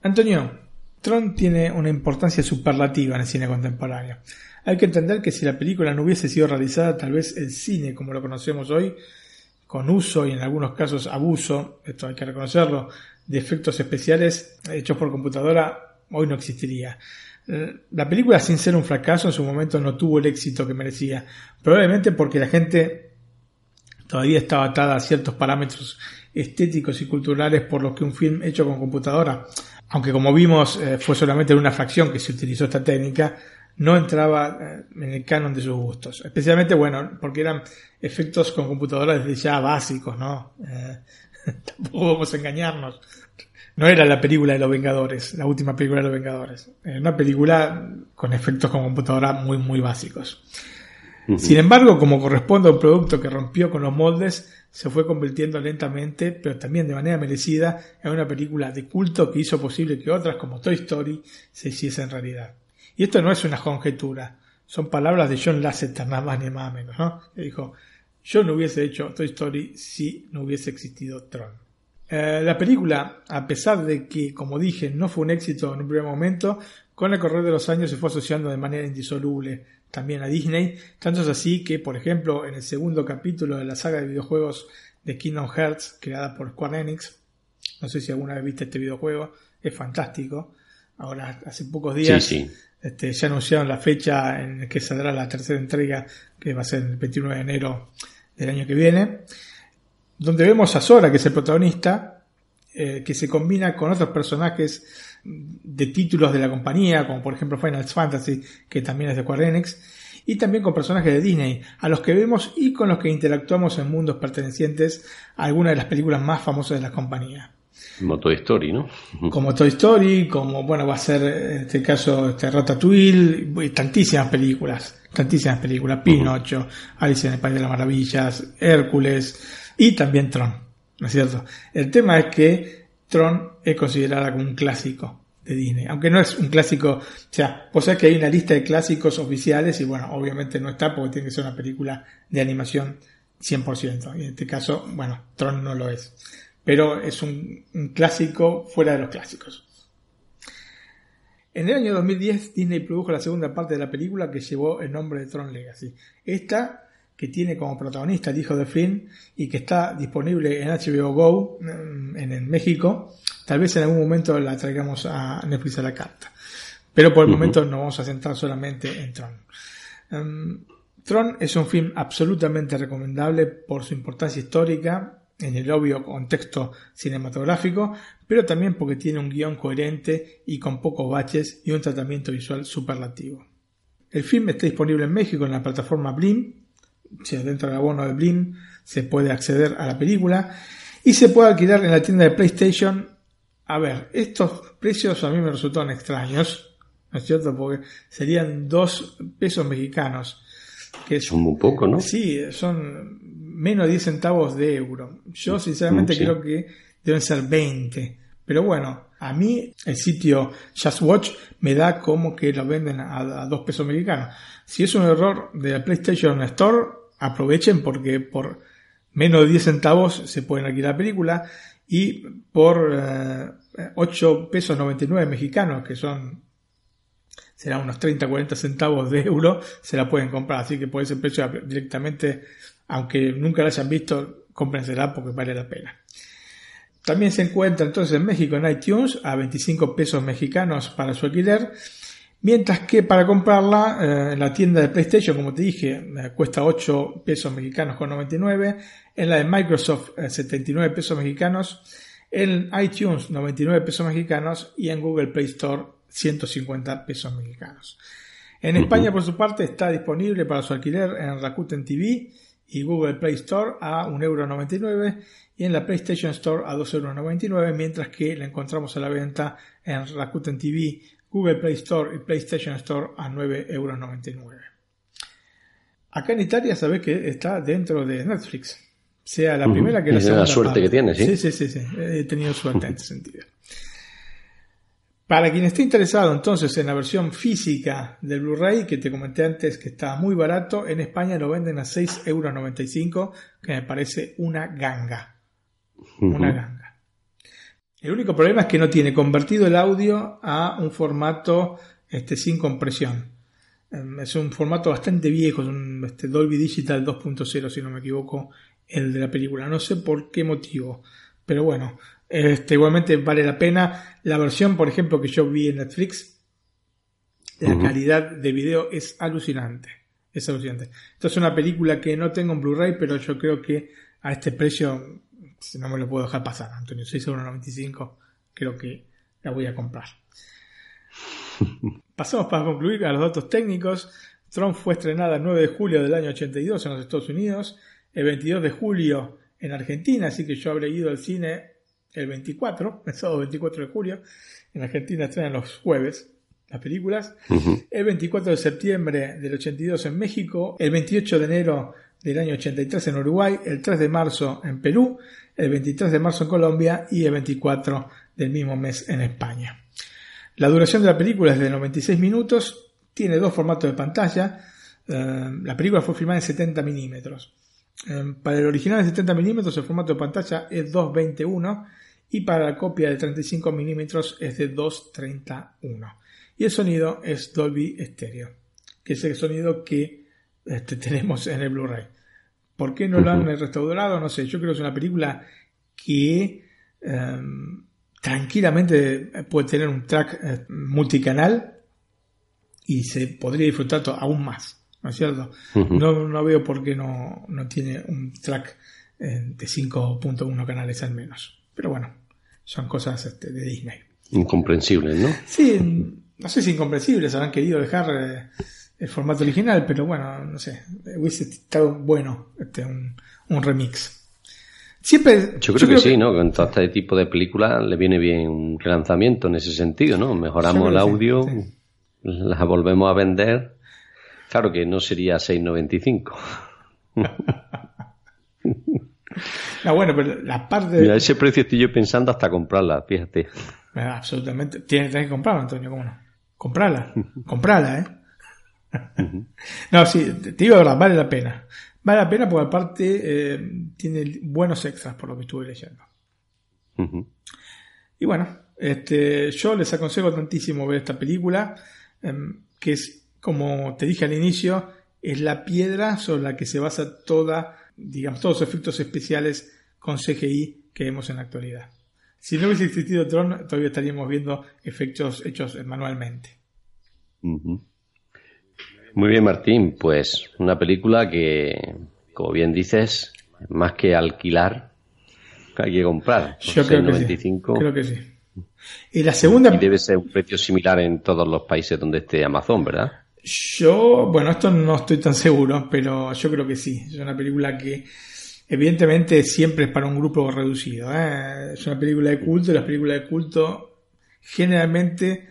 Antonio, Tron tiene una importancia superlativa en el cine contemporáneo. Hay que entender que si la película no hubiese sido realizada, tal vez el cine como lo conocemos hoy, con uso y en algunos casos abuso, esto hay que reconocerlo, de efectos especiales hechos por computadora, hoy no existiría. La película, sin ser un fracaso, en su momento no tuvo el éxito que merecía. Probablemente porque la gente todavía estaba atada a ciertos parámetros estéticos y culturales por los que un film hecho con computadora, aunque como vimos eh, fue solamente en una fracción que se utilizó esta técnica, no entraba eh, en el canon de sus gustos. Especialmente, bueno, porque eran efectos con computadora desde ya básicos, ¿no? Eh, (laughs) tampoco vamos a engañarnos. No era la película de los Vengadores, la última película de los Vengadores. Era una película con efectos con computadora muy, muy básicos. Sin embargo, como corresponde a un producto que rompió con los moldes, se fue convirtiendo lentamente, pero también de manera merecida, en una película de culto que hizo posible que otras como Toy Story se hiciesen realidad. Y esto no es una conjetura, son palabras de John Lasseter, nada más ni más menos, ¿no? Dijo, yo no hubiese hecho Toy Story si no hubiese existido Tron. Eh, la película, a pesar de que, como dije, no fue un éxito en un primer momento, con el correr de los años se fue asociando de manera indisoluble también a Disney, tanto es así que, por ejemplo, en el segundo capítulo de la saga de videojuegos de Kingdom Hearts, creada por Square Enix, no sé si alguna vez viste este videojuego, es fantástico. Ahora, hace pocos días, Sí, sí. Este, ya anunciaron la fecha en la que saldrá la tercera entrega, que va a ser el 29 de enero del año que viene, donde vemos a Sora, que es el protagonista, eh, que se combina con otros personajes de títulos de la compañía, como por ejemplo Final Fantasy, que también es de Square Enix, y también con personajes de Disney, a los que vemos y con los que interactuamos en mundos pertenecientes a alguna de las películas más famosas de la compañía Como Toy Story, ¿no? (laughs) como Toy Story, como bueno va a ser en este caso este Ratatouille, y tantísimas películas, tantísimas películas, Pinocho, Alicia en el País de las Maravillas, Hércules y también Tron, ¿no es cierto? El tema es que Tron es considerada como un clásico de Disney, aunque no es un clásico, o sea, vos sabés que hay una lista de clásicos oficiales y bueno, obviamente no está porque tiene que ser una película de animación 100%, y en este caso, bueno, Tron no lo es pero es un, un clásico fuera de los clásicos. En el año 2010 Disney produjo la segunda parte de la película que llevó el nombre de Tron Legacy. Esta que tiene como protagonista el hijo de Flynn y que está disponible en HBO Go mm, en, en México. Tal vez en algún momento la traigamos a Netflix a la carta. Pero por el momento nos vamos a centrar solamente en Tron. Um, Tron es un film absolutamente recomendable por su importancia histórica, en el obvio contexto cinematográfico, pero también porque tiene un guion coherente y con pocos baches y un tratamiento visual superlativo. El film está disponible en México en la plataforma Blim, sea, dentro del abono de Blim se puede acceder a la película y se puede alquilar en la tienda de PlayStation. A ver, estos precios a mí me resultaron extraños, ¿no es cierto? Porque serían dos pesos mexicanos. Que Son muy poco, ¿no? Sí, son menos de 10 centavos de euro. Yo sinceramente Mm, sí. creo que deben ser 20. Pero bueno, a mí el sitio Just Watch me da como que lo venden a, a 2 pesos mexicanos. Si es un error de la PlayStation Store, aprovechen porque por menos de 10 centavos se pueden alquilar la película y por eh, 8 pesos 99 mexicanos, que son será unos 30 40 centavos de euro, se la pueden comprar. Así que por ese precio directamente, aunque nunca la hayan visto, cómprensela porque vale la pena. También se encuentra entonces en México en iTunes a 25 pesos mexicanos para su alquiler. Mientras que para comprarla eh, en la tienda de PlayStation, como te dije, eh, cuesta 8 pesos mexicanos con 99. En la de Microsoft, eh, 79 pesos mexicanos. En iTunes, 99 pesos mexicanos. Y en Google Play Store, 150 pesos mexicanos. En España, por su parte, está disponible para su alquiler en Rakuten TV y Google Play Store a 1,99€ y en la PlayStation Store a 2,99€, mientras que la encontramos a la venta en Rakuten TV, Google Play Store y PlayStation Store a 9,99€. Acá en Italia sabés que está dentro de Netflix. Sea la primera que la Es la segunda suerte parte. que tienes, ¿sí? Sí, sí, sí, sí. He tenido (laughs) suerte en este sentido. Para quien esté interesado entonces en la versión física del Blu-ray, que te comenté antes que está muy barato, en España lo venden a 6,95€, que me parece una ganga. Una ganga. El único problema es que no tiene convertido el audio a un formato este, sin compresión. Em, Es un formato bastante viejo, es un este, Dolby Digital 2.0, si no me equivoco, el de la película. No sé por qué motivo, pero bueno, este, igualmente vale la pena. La versión, por ejemplo, que yo vi en Netflix, la calidad de video es alucinante. Es alucinante. Esto es una película que no tengo en Blu-ray, pero yo creo que a este precio no me lo puedo dejar pasar, Antonio. 6,95€, creo que la voy a comprar. (laughs) Pasamos para concluir a los datos técnicos. Tron fue estrenada el 9 de julio del año 82 en los Estados Unidos, el 22 de julio en Argentina, así que yo habré ido al cine el 24, (laughs) el sábado 24 de julio. En Argentina estrenan los jueves las películas. El 24 de septiembre del 82 en México, el 28 de enero del año 83 en Uruguay, el 3 de marzo en Perú, el 23 de marzo en Colombia y el 24 del mismo mes en España. La duración de la película es de 96 minutos, tiene dos formatos de pantalla. Eh, la película fue filmada en 70 milímetros. Eh, para el original de 70 milímetros el formato de pantalla es 221 y para la copia de 35 milímetros es de 231. Y el sonido es Dolby Stereo, que es el sonido que este, (laughs) tenemos en el Blu-ray. ¿Por qué no lo han restaurado? No sé, yo creo que es una película que eh, tranquilamente puede tener un track eh, multicanal y se podría disfrutar aún más, ¿no es cierto? No, no veo por qué no, no tiene un track eh, de 5.1 canales al menos. Pero bueno, son cosas este, de Disney. Incomprensible, ¿no? Sí, no sé si incomprensibles, habrán querido dejar eh, el formato original, pero bueno, no sé, hubiese estado bueno este, un, un remix. Siempre, Yo creo que sí, ¿no? Con todo este tipo de películas le viene bien un relanzamiento en ese sentido, ¿no? Mejoramos el audio, sí, la volvemos a vender. Claro que no sería 6.95. (laughs) No, bueno, pero la parte. Mira, ese precio estoy yo pensando hasta comprarla, fíjate. Absolutamente. Tienes, que comprarla, Antonio, ¿cómo no? Comprala. Comprala, ¿eh? No, sí, te digo la verdad, vale la pena. Vale la pena porque aparte eh, tiene buenos extras por lo que estuve leyendo. Y bueno, este, yo les aconsejo tantísimo ver esta película, em, que es, como te dije al inicio, es la piedra sobre la que se basa toda, digamos, todos los efectos especiales con CGI que vemos en la actualidad. Si no hubiese existido Tron, todavía estaríamos viendo efectos hechos manualmente. Muy bien, Martín. Pues una película que, como bien dices, más que alquilar, hay que comprar. Yo creo que sí. 6,95. Creo que sí. Y la segunda, Y debe ser un precio similar en todos los países donde esté Amazon, ¿verdad? Yo, bueno, esto no estoy tan seguro, pero yo creo que sí. Es una película que, evidentemente, siempre es para un grupo reducido. ¿eh? Es una película de culto y las películas de culto generalmente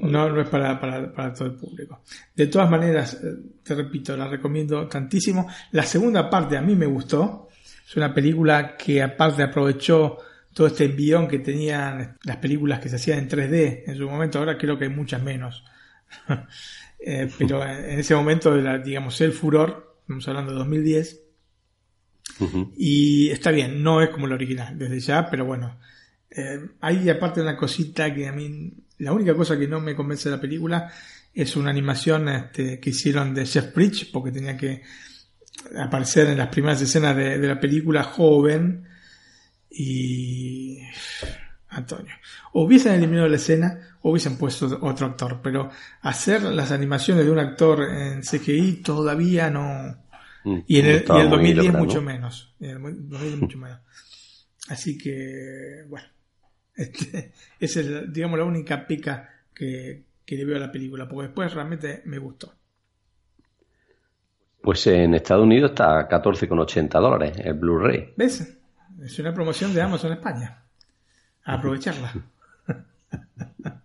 no, no es para, para, para todo el público. De todas maneras, eh, te repito, la recomiendo tantísimo. La segunda parte a mí me gustó. Es una película que aparte aprovechó todo este envión que tenían las películas que se hacían en 3D en su momento. Ahora creo que hay muchas menos. (laughs) Eh, pero en ese momento, era, digamos, el furor, estamos hablando de 2010, y está bien, no es como el original, desde ya, pero bueno, eh, hay aparte una cosita que a mí, la única cosa que no me convence de la película es una animación este, que hicieron de Jeff Bridge, porque tenía que aparecer en las primeras escenas de, de la película joven, y Antonio. O hubiesen eliminado la escena o hubiesen puesto otro actor, pero hacer las animaciones de un actor en CGI todavía no. Y en el, y el muy 2010 logrado. mucho menos. En el 2010 mucho menos. Así que, bueno, este, esa (laughs) es, digamos, la única pica que, que le veo a la película, porque después realmente me gustó. Pues en Estados Unidos está a 14,80 dólares el Blu-ray. ¿Ves? Es una promoción de Amazon España. A aprovecharla. (laughs)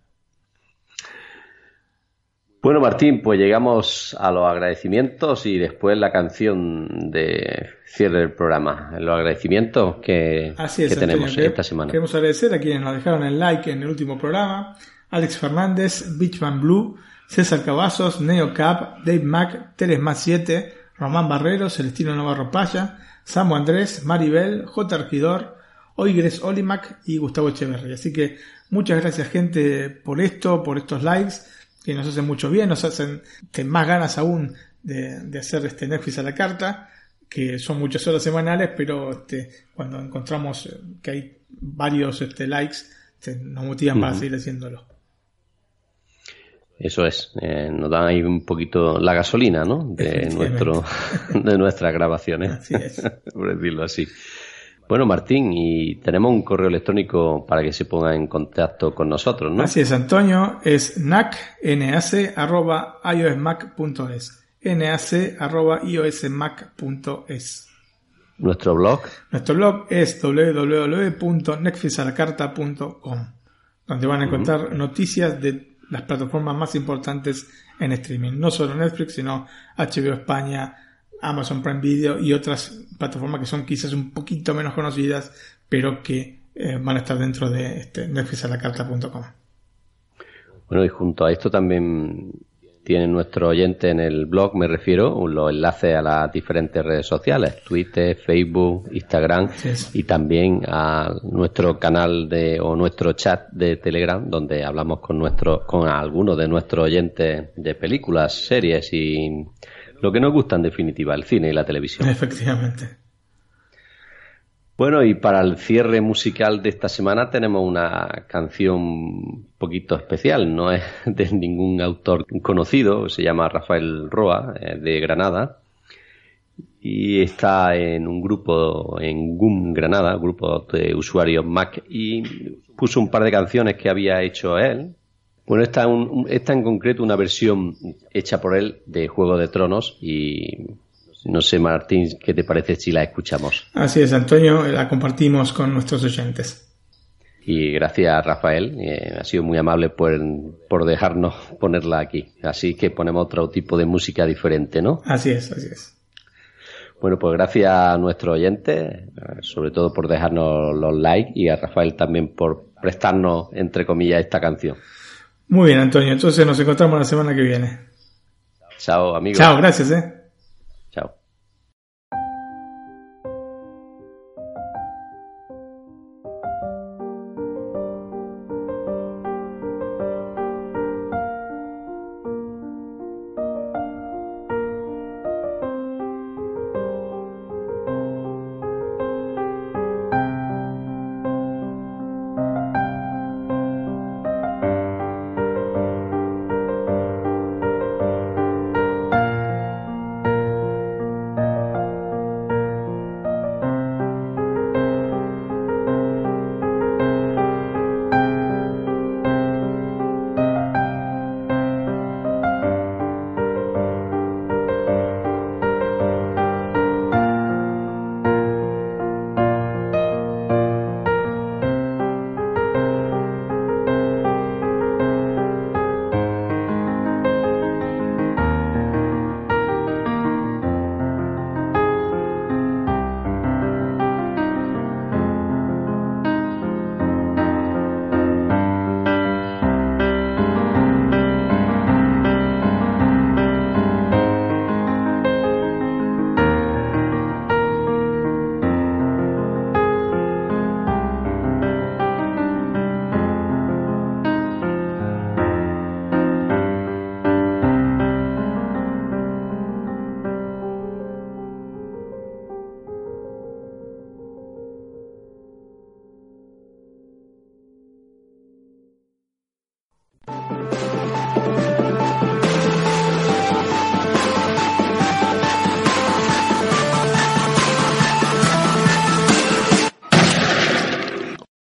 Bueno, Martín, pues llegamos a los agradecimientos y después la canción de cierre del programa. Los agradecimientos que, Así es, que tenemos esta semana. Queremos agradecer a quienes nos dejaron el like en el último programa. Alex Fernández, Beachman Blue, César Cavazos, Neo Cap, Dave Mac, Teres Más 7, Román Barrero, Celestino Navarro Paya, Samu Andrés, Maribel, J. Argidor, Oigres Olimac y Gustavo Echeverri. Así que muchas gracias gente por esto, por estos likes, que nos hacen mucho bien, nos hacen más ganas aún de, de hacer este Netflix a la carta, que son muchas horas semanales, pero este, cuando encontramos eh, que hay varios este, likes, este, nos motivan para seguir haciéndolo. Eso es, eh, nos dan ahí un poquito la gasolina, ¿no? De nuestro, (laughs) de nuestras grabaciones, Así es. (laughs) por decirlo así. Bueno, Martín, y tenemos un correo electrónico para que se ponga en contacto con nosotros, ¿no? Así es, Antonio, es nac, nac, arroba iosmac.es. nac, arroba iosmac.es. Nuestro blog, Nuestro blog es www.netflixalacarta.com, donde van a encontrar noticias de las plataformas más importantes en streaming. No solo Netflix, sino HBO España, Amazon Prime Video y otras plataformas que son quizás un poquito menos conocidas, pero que eh, van a estar dentro de este, netflixalacarta.com. Bueno, y junto a esto también tienen nuestro oyente en el blog, me refiero, los enlaces a las diferentes redes sociales, Twitter, Facebook, Instagram y también a nuestro canal de o nuestro chat de Telegram donde hablamos con nuestros con algunos de nuestros oyentes de películas, series y lo que nos gusta en definitiva, el cine y la televisión. (laughs) Efectivamente. Bueno, y para el cierre musical de esta semana tenemos una canción un poquito especial, no es (laughs) de ningún autor conocido, se llama Rafael Roa, eh, de Granada, y está en un grupo en GUM Granada, grupo de usuarios Mac, y puso un par de canciones que había hecho él. Bueno, esta, un- esta en concreto una versión hecha por él de Juego de Tronos y no sé, Martín, ¿qué te parece si la escuchamos? Así es, Antonio, la compartimos con nuestros oyentes. Y gracias, Rafael. eh, ha sido muy amable por, por dejarnos ponerla aquí. Así que ponemos otro tipo de música diferente, ¿no? Así es, así es. Bueno, pues gracias a nuestros oyentes, eh, sobre todo por dejarnos los likes y a Rafael también por prestarnos, entre comillas, esta canción. Muy bien, Antonio. Entonces nos encontramos la semana que viene. Chao, amigos. Chao, gracias, eh.